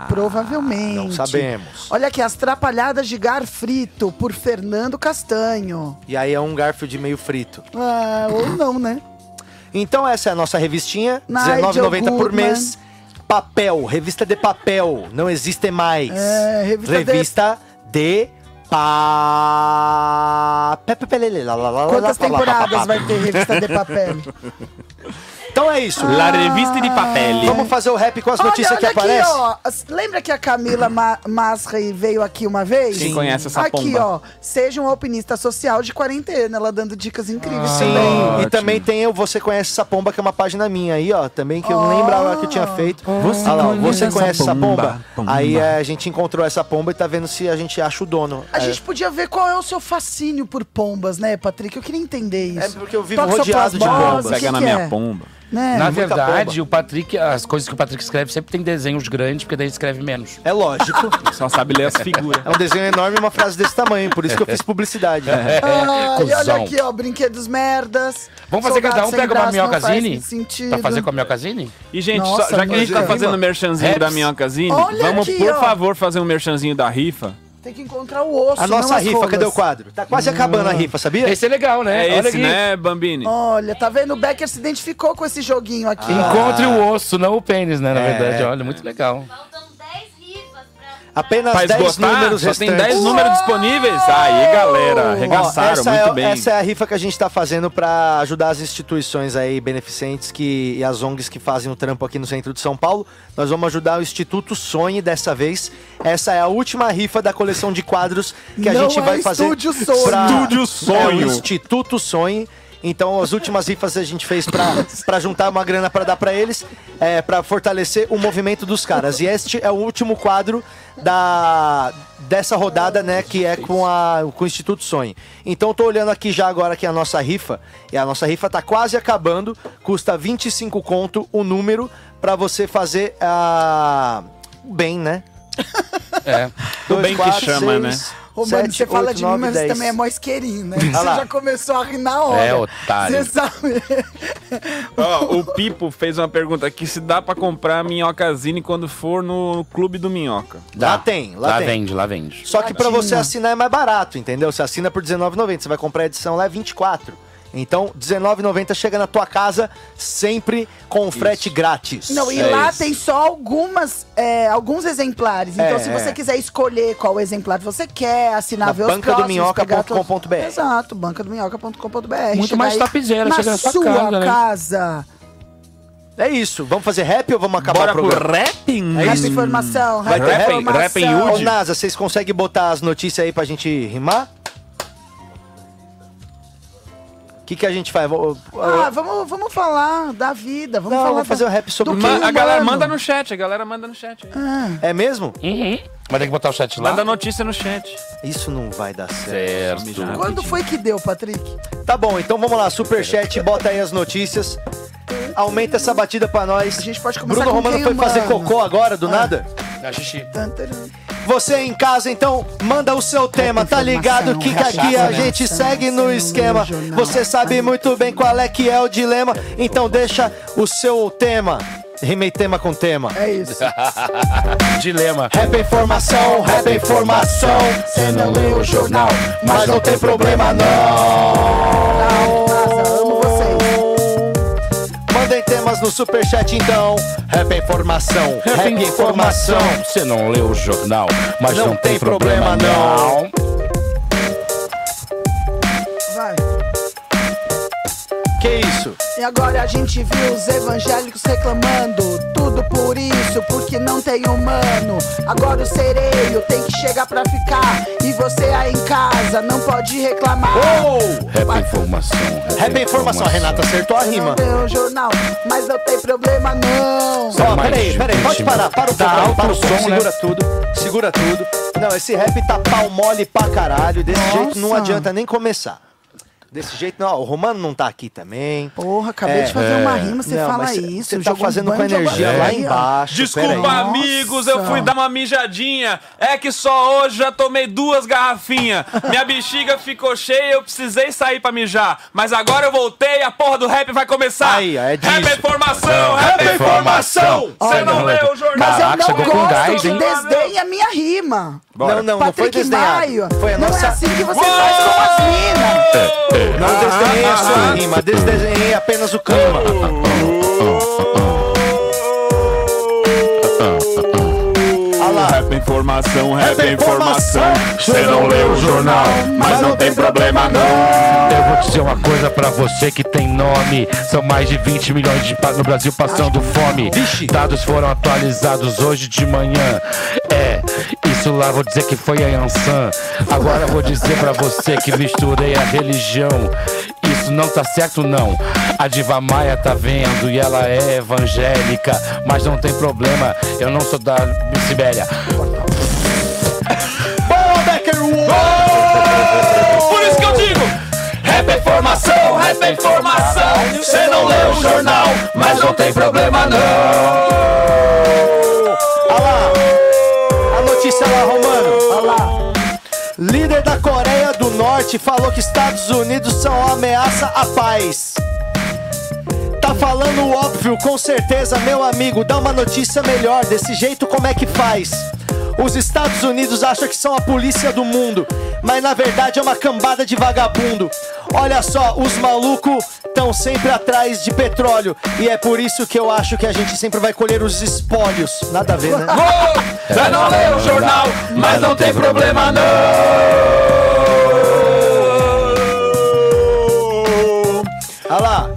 Provavelmente. Não sabemos. Olha aqui, As Trapalhadas de Gar Frito, por Fernando Castanho. E aí é um garfo de meio frito. Ah, ou não, né? Então essa é a nossa revistinha, Nigel R$19,90 por mês. Papel, revista de papel, não existe mais. É, revista de- revista de, pa... La- la- Quantas temporadas vai ter revista de papel? Então é isso. La revista de papel. Vamos fazer o rap com as notícias olha, que olha aparecem? Aqui, lembra que a Camila Ma Masrei veio aqui uma vez? Quem conhece essa Aqui, pomba? ó. Seja um alpinista social de quarentena, ela dando dicas incríveis Sim, também. e Ótimo. também tem o Você Conhece Essa Pomba, que é uma página minha aí, ó. Também que eu não lembrava que eu tinha feito. Você Olha lá, conhece você essa conhece essa pomba? pomba? Aí é, a gente encontrou essa pomba e tá vendo se a gente acha o dono. A É, gente podia ver qual é o seu fascínio por pombas, né, Patrick? Eu queria entender isso. É porque eu vivo rodeado de pombas. Pega que na que minha é? pomba. Né? Na verdade, o Patrick, as coisas que o Patrick escreve sempre tem desenhos grandes, porque daí ele escreve menos. É lógico. Só sabe ler as figuras. É um desenho enorme e uma frase desse tamanho, por isso que eu fiz publicidade. Ai, olha aqui, ó, brinquedos merdas. Vamos fazer cada um pega uma minhocazine? sentido. Pra fazer com a minhocazine? E, gente, Nossa, só- já que a gente tá fazendo o merchanzinho Raps. da Minhocazine, vamos, aqui, por ó. favor, fazer um merchanzinho da rifa. Tem que encontrar o osso, A nossa rifa, rolas. cadê o quadro? Tá quase acabando a rifa, sabia? Esse é legal, né? É Olha esse, aqui. né, Bambini? Olha, tá vendo? O Becker se identificou com esse joguinho aqui. ó. Encontre o osso, não o pênis, né? Na É. verdade, olha, muito legal. Faltam 10 rifas pra. Apenas Pra 10 esgotar, números só tem restantes. 10 números disponíveis. Aí, galera, Ó, arregaçaram essa, muito é, bem. essa é a rifa que a gente tá fazendo pra ajudar as instituições aí beneficentes que, e as ONGs que fazem o trampo aqui no centro de São Paulo. Nós vamos ajudar o Instituto Sonhe dessa vez. Essa é a última rifa da coleção de quadros que a Não gente é vai fazer. Estúdio Sonhe. pra- Estúdio É o Sonho. Instituto Sonhe. Então, as últimas rifas a gente fez pra, pra juntar uma grana pra dar pra eles, é, pra fortalecer o movimento dos caras. E este é o último quadro da, dessa rodada, né, que é com, a, com o Instituto Sonhe. Então, eu tô olhando aqui já agora que a nossa rifa, e a nossa rifa tá quase acabando, custa 25 conto o número pra você fazer a... o bem, né? É. O bem que chama, né? Ô, mano, sete, você fala de mim, mas você também é mó isqueirinho, né? Você já começou a rir na hora. É, otário. Você sabe. Ó, o Pipo fez uma pergunta aqui se dá pra comprar minhocazine quando for no clube do Minhoca. Lá tem, lá Lá tem. vende, lá vende. Só que pra você assinar é mais barato, entendeu? Você assina por R$19,90, você vai comprar a edição lá é 24. Então, R$19,90 chega na tua casa sempre com frete grátis. Não, e É lá isso. tem só algumas, é, alguns exemplares. Então, É, se você é. quiser escolher qual exemplar você quer, assinar, Na ver os bancadominhoca.com.br. Exato, bancadominhoca.com.br. Muito Chega mais topzera, na chega na sua sua casa, né? casa. É isso. Vamos fazer rap ou vamos acabar Bora o pro programa? rapping? É Rap informação, Vai rap ter rap? informação. Rap em Ô, Udi? Nasa, vocês conseguem botar as notícias aí pra gente rimar? Que, que a gente faz? Vou- Ah, vamos, vamos falar da vida. Vamos Não, falar vamos fazer da- um rap sobre que quê? A galera manda no chat, a galera manda no chat. aí. É mesmo? Mas tem que botar o chat lá. Manda notícia no chat. Isso não vai dar certo. Certo. Quando foi que deu, Patrick? Tá bom, então vamos lá, superchat, bota aí as notícias. Aumenta essa batida pra nós. A gente pode começar Bruno com Romano quem, foi fazer mano? cocô agora, do Ah. nada? É xixi. Você em casa, então, manda o seu tema, tá ligado? Que, que aqui a gente segue no esquema. Você sabe muito bem qual é que é o dilema, então deixa o seu tema. Rimei tema com tema. É isso. Dilema. Rap é informação, rap é informação. Cê não lê o jornal, mas não tem problema não. amo vocês. Mandem temas no superchat então. Rap é informação, rap é informação. Você não leu o jornal, mas Não não, tem tem problema, não. Vai. Que isso? E agora a gente viu os evangélicos reclamando. Tudo por isso, porque não tem humano. Agora o sereio tem que chegar pra ficar. E você aí em casa não pode reclamar. Rap é informação. Rap informação. A Renata acertou a rima. Não tem um jornal, mas não tem problema não. Ó, peraí, peraí, pode parar, para o Tá alto para o som, som, né? segura tudo, segura tudo. Não, esse rap tá pau mole pra caralho, desse jeito não Nossa. adianta nem começar. Desse jeito não, ó, o Romano não tá aqui também. Porra, acabei de fazer uma rima, você Não, fala isso, Você tá jogou um fazendo com energia água lá embaixo. Desculpa, amigos, eu fui dar uma mijadinha. É que só hoje já tomei duas garrafinhas. Minha bexiga ficou cheia e eu precisei sair pra mijar. Mas agora eu voltei, a porra do rap vai começar. Aí, é disso. Rap é informação, rap é informação. Você não leu o jornal. Mas eu Caraca, não chegou com gosto gás, que hein? desdenhe a minha rima. Não, não, não foi Patrick desdenhado. Maio, Foi a não nossa... é assim que você faz com as minas. Não desdenhei a sua rima, desdenhei apenas o clima. Informação, é é informação. informação. Você não leu o jornal, mas não tem problema não. Eu vou dizer uma coisa pra você que tem nome. São mais de 20 milhões de no Brasil passando fome. Dados foram atualizados hoje de manhã. É, isso lá vou dizer que foi a Yansan. Agora eu vou dizer pra você que misturei a religião. Isso não tá certo não. A Diva Maia tá vendo e ela é evangélica, mas não tem problema. Eu não sou da Sibéria. É informação. Você não leu o jornal, mas não tem problema não. Olha lá. A notícia lá, Romano. Olha lá. Líder da Coreia do Norte falou que Estados Unidos são uma ameaça à paz. Tá falando óbvio, com certeza, meu amigo. Dá uma notícia melhor. Desse jeito, como é que faz? Os Estados Unidos acham que são a polícia do mundo, mas na verdade é uma cambada de vagabundo. Olha só, os malucos estão sempre atrás de petróleo e é por isso que eu acho que a gente sempre vai colher os espólios. Nada a ver, né? Você não leu o jornal, mas não tem problema não. Olha lá.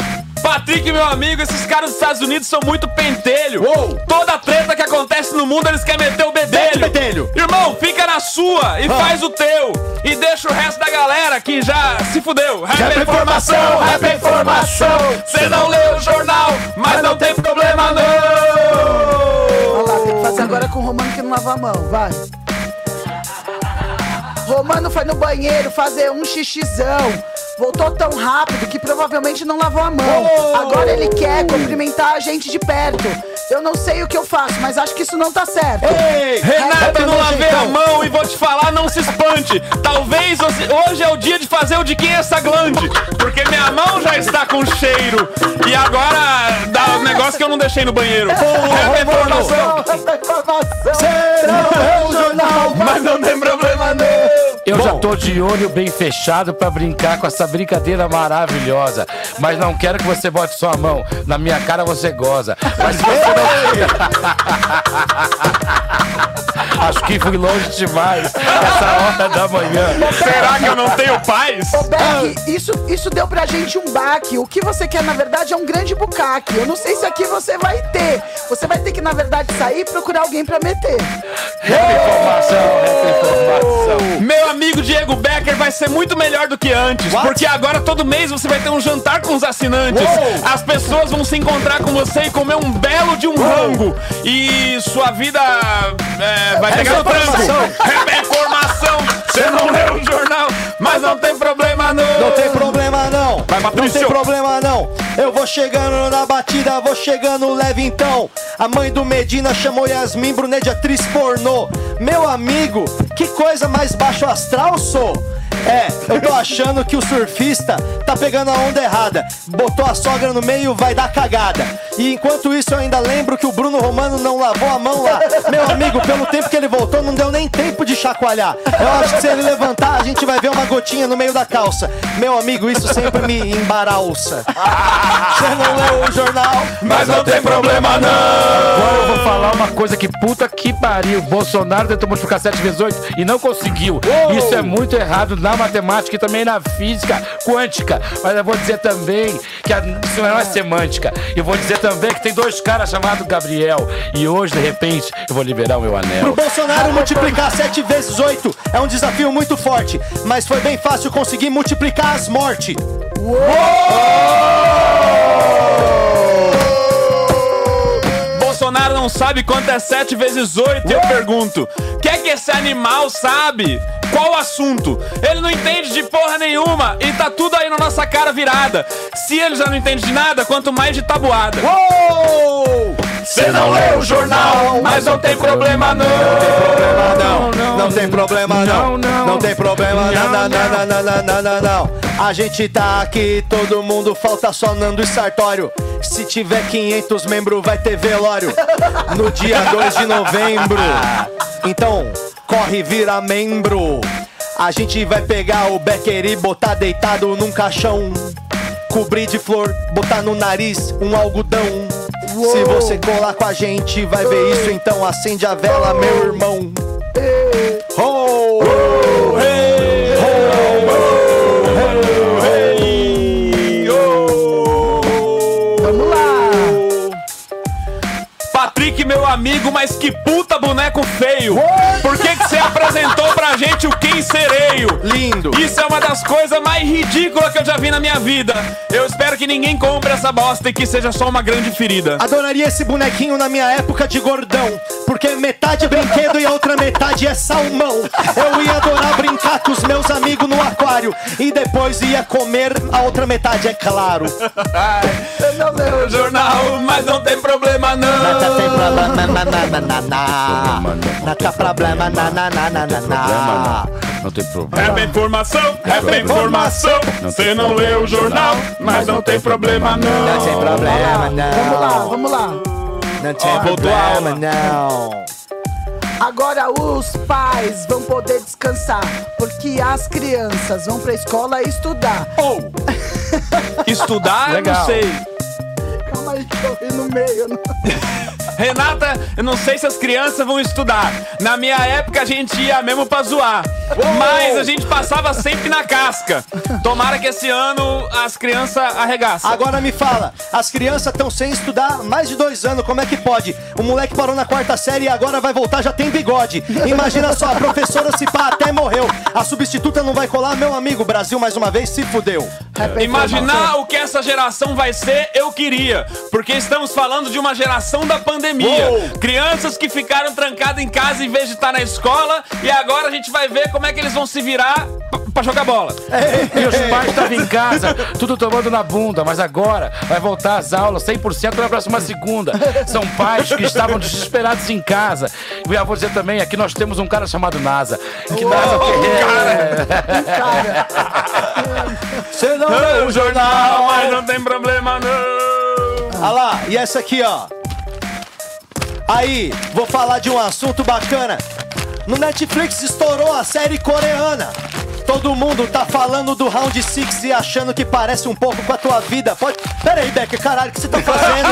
Patrick, meu amigo, esses caras dos Estados Unidos são muito pentelho. Toda treta que acontece no mundo, eles querem meter o bedelho. bedelho. Irmão, fica na sua e faz o teu. E deixa o resto da galera que já se fudeu. Rap é informação, rap é informação. Você não leu o jornal, mas não tem problema não. Olha lá, tem que fazer agora com o Romano que não lava a mão, vai. Romano foi no banheiro fazer um xixizão. Voltou tão rápido que provavelmente não lavou a mão. Agora ele quer cumprimentar a gente de perto. Eu não sei o que eu faço, mas acho que isso não tá certo. Renato, eu não lavei a mão. e vou te falar, não se espante. Talvez hoje- é o dia de fazer o de quem é essa glande. Porque minha mão já está com cheiro. E agora dá um negócio que eu não deixei no banheiro. Rap é informação. É o jornal, Mas não tem problema Eu já tô de olho bem fechado pra brincar com essa brincadeira maravilhosa. Mas não quero que você bote sua mão. Na minha cara você goza. Mas se você não... Acho que fui longe demais. Essa hora da manhã. Será que eu não tenho paz? Ô, Beck, isso, isso deu pra gente um baque. O que você quer, na verdade, é um grande bucaque. Eu não sei se aqui você vai ter. Você vai ter que, na verdade, sair e procurar alguém pra meter. Meu amigo Diego Becker vai ser muito melhor do que antes, porque agora todo mês você vai ter um jantar com os assinantes. As pessoas vão se encontrar com você e comer um belo de um rango. E sua vida é, vai É pegar no tranco. É informação. Você não leu o jornal, mas não tem problema não. Não tem problema não. Vai, não Patrício. tem problema não. Eu vou chegando na batida, vou chegando leve então. A mãe do Medina chamou Yasmin Brunet de atriz pornô. Meu amigo, que coisa mais baixo astral sou. É, eu tô achando que o surfista tá pegando a onda errada. Botou a sogra no meio, vai dar cagada. E enquanto isso eu ainda lembro que o Bruno Romano não lavou a mão lá. Meu amigo, pelo tempo que ele voltou, não deu nem tempo de chacoalhar. Eu acho que se ele levantar, a gente vai ver uma gotinha no meio da calça. Meu amigo, isso sempre me embaralça. Você não leu o jornal, Mas não tem problema não. Agora eu vou falar uma coisa que puta que pariu. Bolsonaro tentou multiplicar 7 vezes 8 e não conseguiu. Isso é muito errado na matemática e também na física quântica. Mas eu vou dizer também que a- isso não é semântica. Eu vou dizer também que tem dois caras chamados Gabriel. E hoje, de repente, eu vou liberar o meu Pro anel. Bolsonaro multiplicar 7 vezes 8 é um desafio muito forte, mas foi bem fácil conseguir multiplicar as mortes. Bolsonaro não sabe quanto é 7 vezes 8, eu pergunto. O que é que esse animal sabe? Qual o assunto? Ele não entende de porra nenhuma e tá tudo aí na nossa cara virada. Se ele já não entende de nada, quanto mais de tabuada. Você não leu o jornal, mas não tem problema não. Não, não, não tem problema não. Não tem problema não, não, não, não, não, não, não, não. A gente tá aqui, todo mundo falta só Nando e Sartório. Se tiver 500 membros, vai ter velório. No dia 2 de novembro. Então, corre, vira membro. A gente vai pegar o Becker e botar deitado num caixão. Cobrir de flor, botar no nariz um algodão. Se você colar com a gente, vai ver isso, então acende a vela, meu irmão. Oh, hey, Vamos lá. Patrick, meu amigo, mas que puta boneco feio! Por que, que você apresentou pra gente o Quem Sereio? Lindo! Isso é uma das coisas mais ridículas que eu já vi na minha vida. Eu espero que ninguém compre essa bosta e que seja só uma grande ferida. Adoraria esse bonequinho na minha época de gordão. Porque metade é brinquedo e a outra metade é salmão. Eu ia adorar brincar com os meus amigos no aquário. E depois ia comer a outra metade, é claro. Não leu o jornal, mas não tem problema não. Não tem problema, na, na, na, na, na. Tem problema, na, na, na, na, na, na. Não tem problema. É bem informação, é bem informação. Você não leu o jornal, mas não tem problema não. Não tem problema, não. Vamos lá, vamos lá. Não tem problema, não. Agora os pais vão poder descansar, porque as crianças vão pra escola estudar. Ou estudar, eu não Legal. sei. Calma aí que eu ri no meio. Não... Renata, eu não sei se as crianças vão estudar. Na minha época a gente ia mesmo pra zoar. Mas a gente passava sempre na casca. Tomara que esse ano as crianças arregaçam. Agora me fala, as crianças estão sem estudar mais de dois anos, como é que pode? O moleque parou na quarta série e agora vai voltar, já tem bigode. Imagina só, a professora se pá até morreu. A substituta não vai colar, meu amigo, Brasil mais uma vez se fudeu. Imaginar o que essa geração vai ser, eu queria. Porque estamos falando de uma geração da pandemia. Crianças que ficaram trancadas em casa em vez de estar na escola. E agora a gente vai ver como é que eles vão se virar pra jogar bola. E os pais estavam em casa, tudo tomando na bunda, mas agora vai voltar às aulas 100% na próxima segunda. São pais que estavam desesperados em casa. E eu vou dizer também, aqui nós temos um cara chamado NASA. Que NASA Você não leu o jornal, mas não tem problema não. Olha lá, e essa aqui, ó. Aí, vou falar de um assunto bacana. No Netflix estourou a série coreana. Todo mundo tá falando do Round Six e achando que parece um pouco com a tua vida. Pode. Pera aí, Becker, caralho, o que você tá fazendo,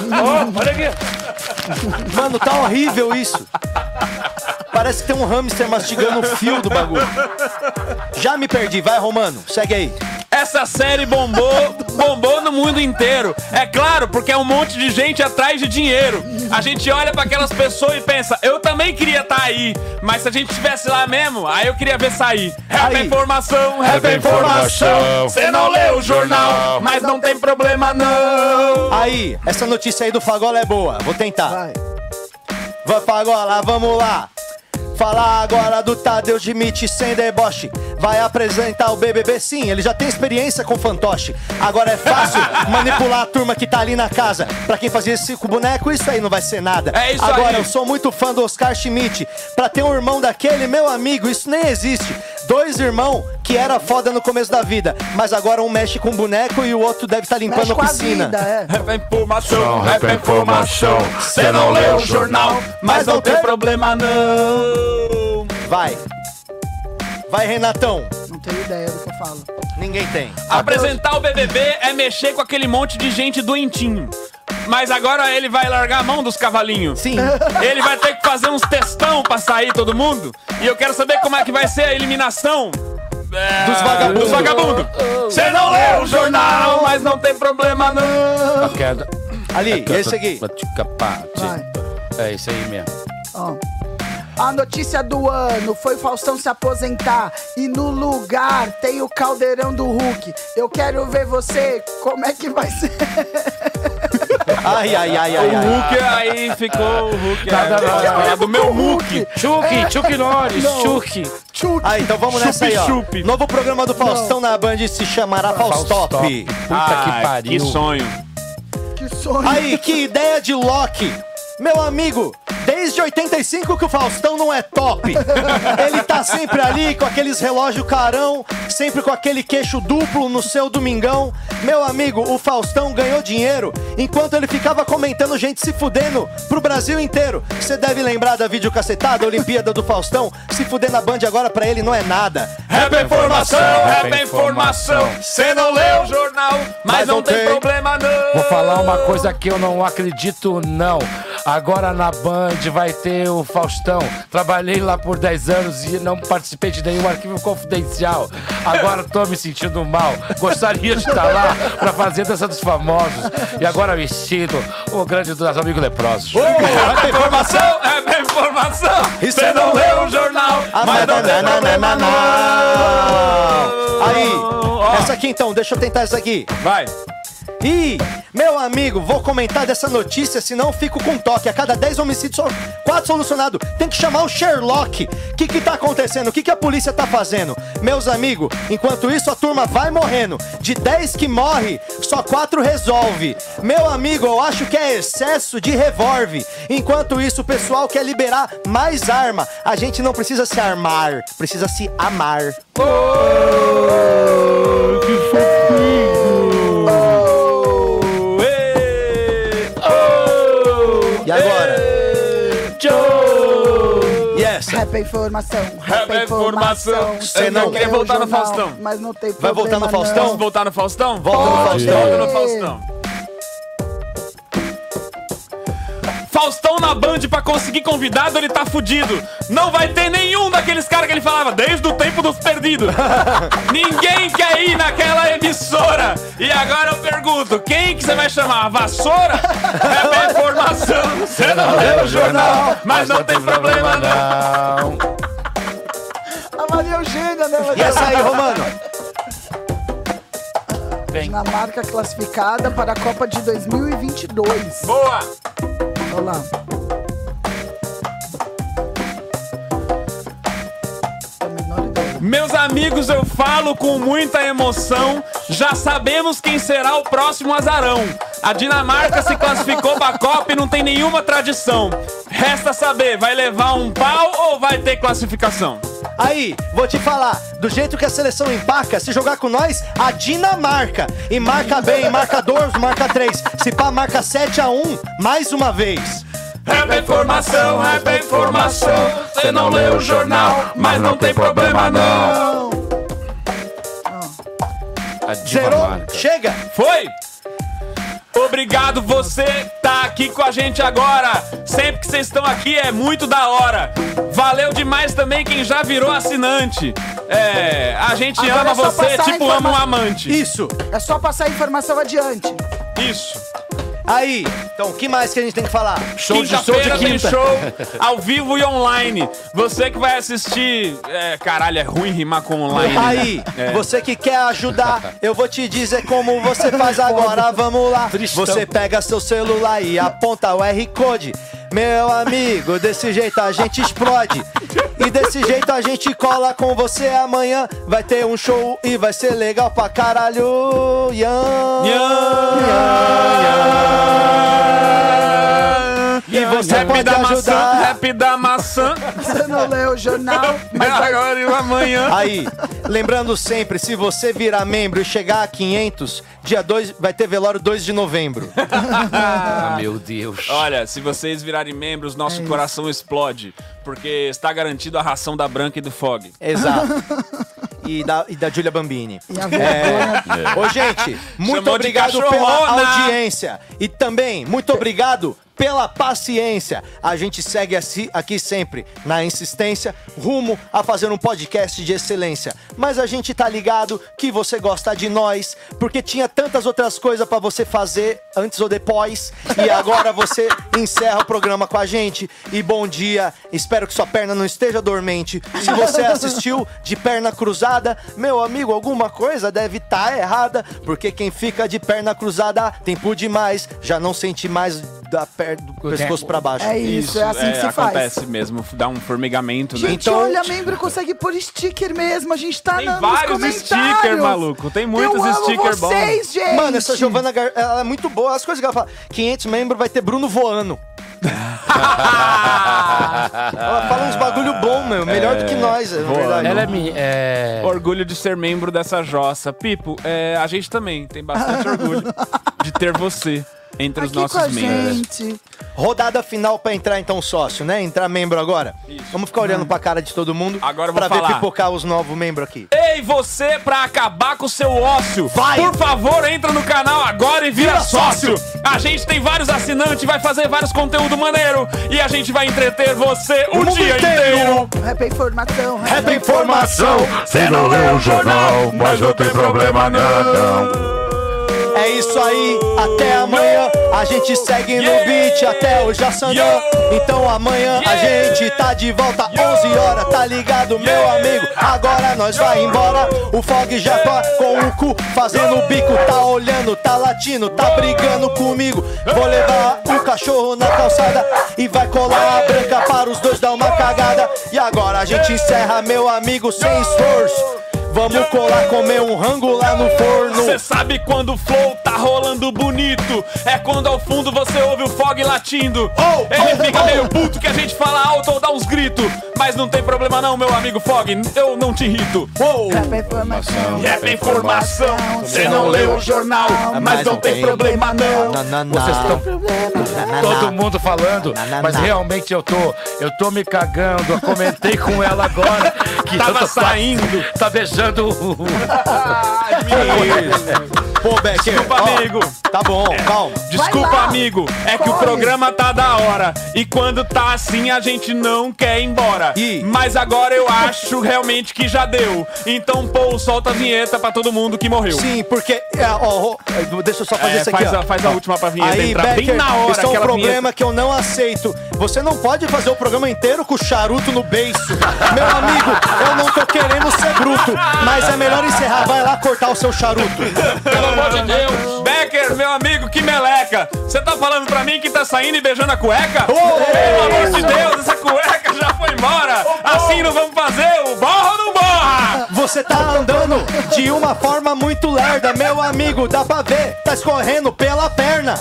mano? Ó, olha aqui. Mano, tá horrível isso. Parece que tem um hamster mastigando o fio do bagulho. Já me perdi, vai Romano, segue aí. Essa série bombou, bombou no mundo inteiro. É claro, porque é um monte de gente atrás de dinheiro. A gente olha pra aquelas pessoas e pensa, eu também queria estar aí. Mas se a gente estivesse lá mesmo, aí eu queria ver sair. Rap é informação, rap é informação. Você não lê o jornal, mas não tem problema não. Aí, essa notícia aí do Fagola é boa, vou tentar. Vai. Vai Fagola, vamos lá. Falar agora do Tadeu Schmidt sem deboche. Vai apresentar o BBB sim, ele já tem experiência com fantoche. Agora é fácil manipular a turma que tá ali na casa. Pra quem fazia esse com boneco, isso aí não vai ser nada. É isso agora aí. eu sou muito fã do Oscar Schmidt. Pra ter um irmão daquele, meu amigo, isso nem existe. Dois irmãos que era foda no começo da vida, mas agora um mexe com boneco e o outro deve estar limpando Mexe a piscina. vida, é. Rap é informação, rap é informação. Você não lê o jornal, mas não tem problema não. Vai. Vai, Renatão. Não tenho ideia do que eu falo. Ninguém tem. Apresentar o BBB é mexer com aquele monte de gente doentinho. Mas agora ele vai largar a mão dos cavalinhos. Sim. Ele vai ter que fazer uns testão pra sair todo mundo. E eu quero saber como é que vai ser a eliminação. É, Dos vagabundos. Dos vagabundos. Você não lê o jornal, mas não tem problema não. Ali, esse aqui. É isso aí mesmo. Ó. A notícia do ano foi Faustão se aposentar e no lugar tem o caldeirão do Hulk. Eu quero ver você, como é que vai ser? Ai, ai, ai, ai, O ai. Hulk aí ficou o Hulk. Nada é, é do meu Hulk. Chuck, Chuck Norris. Chuck. Ah, então vamos nessa aí, ó. Novo programa do Faustão na Band se chamará Faustop. Faustop. Puta que Ai, pariu. Que sonho. Que sonho. Aí, que ideia de Loki. Meu amigo, desde 85 que o Faustão não é top. Ele tá sempre ali com aqueles relógio carão, sempre com aquele queixo duplo no seu domingão. Meu amigo, o Faustão ganhou dinheiro enquanto ele ficava comentando gente se fudendo pro Brasil inteiro. Você deve lembrar da videocacetada, Olimpíada do Faustão. Se fuder na Band agora pra ele não é nada. Rap é informação, rap é informação. Você não lê o jornal, mas não tem problema não. Vou falar uma coisa que eu não acredito, não. Agora na Band vai ter o Faustão. Trabalhei lá por 10 anos e não participei de nenhum arquivo confidencial. Agora tô me sentindo mal. Gostaria de estar lá pra fazer dança dos famosos. E agora me sinto o grande dos amigos leprosos. Rap é informação, é informação. Você não lê o jornal, Ah, mas não tem problema não. Aí, essa aqui então, deixa eu tentar essa aqui. Vai. Ih, meu amigo, vou comentar dessa notícia, senão fico com toque. A cada 10 homicídios, só 4 solucionados. Tem que chamar o Sherlock. O que que tá acontecendo? O que que a polícia tá fazendo? Meus amigos, enquanto isso a turma vai morrendo. De 10 que morre, só 4 resolve. Meu amigo, eu acho que é excesso de revólver. Enquanto isso, o pessoal quer liberar mais arma. A gente não precisa se armar, precisa se amar. E Rap é informação, Rap é informação. Você não queria o voltar no Faustão. Mas não tem Vai voltar no problema, Faustão? Vamos voltar no Faustão? Volta no. Faustão. Volta no Faustão. Faustão na Band pra conseguir convidado, ele tá fudido. Não vai ter nenhum daqueles caras que ele falava desde o tempo dos perdidos. Ninguém quer ir naquela emissora. E agora eu pergunto, quem que você vai chamar? A vassoura? É pra informação. Você não lê o jornal, mas não tem problema não. A Maria Eugênia, né? E essa aí, Romano? Dinamarca classificada para a Copa de 2022. Boa! Meus amigos, eu falo com muita emoção. Já sabemos quem será o próximo azarão. A Dinamarca se classificou pra Copa e não tem nenhuma tradição. Resta saber, vai levar um pau ou vai ter classificação? Aí, vou te falar, do jeito que a seleção empaca, se jogar com nós, a Dinamarca. E marca bem, marca 2, marca 3. Se pá, marca 7 a 1 mais uma vez. É informação, rap é informação. Você não lê o jornal, mas não tem problema não. A Zerou, chega. Foi? Obrigado, você aqui com a gente agora. Sempre que vocês estão aqui é muito da hora. Valeu demais também quem já virou assinante. É, a gente Agora ama é você, tipo ama um amante. Isso. É só passar a informação adiante. Isso. Aí, então, o que mais que a gente tem que falar? Quinta-feira tem show ao vivo e online. Você que vai assistir. É, caralho, é ruim rimar com online. Aí, É. você que quer ajudar, eu vou te dizer como você faz agora. Vamos lá. Tristão. Você pega seu celular e aponta o R Code. Meu amigo, desse jeito a gente explode. E desse jeito a gente cola com você amanhã. Vai ter um show e vai ser legal pra caralho. Yan, E você rap pode da maçã, ajudar. rap da maçã. Você não leu o jornal, mas agora e amanhã. Aí, lembrando sempre, se você virar membro e chegar a 500, dia 2 vai ter velório 2 de novembro. Ah, meu Deus. Olha, se vocês virarem membros, nosso coração explode. Porque está garantido a ração da Branca e do Fog. Exato. E da, e da Julia Bambini. E a É. Ô, gente, muito Chamou obrigado pela audiência. E também, muito obrigado pela paciência. A gente segue assim- aqui sempre na insistência, rumo a fazer um podcast de excelência. Mas a gente tá ligado que você gosta de nós, porque tinha tantas outras coisas pra você fazer antes ou depois. E agora você encerra o programa com a gente. E bom dia, espero que sua perna não esteja dormente. Se você assistiu de perna cruzada, meu amigo, alguma coisa deve estar errada, porque quem fica de perna cruzada tempo demais, já não sente mais da per... do pescoço pra baixo. É isso, é assim que se faz. acontece mesmo, dá um formigamento, né? Gente, olha, membro consegue pôr sticker mesmo. A gente tá Tem na, nos vários comentários. stickers, maluco. Tem muitos Eu amo stickers bons. vocês, gente. Mano, essa Giovana Gar... ela é muito boa. As coisas que ela fala. 500 membros vai ter Bruno voando. ela fala uns bagulho bom, meu. Melhor do que nós, é Boa, verdade. ela é mi- é... Orgulho de ser membro dessa jossa. Pipo, é, a gente também tem bastante orgulho de ter você entre os Aqui com nossos a membros. gente. Rodada final pra entrar então sócio, né? Entrar membro agora. Vamos ficar olhando pra cara de todo mundo Agora eu vou pra ver falar. pipocar os novos membros aqui. Ei, você, pra acabar com o seu ócio, Vai! por favor, entra no canal agora e vira, Vira sócio. A gente tem vários assinantes, vai fazer vários conteúdo maneiro e a gente vai entreter você o, O mundo dia inteiro. inteiro. Rap é informação. Rap é informação. Você não lê o jornal, mas não tem problema não. É isso aí, até amanhã a gente segue no beat até o Jaçanã. Então amanhã a gente tá de volta 11 horas, tá ligado, meu amigo? Agora nós vai embora. O Fog já tá com o cu fazendo o bico, tá olhando, tá latindo, tá brigando comigo. Vou levar o cachorro na calçada e vai colar a branca para os dois dar uma cagada. E agora a gente encerra, meu amigo, sem esforço. Vamos colar, comer um rango lá no forno. Você sabe quando o flow tá rolando bonito? É quando ao fundo você ouve o fog latindo. Ele fica meio puto que a gente fala alto ou dá uns gritos. Mas não tem problema não, meu amigo Fog, eu não te irrito. Uou! Rap é informação. Rap é informação, você não leu o jornal, mas não tem problema não. Vocês estão todo mundo falando, mas realmente eu tô, eu tô me cagando. Eu comentei com ela agora que Tava eu tô saindo. Tá beijando o. Pô, Becker, Desculpa, ó, amigo. Tá bom, calma. Desculpa, amigo. É que o Corre. programa tá da hora. E quando tá assim, a gente não quer ir embora. Ih. Mas agora eu acho realmente que já deu. Então, pô, solta a vinheta pra todo mundo que morreu. Sim, porque. é, ó, deixa eu só fazer É, isso aqui. faz ó. a- faz a última pra vinheta Aí, entrar bem Becker, na hora, Isso é um problema vinheta. que eu não aceito. Você não pode fazer o programa inteiro com o charuto no beiço. Meu amigo, eu não tô querendo ser bruto, mas é melhor encerrar. Vai lá cortar o seu charuto. Pelo amor de Deus. Becker, meu amigo, que meleca. Você tá falando pra mim que tá saindo e beijando a cueca? Pelo amor de Deus, essa cueca já foi embora. Assim não vamos fazer o borra ou não borra? Você tá andando de uma forma muito lerda, meu amigo, dá pra ver, tá escorrendo pela perna.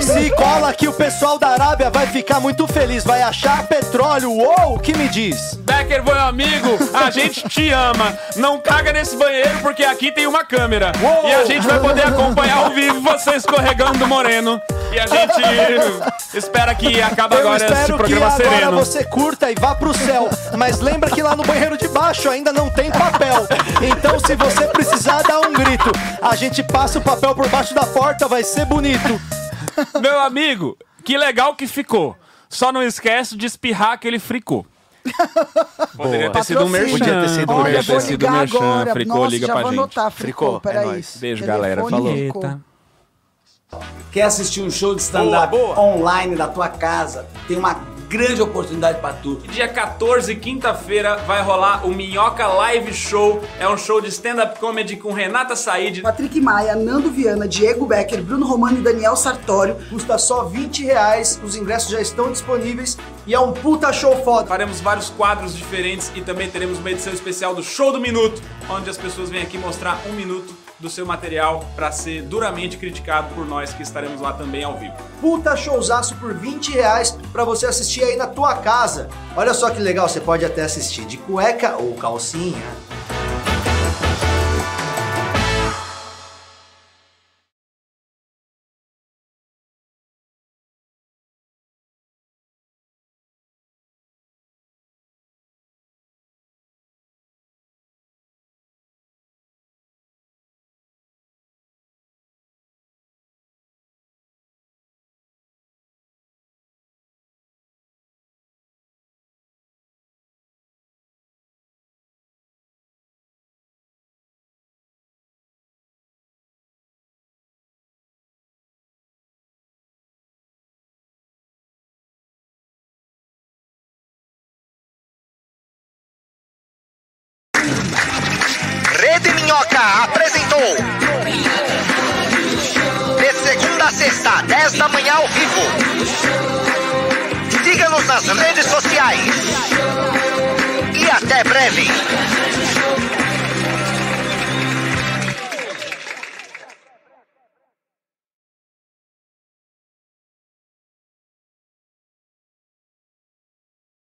Se cola que o pessoal da Arábia vai ficar muito feliz, vai achar petróleo, uou, o que me diz? Becker, meu amigo, a gente te ama. Não caga nesse banheiro porque aqui tem uma câmera. E a gente vai poder acompanhar ao vivo você escorregando moreno. E a gente espera que acabe Eu agora esse espero que programa agora sereno. você curta e vá pro céu. Mas lembra que lá no banheiro de baixo ainda não tem papel. Então se você precisar dar um grito, a gente passa o papel por baixo da porta, vai ser bonito. Meu amigo, Que legal que ficou. Só não esquece de espirrar aquele fricô. Poderia Boa. ter sido um merchan. Podia ter sido um Podia merchan. ter sido um merchan. Fricô, Nossa, liga já pra vou gente. anotar, Fricô, Fricô, é peraí. nóis. Beijo, Telefone, galera. Falou. Fricô. Quer assistir um show de stand-up online da tua casa? Tem uma grande oportunidade pra tu. Dia 14, quinta-feira, vai rolar o Minhoca Live Show. É um show de stand-up comedy com Renata Said. Patrick Maia, Nando Viana, Diego Becker, Bruno Romano e Daniel Sartório. Custa só 20 reais. Os ingressos já estão disponíveis. E é um puta show foda. Faremos vários quadros diferentes e também teremos uma edição especial do Show do Minuto, onde as pessoas vêm aqui mostrar um minuto do seu material para ser duramente criticado por nós que estaremos lá também ao vivo. Puta showzaço por 20 reais pra você assistir aí na tua casa. Olha só que legal, você pode até assistir de cueca ou calcinha. Minhoca apresentou. De segunda a sexta, 10 da manhã ao vivo. Siga-nos nas redes sociais. E até breve.